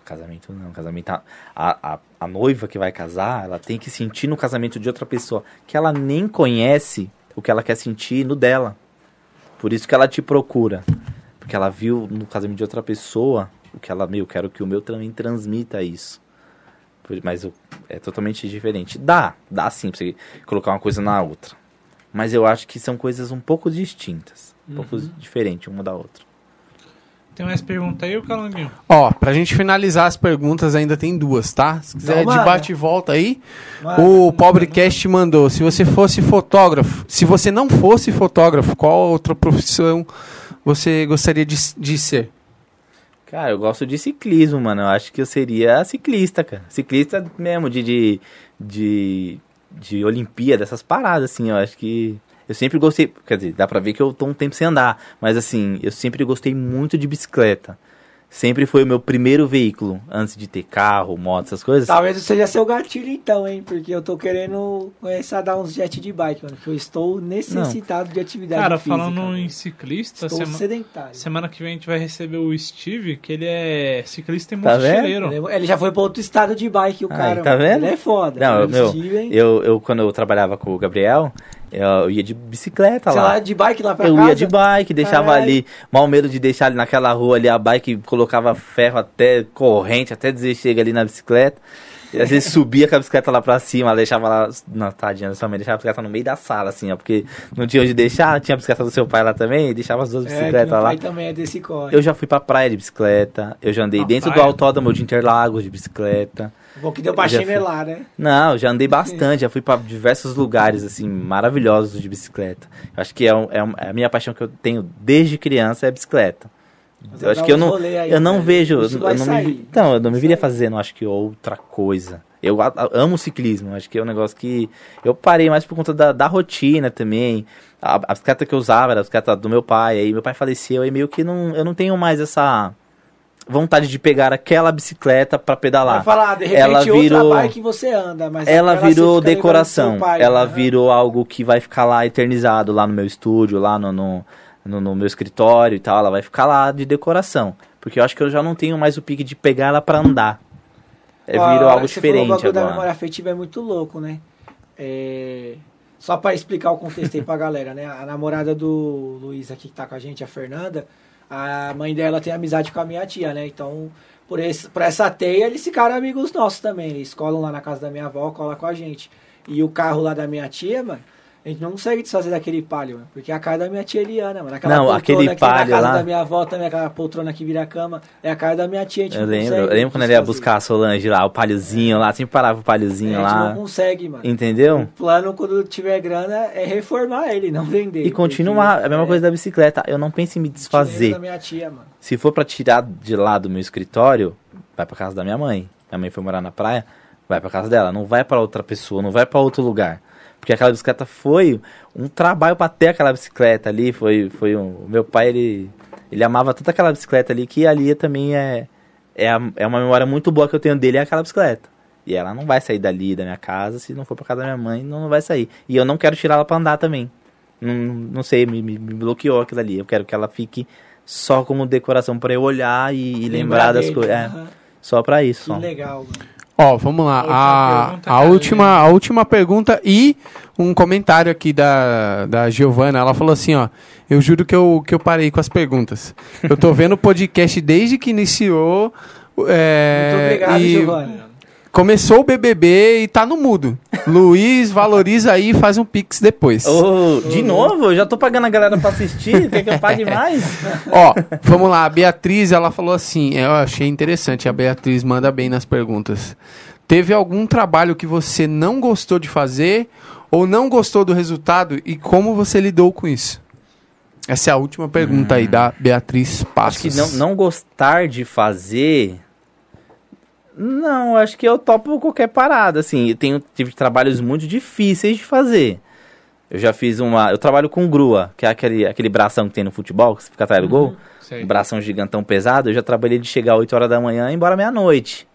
Casamento não. Casamento, a, a- a noiva que vai casar, ela tem que sentir no casamento de outra pessoa que ela nem conhece o que ela quer sentir no dela. Por isso que ela te procura. Porque ela viu no casamento de outra pessoa o que ela, meu, quero que o meu também transmita isso. Mas o- é totalmente diferente. Dá, dá sim pra você colocar uma coisa na outra. Mas eu acho que são coisas um pouco distintas. Um pouco diferentes uma da outra. Tem mais pergunta aí, ô Calanguinho? Ó, pra gente finalizar as perguntas, ainda tem duas, tá? Se quiser Então, de bate e volta aí. Manda, o Pobrecast mandou: se você fosse fotógrafo, se você não fosse fotógrafo, qual outra profissão você gostaria de, de ser? Cara, eu gosto de ciclismo, mano. Eu acho que eu seria ciclista, cara. Ciclista mesmo, de, de, de, de Olimpíada, essas paradas, assim. Eu acho que. Eu sempre gostei. Quer dizer, dá pra ver que eu tô um tempo sem andar. Mas, assim, eu sempre gostei muito de bicicleta. Sempre foi o meu primeiro veículo, antes de ter carro, moto, essas coisas. Talvez seja seu gatilho então, hein? Porque eu tô querendo começar a dar uns jet de bike, mano. Que eu estou necessitado de atividade Cara, física. falando mano. em ciclista, Estou sema- sedentário. semana que vem a gente vai receber o Steve, que ele é ciclista e Tá vendo? mochileiro. Ele, ele já foi pra outro estado de bike, o Aí, cara. tá vendo? Ele é foda. Não, O meu, Steven, Eu, eu, quando eu trabalhava com o Gabriel, eu, ia de bicicleta sei lá. lá, de bike lá pra Eu casa. ia de bike, deixava Caralho. ali, mal medo de deixar ali naquela rua ali a bike, colocava ferro até corrente, até dizer chega ali na bicicleta. E às vezes subia com a bicicleta lá pra cima, deixava lá, na tadinha sua mãe, deixava a bicicleta no meio da sala, assim, ó, porque não tinha onde deixar, tinha a bicicleta do seu pai lá também, deixava as duas É, bicicletas lá. pai também é desse corre. Eu já fui pra praia de bicicleta, eu já andei Pra dentro do praia? autódromo de Interlagos de bicicleta. Bom que deu pra já fui. chinelar, né? Não, já andei bastante, já fui pra diversos lugares, assim, maravilhosos de bicicleta. Eu acho que é, um- é um- é a minha paixão que eu tenho desde criança é a bicicleta. Mas Eu acho que eu não, aí, eu não velho. vejo, Isso eu não me, então, eu não me viria fazendo, acho que outra coisa. Eu amo ciclismo, acho que é um negócio que eu parei mais por conta da, da rotina também. A, a bicicleta que eu usava era a bicicleta do meu pai, aí meu pai faleceu, aí meio que não, eu não tenho mais essa vontade de pegar aquela bicicleta pra pedalar. Vai falar, de repente Ela virou- bike você anda, mas ela virou decoração. pai, ela né? virou algo que vai ficar lá eternizado lá no meu estúdio, lá no, no, no- no meu escritório e tal. Ela vai ficar lá de decoração. Porque eu acho que eu já não tenho mais o pique de pegar ela pra andar. É, virou algo você falou o diferente bagulho da agora. memória afetiva é muito louco, né? É, Só pra explicar o contexto aí pra galera, né? A namorada do Luiz aqui que tá com a gente, a Fernanda, a mãe dela tem amizade com a minha tia, né? Então, por, esse, por essa teia, eles ficaram amigos nossos também. Eles colam lá na casa da minha avó, colam com a gente. E o carro lá da minha tia, mano, a gente não consegue desfazer daquele palio, mano. Porque é a cara da minha tia Eliana, mano. Aquela Não, poltrona aquele palio casa lá- da minha avó também, aquela poltrona que vira a cama. É a cara da minha tia, a gente Eu lembro, consegue eu lembro quando ele ia buscar a Solange lá, o palhozinho lá, sempre parava o É, palhozinho a gente lá. não consegue, mano. Entendeu? O plano, quando tiver grana, é reformar ele, não vender. E continuar, é a mesma coisa da bicicleta. Eu não penso em me da desfazer. minha tia, mano. Se for pra tirar de lá do meu escritório, vai pra casa da minha mãe. Minha mãe foi morar na praia, vai pra casa dela. Não vai pra outra pessoa, não vai pra outro lugar. Porque aquela bicicleta foi um trabalho pra ter aquela bicicleta ali. Foi, foi um, o meu pai, ele, ele amava tanto aquela bicicleta ali que ali também é, é, a- é uma memória muito boa que eu tenho dele, é aquela bicicleta. E ela não vai sair dali da minha casa, se não for pra casa da minha mãe, não, não vai sair. E eu não quero tirar ela pra andar também. Não, não sei, me, me, me bloqueou aquilo ali. Eu quero que ela fique só como decoração pra eu olhar e, e lembrar das dele, coisas. É, aham. só pra isso. Que Só. legal, mano. Ó, vamos lá. Última A, pergunta, a, cara. última, a última pergunta e um comentário aqui da, da Giovana. Ela falou assim, ó. Eu juro que eu, que eu parei com as perguntas. Eu tô vendo o podcast desde que iniciou. é, Muito obrigado, e Giovana. Começou o BBB e tá no mudo. Luiz, valoriza aí e faz um pix depois. Ô, de novo? Eu já tô pagando a galera pra assistir. Quer que eu pague mais? Ó, vamos lá. A Beatriz, ela falou assim. Eu achei interessante. A Beatriz manda bem nas perguntas. Teve algum trabalho que você não gostou de fazer ou não gostou do resultado e como você lidou com isso? Essa é a última pergunta aí da Beatriz Acho Passos. que não, não gostar de fazer. Não, acho que eu topo qualquer parada. Assim, eu tenho, tive trabalhos muito difíceis de fazer. Eu já fiz uma. Eu trabalho com grua, que é aquele, aquele bração que tem no futebol, que você fica atrás do gol. Sei. Um bração gigantão pesado. Eu já trabalhei de chegar às 8 horas da manhã e ir embora meia-noite.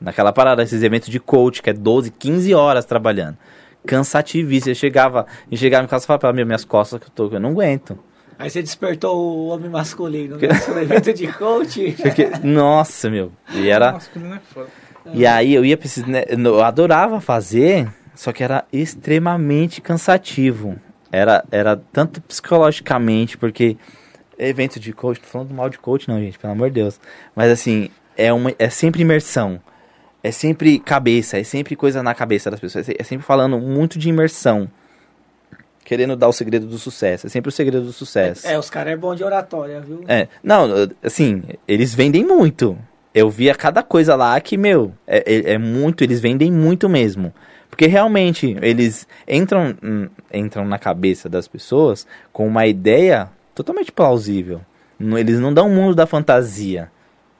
Naquela parada, esses eventos de coach, que é 12, 15 horas trabalhando. Cansativíssimo. Eu chegava, eu chegava em casa e falava, meu, minhas costas que eu tô, eu não aguento. Aí você despertou o homem masculino né? no evento de coach. Porque, nossa, meu. E era. Masculino é foda. E aí eu ia precisar. né, Eu adorava fazer, só que era extremamente cansativo. Era, era tanto psicologicamente, porque evento de coach, tô falando mal de coach, não, gente, pelo amor de Deus. Mas assim, é, uma, é sempre imersão. É sempre cabeça, é sempre coisa na cabeça das pessoas. É sempre falando muito de imersão. Querendo dar o segredo do sucesso. É sempre o segredo do sucesso. É, os caras é bom de oratória, viu? É, não, assim, eles vendem muito. Eu via cada coisa lá que, meu, é, é- é muito, eles vendem muito mesmo. Porque realmente, eles entram, hum, entram na cabeça das pessoas com uma ideia totalmente plausível. Eles não dão o mundo da fantasia.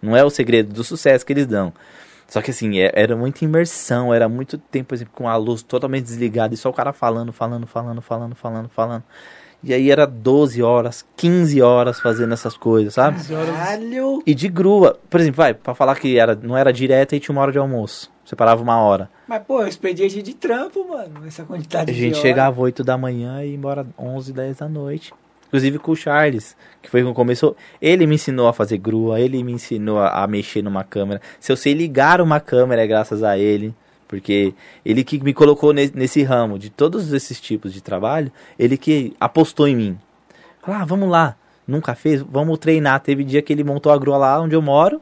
Não é o segredo do sucesso que eles dão. Só que assim, é- era muita imersão, era muito tempo, por exemplo, com a luz totalmente desligada e só o cara falando, falando, falando, falando, falando, falando. E aí era 12 horas, 15 horas fazendo essas coisas, sabe? Caralho! E de grua, por exemplo, vai, pra falar que era, não era direta e tinha uma hora de almoço. Você parava uma hora. Mas, pô, eu expediente de trampo, mano. Essa quantidade A de gente hora. chegava 8 da manhã e ia embora 11, 10 da noite. Inclusive com o Charles, que foi quando começou. Ele me ensinou a fazer grua, ele me ensinou a, a mexer numa câmera. Se eu sei ligar uma câmera é graças a ele. Porque ele que me colocou ne- nesse ramo de todos esses tipos de trabalho, ele que apostou em mim. Falou, ah, vamos lá. Nunca fez? Vamos treinar. Teve dia que ele montou a grua lá onde eu moro,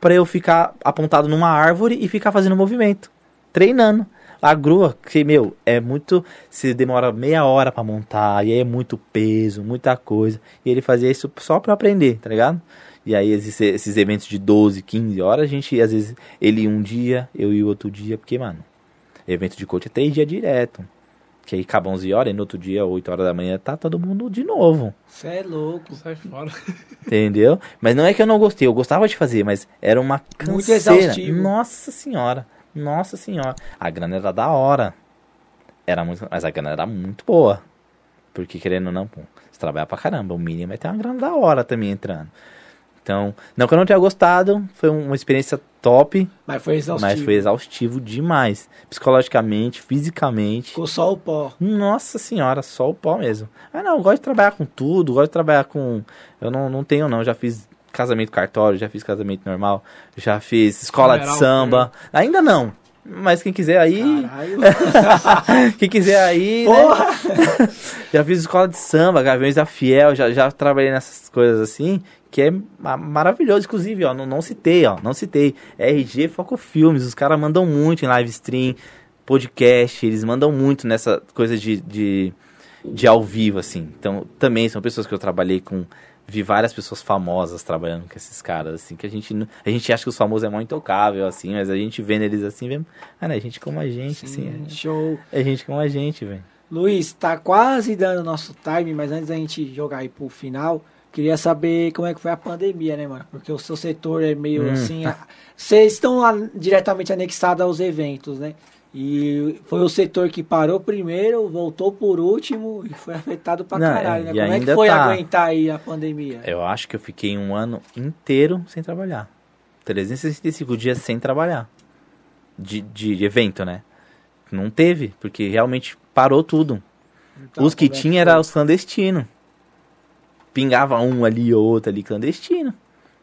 para eu ficar apontado numa árvore e ficar fazendo movimento. Treinando. A grua, que, meu, é muito. Se demora meia hora pra montar, e aí é muito peso, muita coisa. E ele fazia isso só pra aprender, tá ligado? E aí esses, esses eventos de 12, 15 horas, a gente, às vezes, ele ia um dia, eu ia outro dia, porque, mano, evento de coach é três dias direto. Que aí acaba 11 horas e no outro dia, 8 horas da manhã, tá todo mundo de novo. Você é louco. Sai fora. Entendeu? Mas não é que eu não gostei, eu gostava de fazer, mas era uma Muito canseira. exaustivo. Nossa senhora. Nossa senhora. A grana era da hora. Era muito, mas a grana era muito boa. Porque querendo ou não, pô, você trabalha pra caramba, o mínimo é ter uma grana da hora também entrando. Então, não que eu não tenha gostado, foi uma experiência top, Mas foi exaustivo. mas foi exaustivo demais. Psicologicamente, fisicamente. Ficou só o pó. Nossa senhora, só o pó mesmo. Ah, não, eu gosto de trabalhar com tudo, gosto de trabalhar com. Eu não, não tenho, não. Já fiz casamento cartório, já fiz casamento normal, já fiz escola de samba. Ainda não. Mas quem quiser aí. Quem quiser aí. né? Porra! Já fiz escola de samba, Gaviões da Fiel, já, já trabalhei nessas coisas assim. que é ma- maravilhoso. Inclusive, ó, não, não citei, ó, não citei. RG Foco Filmes, os caras mandam muito em live stream, podcast, eles mandam muito nessa coisa de, de, de ao vivo, assim. Então, também são pessoas que eu trabalhei com. Vi várias pessoas famosas trabalhando com esses caras, assim, que a gente, a gente acha que os famosos é mó intocável, assim, mas a gente vendo eles assim, vê, ah, né, gente como a gente, assim, Show. é, é gente como a gente, velho. Luiz, tá quase dando nosso time, mas antes da gente jogar aí pro final, queria saber como é que foi a pandemia, né, mano? Porque o seu setor é meio Hum. assim. Vocês estão lá diretamente anexados aos eventos, né? E foi o setor que parou primeiro, voltou por último e foi afetado pra Não, caralho, né? Como é que foi tá. aguentar aí a pandemia? Eu acho que eu fiquei um ano inteiro sem trabalhar. 365 dias sem trabalhar. De, de evento, né? Não teve, porque realmente parou tudo. Então, os que é tinha eram os clandestinos. Pingava um ali ou outro ali clandestino.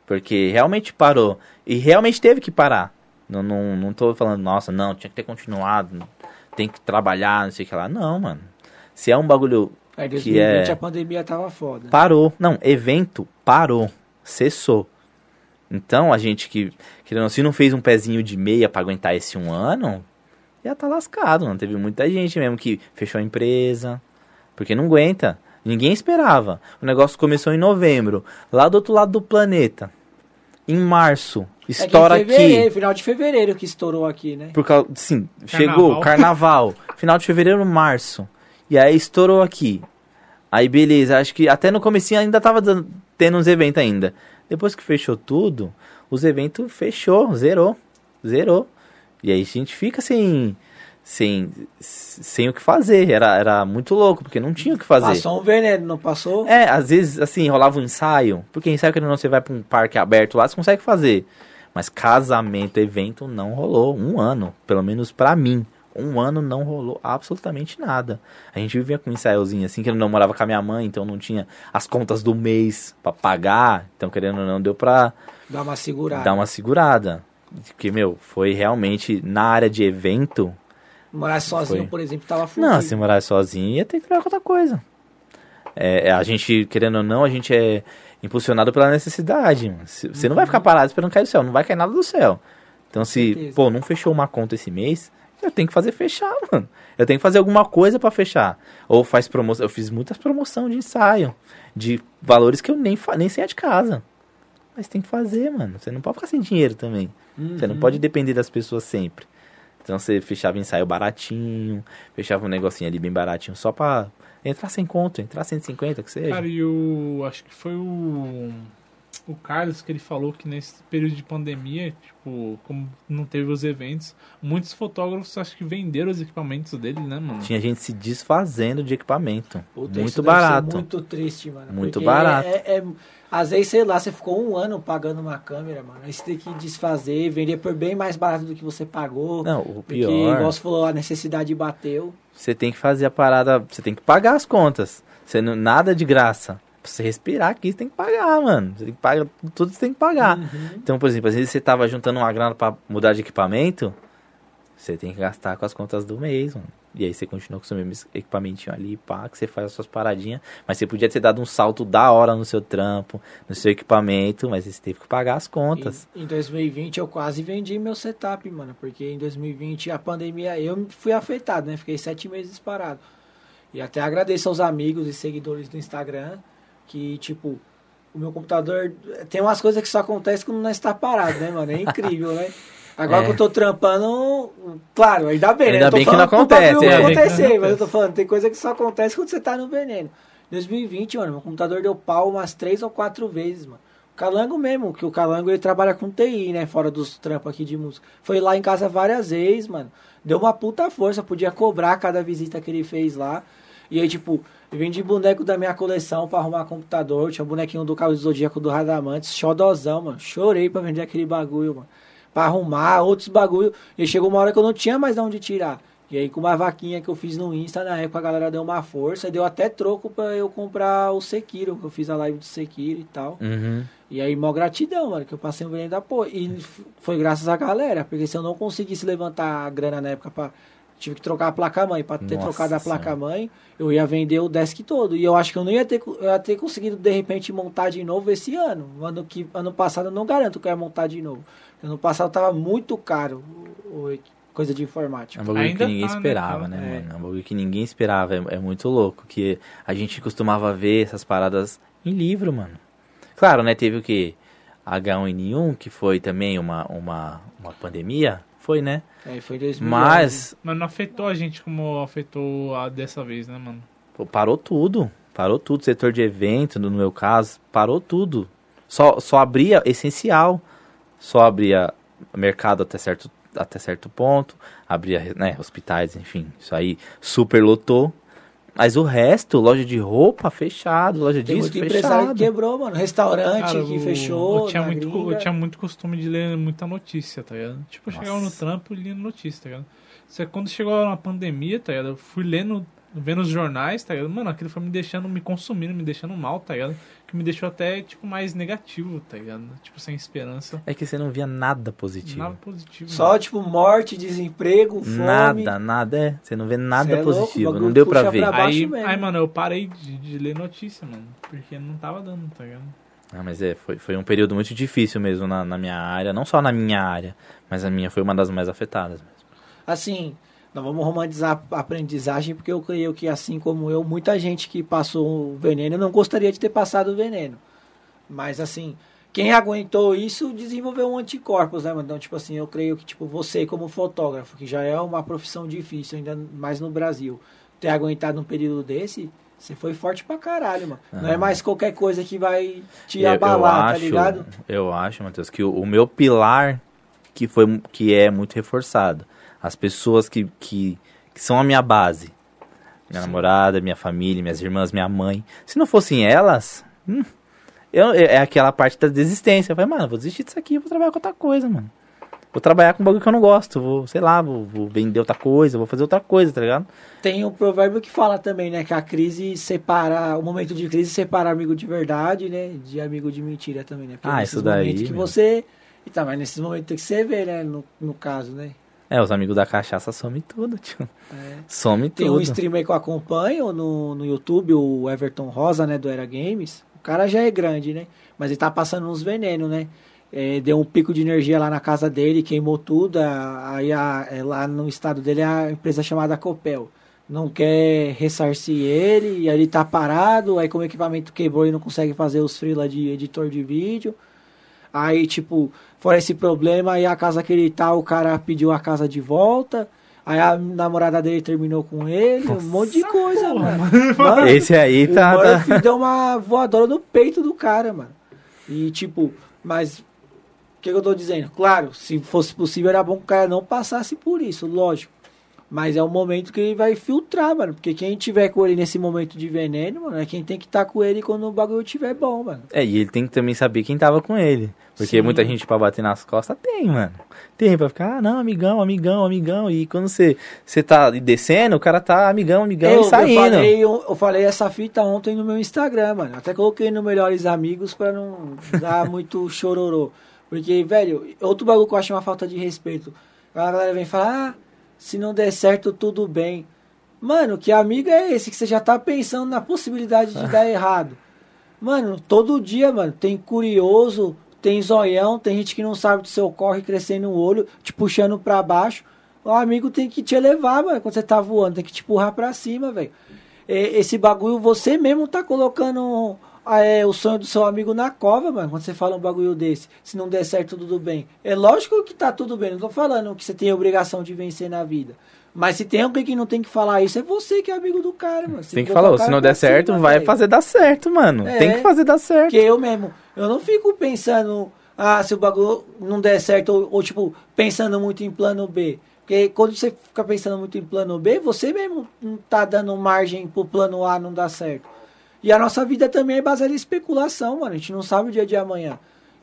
Porque realmente parou. E realmente teve que parar. Não, não, não tô falando, nossa, não, tinha que ter continuado. Tem que trabalhar, não sei o que lá. Não, mano. Se é um bagulho Aí, que 2020 é- a pandemia tava foda. parou. Não, evento parou. Cessou. Então, a gente que, não, se não fez um pezinho de meia pra aguentar esse um ano, já tá lascado, mano. Teve muita gente mesmo que fechou a empresa, porque não aguenta. Ninguém esperava. O negócio começou em novembro, lá do outro lado do planeta. Em março, É estoura fevereiro, aqui. final de fevereiro que estourou aqui, né? Por causa, sim, Carnaval. chegou carnaval, final de fevereiro, março. E aí estourou aqui. Aí beleza, acho que até no comecinho ainda tava dando- tendo uns eventos ainda. Depois que fechou tudo, os eventos fechou, zerou. Zerou. E aí a gente fica sem sem sem o que fazer. Era, era muito louco, porque não tinha o que fazer. Passou um veneno, não passou? É, às vezes, assim, rolava um ensaio. Porque ensaio, querendo ou não, você vai pra um parque aberto lá, você consegue fazer. Mas casamento, evento, não rolou. Um ano, pelo menos pra mim. Um ano não rolou absolutamente nada. A gente vivia com um ensaiozinho, assim, que eu não morava com a minha mãe, então não tinha as contas do mês pra pagar. Então, querendo ou não, deu pra Dá uma segurada. dar uma segurada. Porque, meu, foi realmente na área de evento. Morar sozinho, Foi. por exemplo, tava fudido. Não, se morar sozinho ia ter que trabalhar com outra coisa. É, é, a gente, querendo ou não, a gente é impulsionado pela necessidade. mano. Você não vai ficar parado esperando cair do céu, não vai cair nada do céu. Então, se, certeza. pô, não fechou uma conta esse mês, eu tenho que fazer fechar, mano. Eu tenho que fazer alguma coisa pra fechar. Ou faz promoção. Eu fiz muitas promoção de ensaio, de valores que eu nem, nem saía de casa. Mas tem que fazer, mano. Você não pode ficar sem dinheiro também. Você não Uhum. pode depender das pessoas sempre. Então você fechava ensaio baratinho, fechava um negocinho ali bem baratinho só pra entrar sem conto, entrar 150, que seja. Cara, e o. Acho que foi o. O Carlos que ele falou que nesse período de pandemia, tipo, como não teve os eventos, muitos fotógrafos acho que venderam os equipamentos dele, né, mano? Tinha gente se desfazendo de equipamento. Puta, muito barato. muito triste, mano. Muito porque barato. É, é- às vezes, sei lá, você ficou um ano pagando uma câmera, mano. Aí você tem que desfazer, vender por bem mais barato do que você pagou. Não, o Porque, pior, igual você falou, a necessidade bateu. você tem que fazer a parada, você tem que pagar as contas. Você não, nada de graça. Pra você respirar aqui, você tem que pagar, mano. Você tem que pagar, tudo você tem que pagar. Uhum. Então, por exemplo, às vezes você tava juntando uma grana pra mudar de equipamento, você tem que gastar com as contas do mês, mano. E aí você continua com o seu mesmo equipamentinho ali, pá, que você faz as suas paradinhas. Mas você podia ter dado um salto da hora no seu trampo, no seu equipamento, mas você teve que pagar as contas. Em, em 2020 eu quase vendi meu setup, mano. Porque em 2020 a pandemia eu fui afetado, né? Fiquei sete meses parado. E até agradeço aos amigos e seguidores do Instagram que, tipo, o meu computador tem umas coisas que só acontecem quando não está parado, né, mano? É incrível, né? Agora É. que eu tô trampando, claro, ainda bem, né? Ainda tô bem que não acontece, é. acontecer, que mas eu tô falando, tem coisa que só acontece quando você tá no veneno. 2020, mano, meu computador deu pau umas três ou quatro vezes, mano. O Calango mesmo, que o Calango ele trabalha com TI, né? Fora dos trampos aqui de música. Foi lá em casa várias vezes, mano. Deu uma puta força, podia cobrar cada visita que ele fez lá. E aí, tipo, vendi boneco da minha coleção pra arrumar computador. Tinha um bonequinho do Carlos Zodíaco do Radamantes, xodozão, mano. Chorei pra vender aquele bagulho, mano. Pra arrumar outros bagulho. E chegou uma hora que eu não tinha mais de onde tirar. E aí, com uma vaquinha que eu fiz no Insta, na época a galera deu uma força. Deu até troco pra eu comprar o Sekiro, que eu fiz a live do Sekiro e tal. Uhum. E aí, mó gratidão, mano, que eu passei um veneno da porra. E foi graças à galera, porque se eu não conseguisse levantar a grana na época pra tive que trocar a placa-mãe. Pra ter Nossa trocado a placa-mãe, eu ia vender o desk todo. E eu acho que eu não ia ter, eu ia ter conseguido, de repente, montar de novo esse ano. Ano, que, ano passado eu não garanto que eu ia montar de novo. Ano passado tava muito caro o, o- coisa de É informática. um bagulho Ainda que ninguém tá, esperava, né, É. mano? É um bagulho que ninguém esperava. É, é muito louco. Que a gente costumava ver essas paradas em livro, mano. Claro, né? Teve o que? H1N1, que foi também uma, uma, uma pandemia. Foi, né? É, foi em 2011. Mas Mas não afetou a gente como afetou a dessa vez, né, mano? pô, parou tudo. Parou tudo. Setor de evento, no meu caso, parou tudo. Só, só abria essencial. Só abria mercado até certo, até certo ponto. Abria né, hospitais, enfim. Isso aí super lotou. Mas o resto, loja de roupa fechado, loja muito empresário fechado. que quebrou, mano. Restaurante Cara, que eu- fechou. Eu tinha, muito, gringa. eu tinha muito costume de ler muita notícia, tá ligado? Tipo, eu chegava no trampo e lia notícia, tá ligado? Só que quando chegou na pandemia, tá ligado? Eu fui lendo, vendo os jornais, tá ligado? Mano, aquilo foi me deixando, me consumindo, me deixando mal, tá ligado? Que me deixou até, tipo, mais negativo, tá ligado? Tipo, sem esperança. É que você não via nada positivo. Nada positivo. Só, mano. tipo, morte, desemprego, fome. Nada, nada, é. Você não vê nada é louco, positivo. o bagulho não deu pra ver. pra Aí, mesmo. aí, mano, eu parei de, de ler notícia, mano. Porque não tava dando, tá ligado? Ah, mas é, foi, foi um período muito difícil mesmo na, na minha área. Não só na minha área, mas a minha foi uma das mais afetadas mesmo. Assim, não vamos romantizar a aprendizagem, porque eu creio que, assim como eu, muita gente que passou o veneno não gostaria de ter passado o veneno. Mas, assim, quem aguentou isso desenvolveu um anticorpos, né, mano? Então, tipo assim, eu creio que, tipo, você como fotógrafo, que já é uma profissão difícil, ainda mais no Brasil, ter aguentado um período desse, você foi forte pra caralho, mano. Não é Ah. mais qualquer coisa que vai te Eu- abalar, eu tá ligado? Eu acho, Matheus, que o, o meu pilar que foi que é muito reforçado. As pessoas que, que, que são a minha base. Minha namorada, minha família, minhas irmãs, minha mãe. Se não fossem elas, hum, eu, é é aquela parte da desistência. Eu falei, mano, vou desistir disso aqui, vou trabalhar com outra coisa, mano. Vou trabalhar com um bagulho que eu não gosto. Vou, sei lá, vou, vou vender outra coisa, vou fazer outra coisa, tá ligado? Tem um provérbio que fala também, né? Que a crise separa, o momento de crise separa amigo de verdade, né? De amigo de mentira também, né? Porque Ah, nesses isso daí, que você. E tá, mas nesses momentos tem que você ver, né? No, no caso, né? É, os amigos da cachaça somem tudo, tio. É. Some Tem um tudo. streamer que eu acompanho no, no YouTube, o Everton Rosa, né? Do Era Games. O cara já é grande, né? Mas ele tá passando uns venenos, né? É, deu um pico de energia lá na casa dele, queimou tudo. Aí a- é, lá no estado dele é a empresa chamada Copel. Não quer ressarcir ele, e aí ele tá parado, aí como o equipamento quebrou e não consegue fazer os freela de editor de vídeo. Aí, tipo, fora esse problema, aí a casa que ele tá, o cara pediu a casa de volta. Aí a namorada dele terminou com ele, um monte de coisa, mano. Mano, Esse aí o tá. tá- Murphy deu uma voadora no peito do cara, mano. E tipo, mas o que, que eu tô dizendo? Claro, se fosse possível, era bom que o cara não passasse por isso, lógico. Mas é um momento que ele vai filtrar, mano. Porque quem tiver com ele nesse momento de veneno, mano, é quem tem que estar com ele quando o bagulho estiver bom, mano. É, e ele tem que também saber quem tava com ele. Porque Sim. muita gente pra bater nas costas tem, mano. Tem pra ficar, ah, não, amigão, amigão, amigão. E quando você, você tá descendo, o cara tá amigão, amigão Eu, e eu, saindo. falei, eu, eu falei essa fita ontem no meu Instagram, mano. Até coloquei no Melhores Amigos pra não dar muito chororô. Porque, velho, outro bagulho que eu acho uma falta de respeito. A galera vem falar, ah, se não der certo, tudo bem. Mano, que amigo é esse que você já tá pensando na possibilidade de dar errado? Mano, todo dia, mano, tem curioso, tem zoião, tem gente que não sabe do seu corre crescendo o olho, te puxando pra baixo. O amigo tem que te elevar, mano, quando você tá voando, tem que te empurrar pra cima, velho. Esse bagulho, você mesmo tá colocando é, o sonho do seu amigo na cova, mano, quando você fala um bagulho desse. Se não der certo, tudo bem. É lógico que tá tudo bem, não tô falando que você tem a obrigação de vencer na vida. Mas se tem alguém que não tem que falar isso, é você que é amigo do cara, mano. Você Tem que falar, se não der certo, cima, vai fazer dar certo, mano. É. Tem que fazer dar certo. Porque eu mesmo, eu não fico pensando, ah, se o bagulho não der certo, ou, ou, tipo, pensando muito em plano B. Porque quando você fica pensando muito em plano B, você mesmo não tá dando margem pro plano A não dar certo. E a nossa vida também é baseada em especulação, mano. A gente não sabe o dia de amanhã.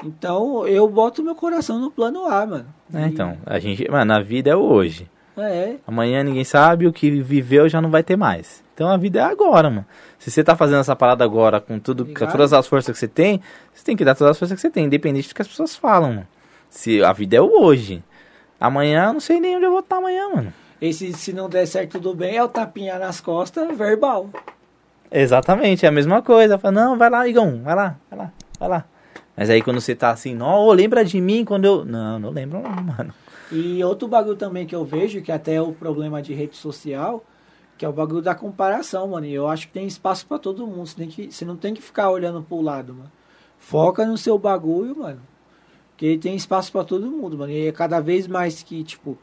Então, eu boto meu coração no plano A, mano. É, E- então, a gente, mano, a vida é o hoje. É, Amanhã ninguém sabe, o que viveu já não vai ter mais. Então a vida é agora, mano. Se você tá fazendo essa parada agora com tudo, com todas as forças que você tem, você tem que dar todas as forças que você tem, independente do que as pessoas falam, mano. Se a vida é o hoje. Amanhã, eu não sei nem onde eu vou estar amanhã, mano. Esse, se não der certo, tudo bem, é o tapinha nas costas, verbal. Exatamente, é a mesma coisa. Fala, não, vai lá, Igão, vai lá, vai lá, vai lá. Mas aí quando você tá assim, não, lembra de mim quando eu. Não, não lembro, não, mano. E outro bagulho também que eu vejo, que até é o problema de rede social, que é o bagulho da comparação, mano. E eu acho que tem espaço pra todo mundo. Você, tem que, você não tem que ficar olhando pro lado, mano. Foca no seu bagulho, mano. Porque tem espaço pra todo mundo, mano. E é cada vez mais que, tipo.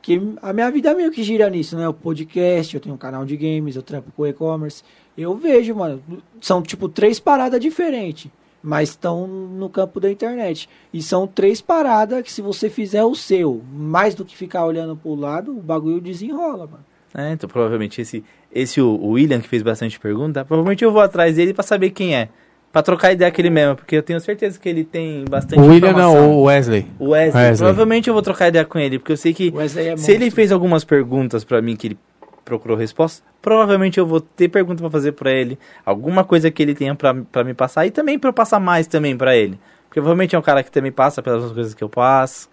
Que a minha vida meio que gira nisso, né? O podcast, eu tenho um canal de games, eu trampo com e-commerce. Eu vejo, mano. São, tipo, três paradas diferentes. Mas estão no campo da internet. E são três paradas que se você fizer o seu, mais do que ficar olhando pro lado, o bagulho desenrola, mano. É, então provavelmente esse, esse o, o William que fez bastante pergunta, provavelmente eu vou atrás dele pra saber quem é. Pra trocar ideia com ele mesmo, porque eu tenho certeza que ele tem bastante O William informação. não, o Wesley. O Wesley. Wesley. Provavelmente eu vou trocar ideia com ele, porque eu sei que é se ele fez algumas perguntas pra mim que ele procurou resposta, provavelmente eu vou ter pergunta pra fazer pra ele, alguma coisa que ele tenha pra me passar e também pra eu passar mais também pra ele. Porque provavelmente é um cara que também passa pelas coisas que eu passo,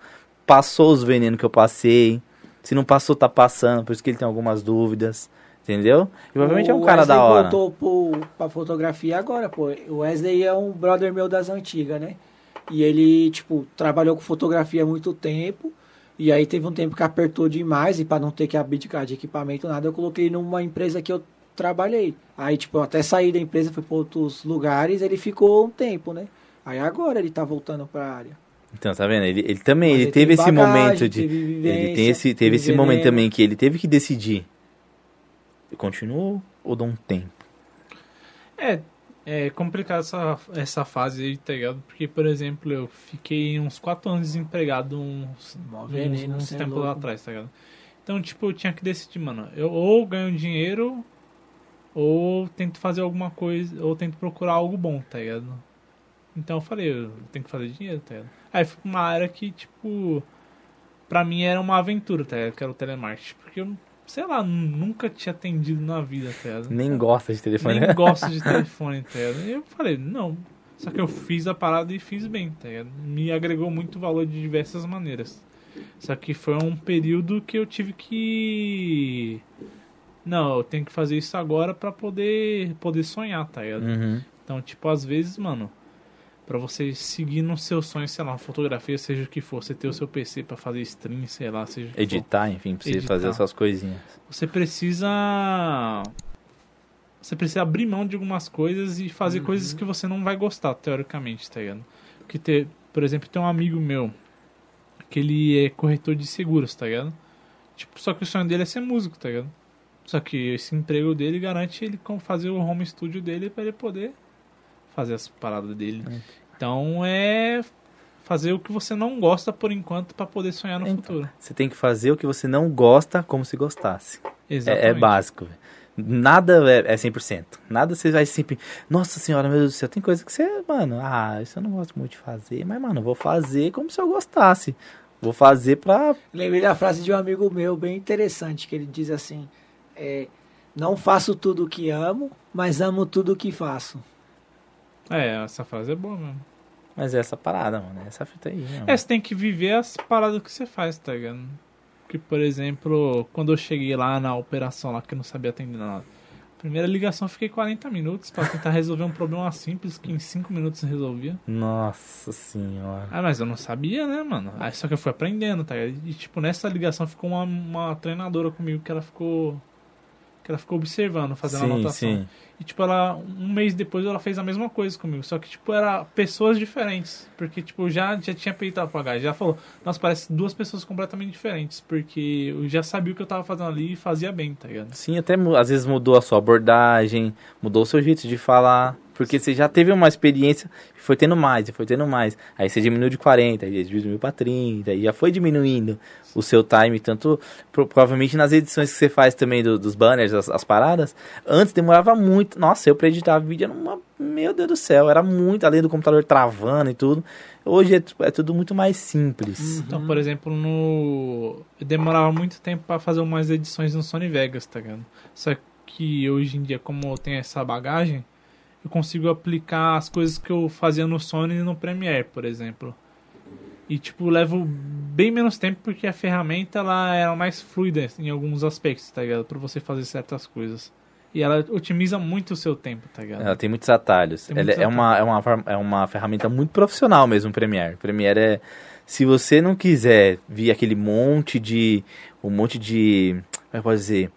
passou os venenos que eu passei. Se não passou, tá passando, por isso que ele tem algumas dúvidas, entendeu? E provavelmente é um O cara Wesley da hora. voltou pro, pra fotografia agora, pô. O Wesley é um brother meu das antigas, né? E ele, tipo, trabalhou com fotografia há muito tempo. E aí teve um tempo que apertou demais. E pra não ter que abdicar de equipamento, nada, eu coloquei numa empresa que eu trabalhei. Aí, tipo, eu até saí da empresa, fui pra outros lugares. Ele ficou um tempo, né? Aí agora ele tá voltando pra área. Então, tá vendo? Ele, ele também, ele ele teve esse bagagem, momento de. Ele tem esse, teve esse momento veneno. também que ele teve que decidir. Eu continuo ou dou um tempo? É, é complicado essa, essa fase aí, tá ligado? Porque, por exemplo, eu fiquei uns 4 anos desempregado uns, uns, veneno, uns cê é tempos lá atrás, tá ligado? Então, tipo, eu tinha que decidir, mano. Eu ou ganho dinheiro, ou tento fazer alguma coisa, ou tento procurar algo bom, tá ligado? Então eu falei, eu tenho que fazer dinheiro, tá ligado? Aí fui pra uma área que, tipo, pra mim era uma aventura, tá ligado? Que era o telemarketing. Porque eu, sei lá, nunca tinha atendido na vida, tá ligado? Nem gosta de telefone. Nem gosto de telefone, tá ligado? E eu falei, não. Só que eu fiz a parada e fiz bem, tá ligado? Me agregou muito valor de diversas maneiras. Só que foi um período que eu tive que. Não, eu tenho que fazer isso agora pra poder, poder sonhar, tá ligado? Uhum. Então, tipo, às vezes, mano, pra você seguir no seu sonho, sei lá, fotografia, seja o que for, você ter o seu PC pra fazer stream, sei lá, seja o que for. Editar, enfim, pra você Editar. fazer essas coisinhas. Você precisa. Você precisa abrir mão de algumas coisas e fazer coisas que você não vai gostar, teoricamente, tá ligado? Porque, ter, por exemplo, tem um amigo meu que ele é corretor de seguros, tá ligado? Tipo, só que o sonho dele é ser músico, tá ligado? Só que esse emprego dele garante ele fazer o home studio dele pra ele poder fazer as paradas dele. Então é fazer o que você não gosta por enquanto pra poder sonhar no Então, futuro. Você tem que fazer o que você não gosta como se gostasse. É, Exatamente. é básico. velho. Nada é, é 100%. Nada você vai sempre. Nossa senhora, meu Deus do céu. Tem coisa que você, mano, ah, isso eu não gosto muito de fazer. Mas, mano, eu vou fazer como se eu gostasse. Vou fazer pra. Lembrei da frase de um amigo meu bem interessante, que ele diz assim: é, Não faço tudo o que amo, mas amo tudo o que faço. É, essa frase é boa mesmo. Mas é essa parada, mano. é Essa fita aí. Mano. É, você tem que viver as paradas que você faz, tá ligado? Que, por exemplo, quando eu cheguei lá na operação lá que eu não sabia atender nada. Primeira ligação eu fiquei 40 minutos pra tentar resolver um problema simples que em 5 minutos resolvia. Nossa senhora. Ah, mas eu não sabia, né, mano? Aí só que eu fui aprendendo, tá ligado? E tipo, nessa ligação ficou uma, uma treinadora comigo que ela ficou. Que ela ficou observando, fazendo sim, anotação. sim. E, tipo, ela, um mês depois ela fez a mesma coisa comigo. Só que, tipo, era pessoas diferentes. Porque, tipo, já, já tinha peito a pagar. Já falou, nossa, parece duas pessoas completamente diferentes. Porque eu já sabia o que eu tava fazendo ali e fazia bem, tá ligado? Sim, até às vezes mudou a sua abordagem, mudou o seu jeito de falar. Porque você já teve uma experiência foi tendo mais, foi tendo mais. Aí você diminuiu de 40, aí diminuiu pra 30, e já foi diminuindo o seu time. Tanto, pro- provavelmente nas edições que você faz também do- dos banners, as, as paradas, antes demorava muito. Nossa, eu pra editar vídeo era uma. Meu Deus do céu, era muito, além do computador travando e tudo. Hoje é, é tudo muito mais simples. Então, por exemplo, no. Eu demorava muito tempo pra fazer umas edições no Sony Vegas, tá ligado? Só que hoje em dia, como eu tenho essa bagagem, eu consigo aplicar as coisas que eu fazia no Sony no Premiere, por exemplo. E, tipo, levo bem menos tempo porque a ferramenta ela é mais fluida em alguns aspectos, tá ligado? Pra você fazer certas coisas. E ela otimiza muito o seu tempo, tá ligado? Ela tem muitos atalhos. Tem Ela muitos é, uma, é, uma, é uma ferramenta muito profissional mesmo, o Premiere. O Premiere é. Se você não quiser vir aquele monte de. Um monte de. Como é que pode dizer?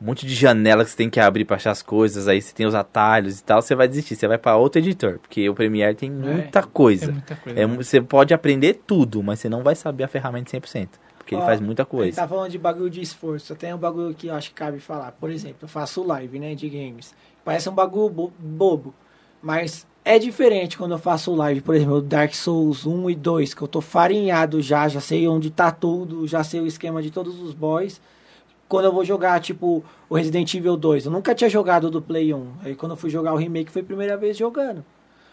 Um monte de janela que você tem que abrir pra achar as coisas, aí você tem os atalhos e tal, você vai desistir. Você vai pra outro editor, porque o Premiere tem muita É coisa. muita coisa. É né? você pode aprender tudo, mas você não vai saber a ferramenta 100%. Porque ele Ó, faz muita Ele coisa. tá falando de bagulho de esforço. Tem um bagulho que eu acho que cabe falar. Por exemplo, eu faço live, né, de games. Parece um bagulho bo- bobo. Mas é diferente quando eu faço live. Por exemplo, Dark Souls 1 e 2, que eu tô farinhado já, já sei onde tá tudo, já sei o esquema de todos os boys. Quando eu vou jogar, tipo, o Resident Evil 2, eu nunca tinha jogado do Play 1. Aí quando eu fui jogar o remake foi a primeira vez jogando.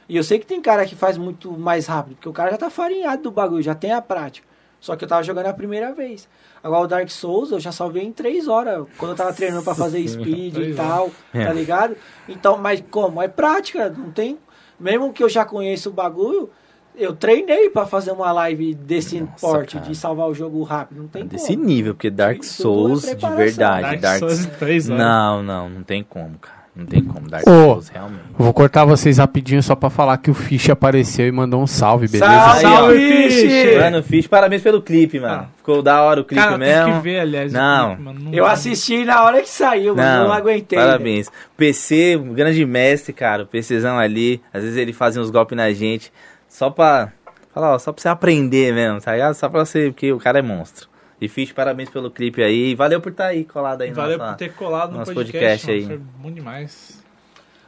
E eu sei que tem cara que faz muito mais rápido, porque o cara já tá farinhado do bagulho, já tem a prática. Só que eu tava jogando a primeira vez. Agora o Dark Souls eu já salvei em 3 horas, quando eu tava treinando pra fazer speed e tal, É. tá ligado? Então, mas como? É prática, não tem. Mesmo que eu já conheça o bagulho, eu treinei pra fazer uma live desse Nossa, porte, cara. de salvar o jogo rápido. Não tem Desse como. nível, porque Dark é Souls, de preparação. verdade. Dark, Dark Souls em três horas. Não, não, não tem como, cara. Não tem como. Dark Ô. Souls, realmente. Vou cortar vocês rapidinho só pra falar que o Fish apareceu e mandou um salve, beleza? Salve, Salve, Fish! Fish! Mano, fiz parabéns pelo clipe, mano. Ah. Ficou da hora o clipe Cara, mesmo. que ver, aliás. Não. clipe, mano. Não Eu assisti na hora que saiu, mano. Não, aguentei. Parabéns. PC, um grande mestre, cara. O PCzão ali. Às vezes ele fazia uns golpes na gente. Só pra. Fala, ó, só pra você aprender mesmo, tá ligado? Só pra você, porque o cara é monstro. E fiz parabéns pelo clipe aí. Valeu por estar aí colado aí no Valeu nossa- por ter colado no nosso podcast, podcast aí. mano. Foi bom demais.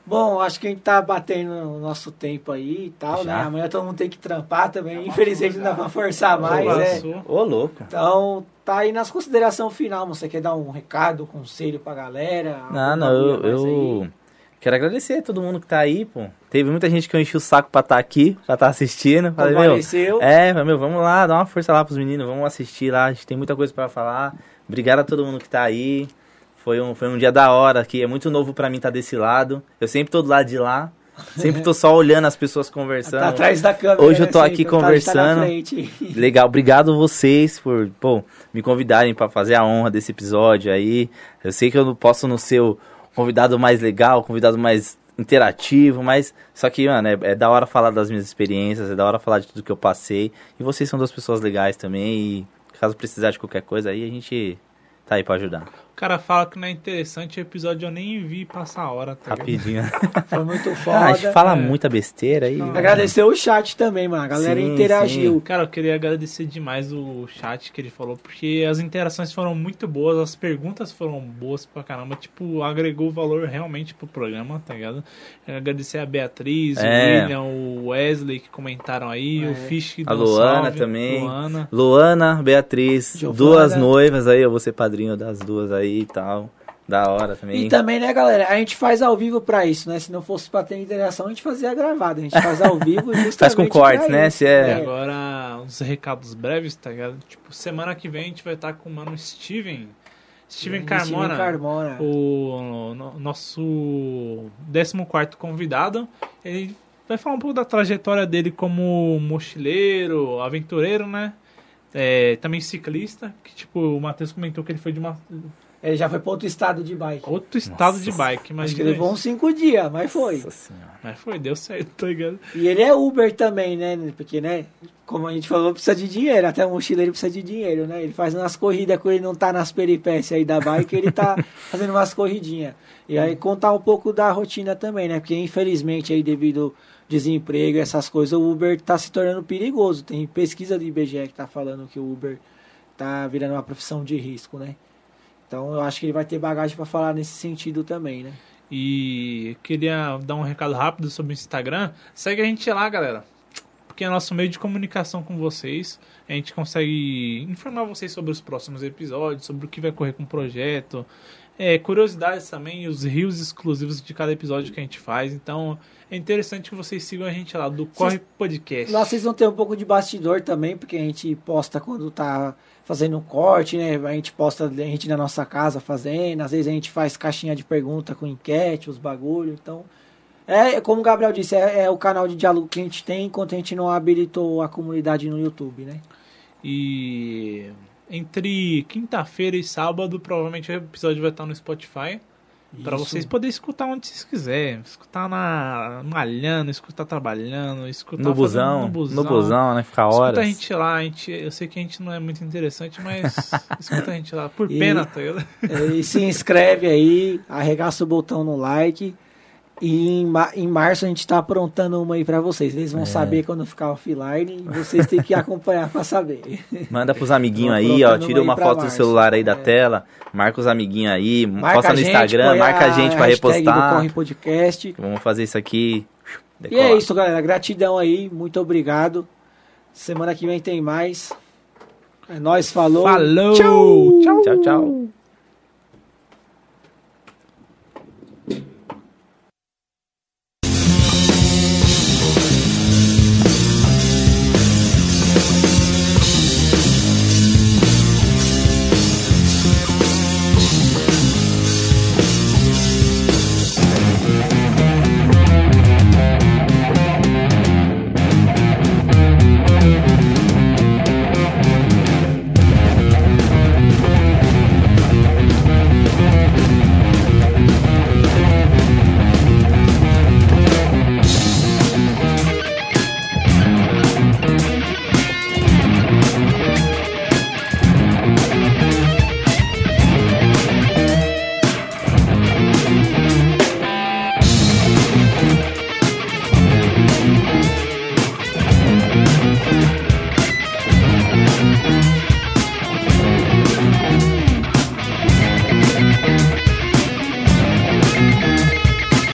Bom, acho que a gente tá batendo o nosso tempo aí e tal, né? Já? Amanhã todo mundo tem que trampar também. Infelizmente não dá pra forçar mais, Já né? passou. Ô, louco. Então, tá aí nas considerações final. Você quer dar um recado, um conselho pra galera? Não, não, eu, eu aí? Quero agradecer a todo mundo que tá aí, pô. Teve muita gente que eu enchi o saco pra estar aqui, pra estar assistindo. Falei, meu, é, meu, vamos lá, dá uma força lá pros meninos, vamos assistir lá, a gente tem muita coisa pra falar. Obrigado a todo mundo que tá aí. Foi um, foi um dia da hora aqui, é muito novo pra mim estar desse lado. Eu sempre tô do lado de lá, sempre tô só olhando as pessoas conversando. Tá atrás da câmera. Hoje eu né, tô sempre, aqui tá na conversando. Legal, obrigado vocês por, pô, me convidarem pra fazer a honra desse episódio aí. Eu sei que eu não posso não ser o convidado mais legal, convidado mais interativo, mas só que, mano, é, é da hora falar das minhas experiências, é da hora falar de tudo que eu passei. E vocês são duas pessoas legais também e caso precisar de qualquer coisa aí, a gente tá aí pra ajudar. O cara fala que não é interessante o episódio, eu nem vi passar a hora, tá ligado? Rapidinho. Foi muito foda. Ah, a gente fala é. muita besteira aí. Não. Agradecer o chat também, mano. A galera Sim, interagiu. Cara, eu queria agradecer demais o chat que ele falou, porque as interações foram muito boas, as perguntas foram boas pra caramba, tipo, agregou valor realmente pro programa, tá ligado? Agradecer a Beatriz, É. o William, o Wesley que comentaram aí, É. o Fish que A Luana salve, também. Luana. Luana, Beatriz, Giovana. duas noivas aí, eu vou ser padrinho das duas aí e tal. Da hora também. E também, né, galera, a gente faz ao vivo pra isso, né? Se não fosse pra ter interação, a gente fazia gravado. A gente faz ao vivo justamente Faz com cortes, né? Se é- E agora, uns recados breves, tá ligado? Tipo, semana que vem a gente vai estar com o mano Steven. Steven Carmona. Carmona. o no- nosso 14 convidado. Ele vai falar um pouco da trajetória dele como mochileiro, aventureiro, né? É, também ciclista, que tipo, o Matheus comentou que ele foi de uma, Ele já foi pra outro estado de bike. outro estado Nossa, de bike, mas Acho que levou uns cinco dias, mas foi. Nossa senhora. Mas foi, deu certo, tá ligado? E ele é Uber também, né? Porque, né? Como a gente falou, precisa de dinheiro. Até o mochileiro precisa de dinheiro, né? Ele faz umas corridas quando ele não tá nas peripécias aí da bike, ele tá fazendo umas corridinhas. E aí contar um pouco da rotina também, né? Porque infelizmente aí devido ao desemprego, essas coisas, o Uber tá se tornando perigoso. Tem pesquisa do IBGE que tá falando que o Uber tá virando uma profissão de risco, né? Então eu acho que ele vai ter bagagem para falar nesse sentido também, né? E queria dar um recado rápido sobre o Instagram. Segue a gente lá, galera. Porque é nosso meio de comunicação com vocês. A gente consegue informar vocês sobre os próximos episódios, sobre o que vai correr com o projeto. É, curiosidades também, os rios exclusivos de cada episódio que a gente faz. Então é interessante que vocês sigam a gente lá do Corre Podcast. Lá vocês vão ter um pouco de bastidor também, porque a gente posta quando tá fazendo corte, né? A gente posta a gente na nossa casa fazendo, às vezes a gente faz caixinha de pergunta com enquete, os bagulho, então... É, como o Gabriel disse, é, é o canal de diálogo que a gente tem, enquanto a gente não habilitou a comunidade no YouTube, né? E entre quinta-feira e sábado, provavelmente o episódio vai estar no Spotify. Isso. vocês poderem escutar onde vocês quiserem. Escutar na malhando, escutar trabalhando, escutar No busão, no busão. no busão, né? Ficar Escuta horas. a gente lá, a gente, eu sei que a gente não é muito interessante, mas escuta a gente lá. Por E- pena, tá ligado? É, E se inscreve aí, arregaça o botão no like. E em, ma- em março a gente tá aprontando uma aí pra vocês. Eles É. vão saber quando ficar offline e vocês têm que acompanhar pra saber. Manda pros amiguinhos aí, ó. Tira uma foto do março. celular aí da É. tela. Marca os amiguinhos aí. Marca posta a no gente, Instagram, marca a gente pra hashtag do repostar. Corre Podcast. Vamos fazer isso aqui. E é decolar. isso, galera. Gratidão aí. Muito obrigado. Semana que vem tem mais. É nóis, falou. Falou! Tchau. Tchau, tchau.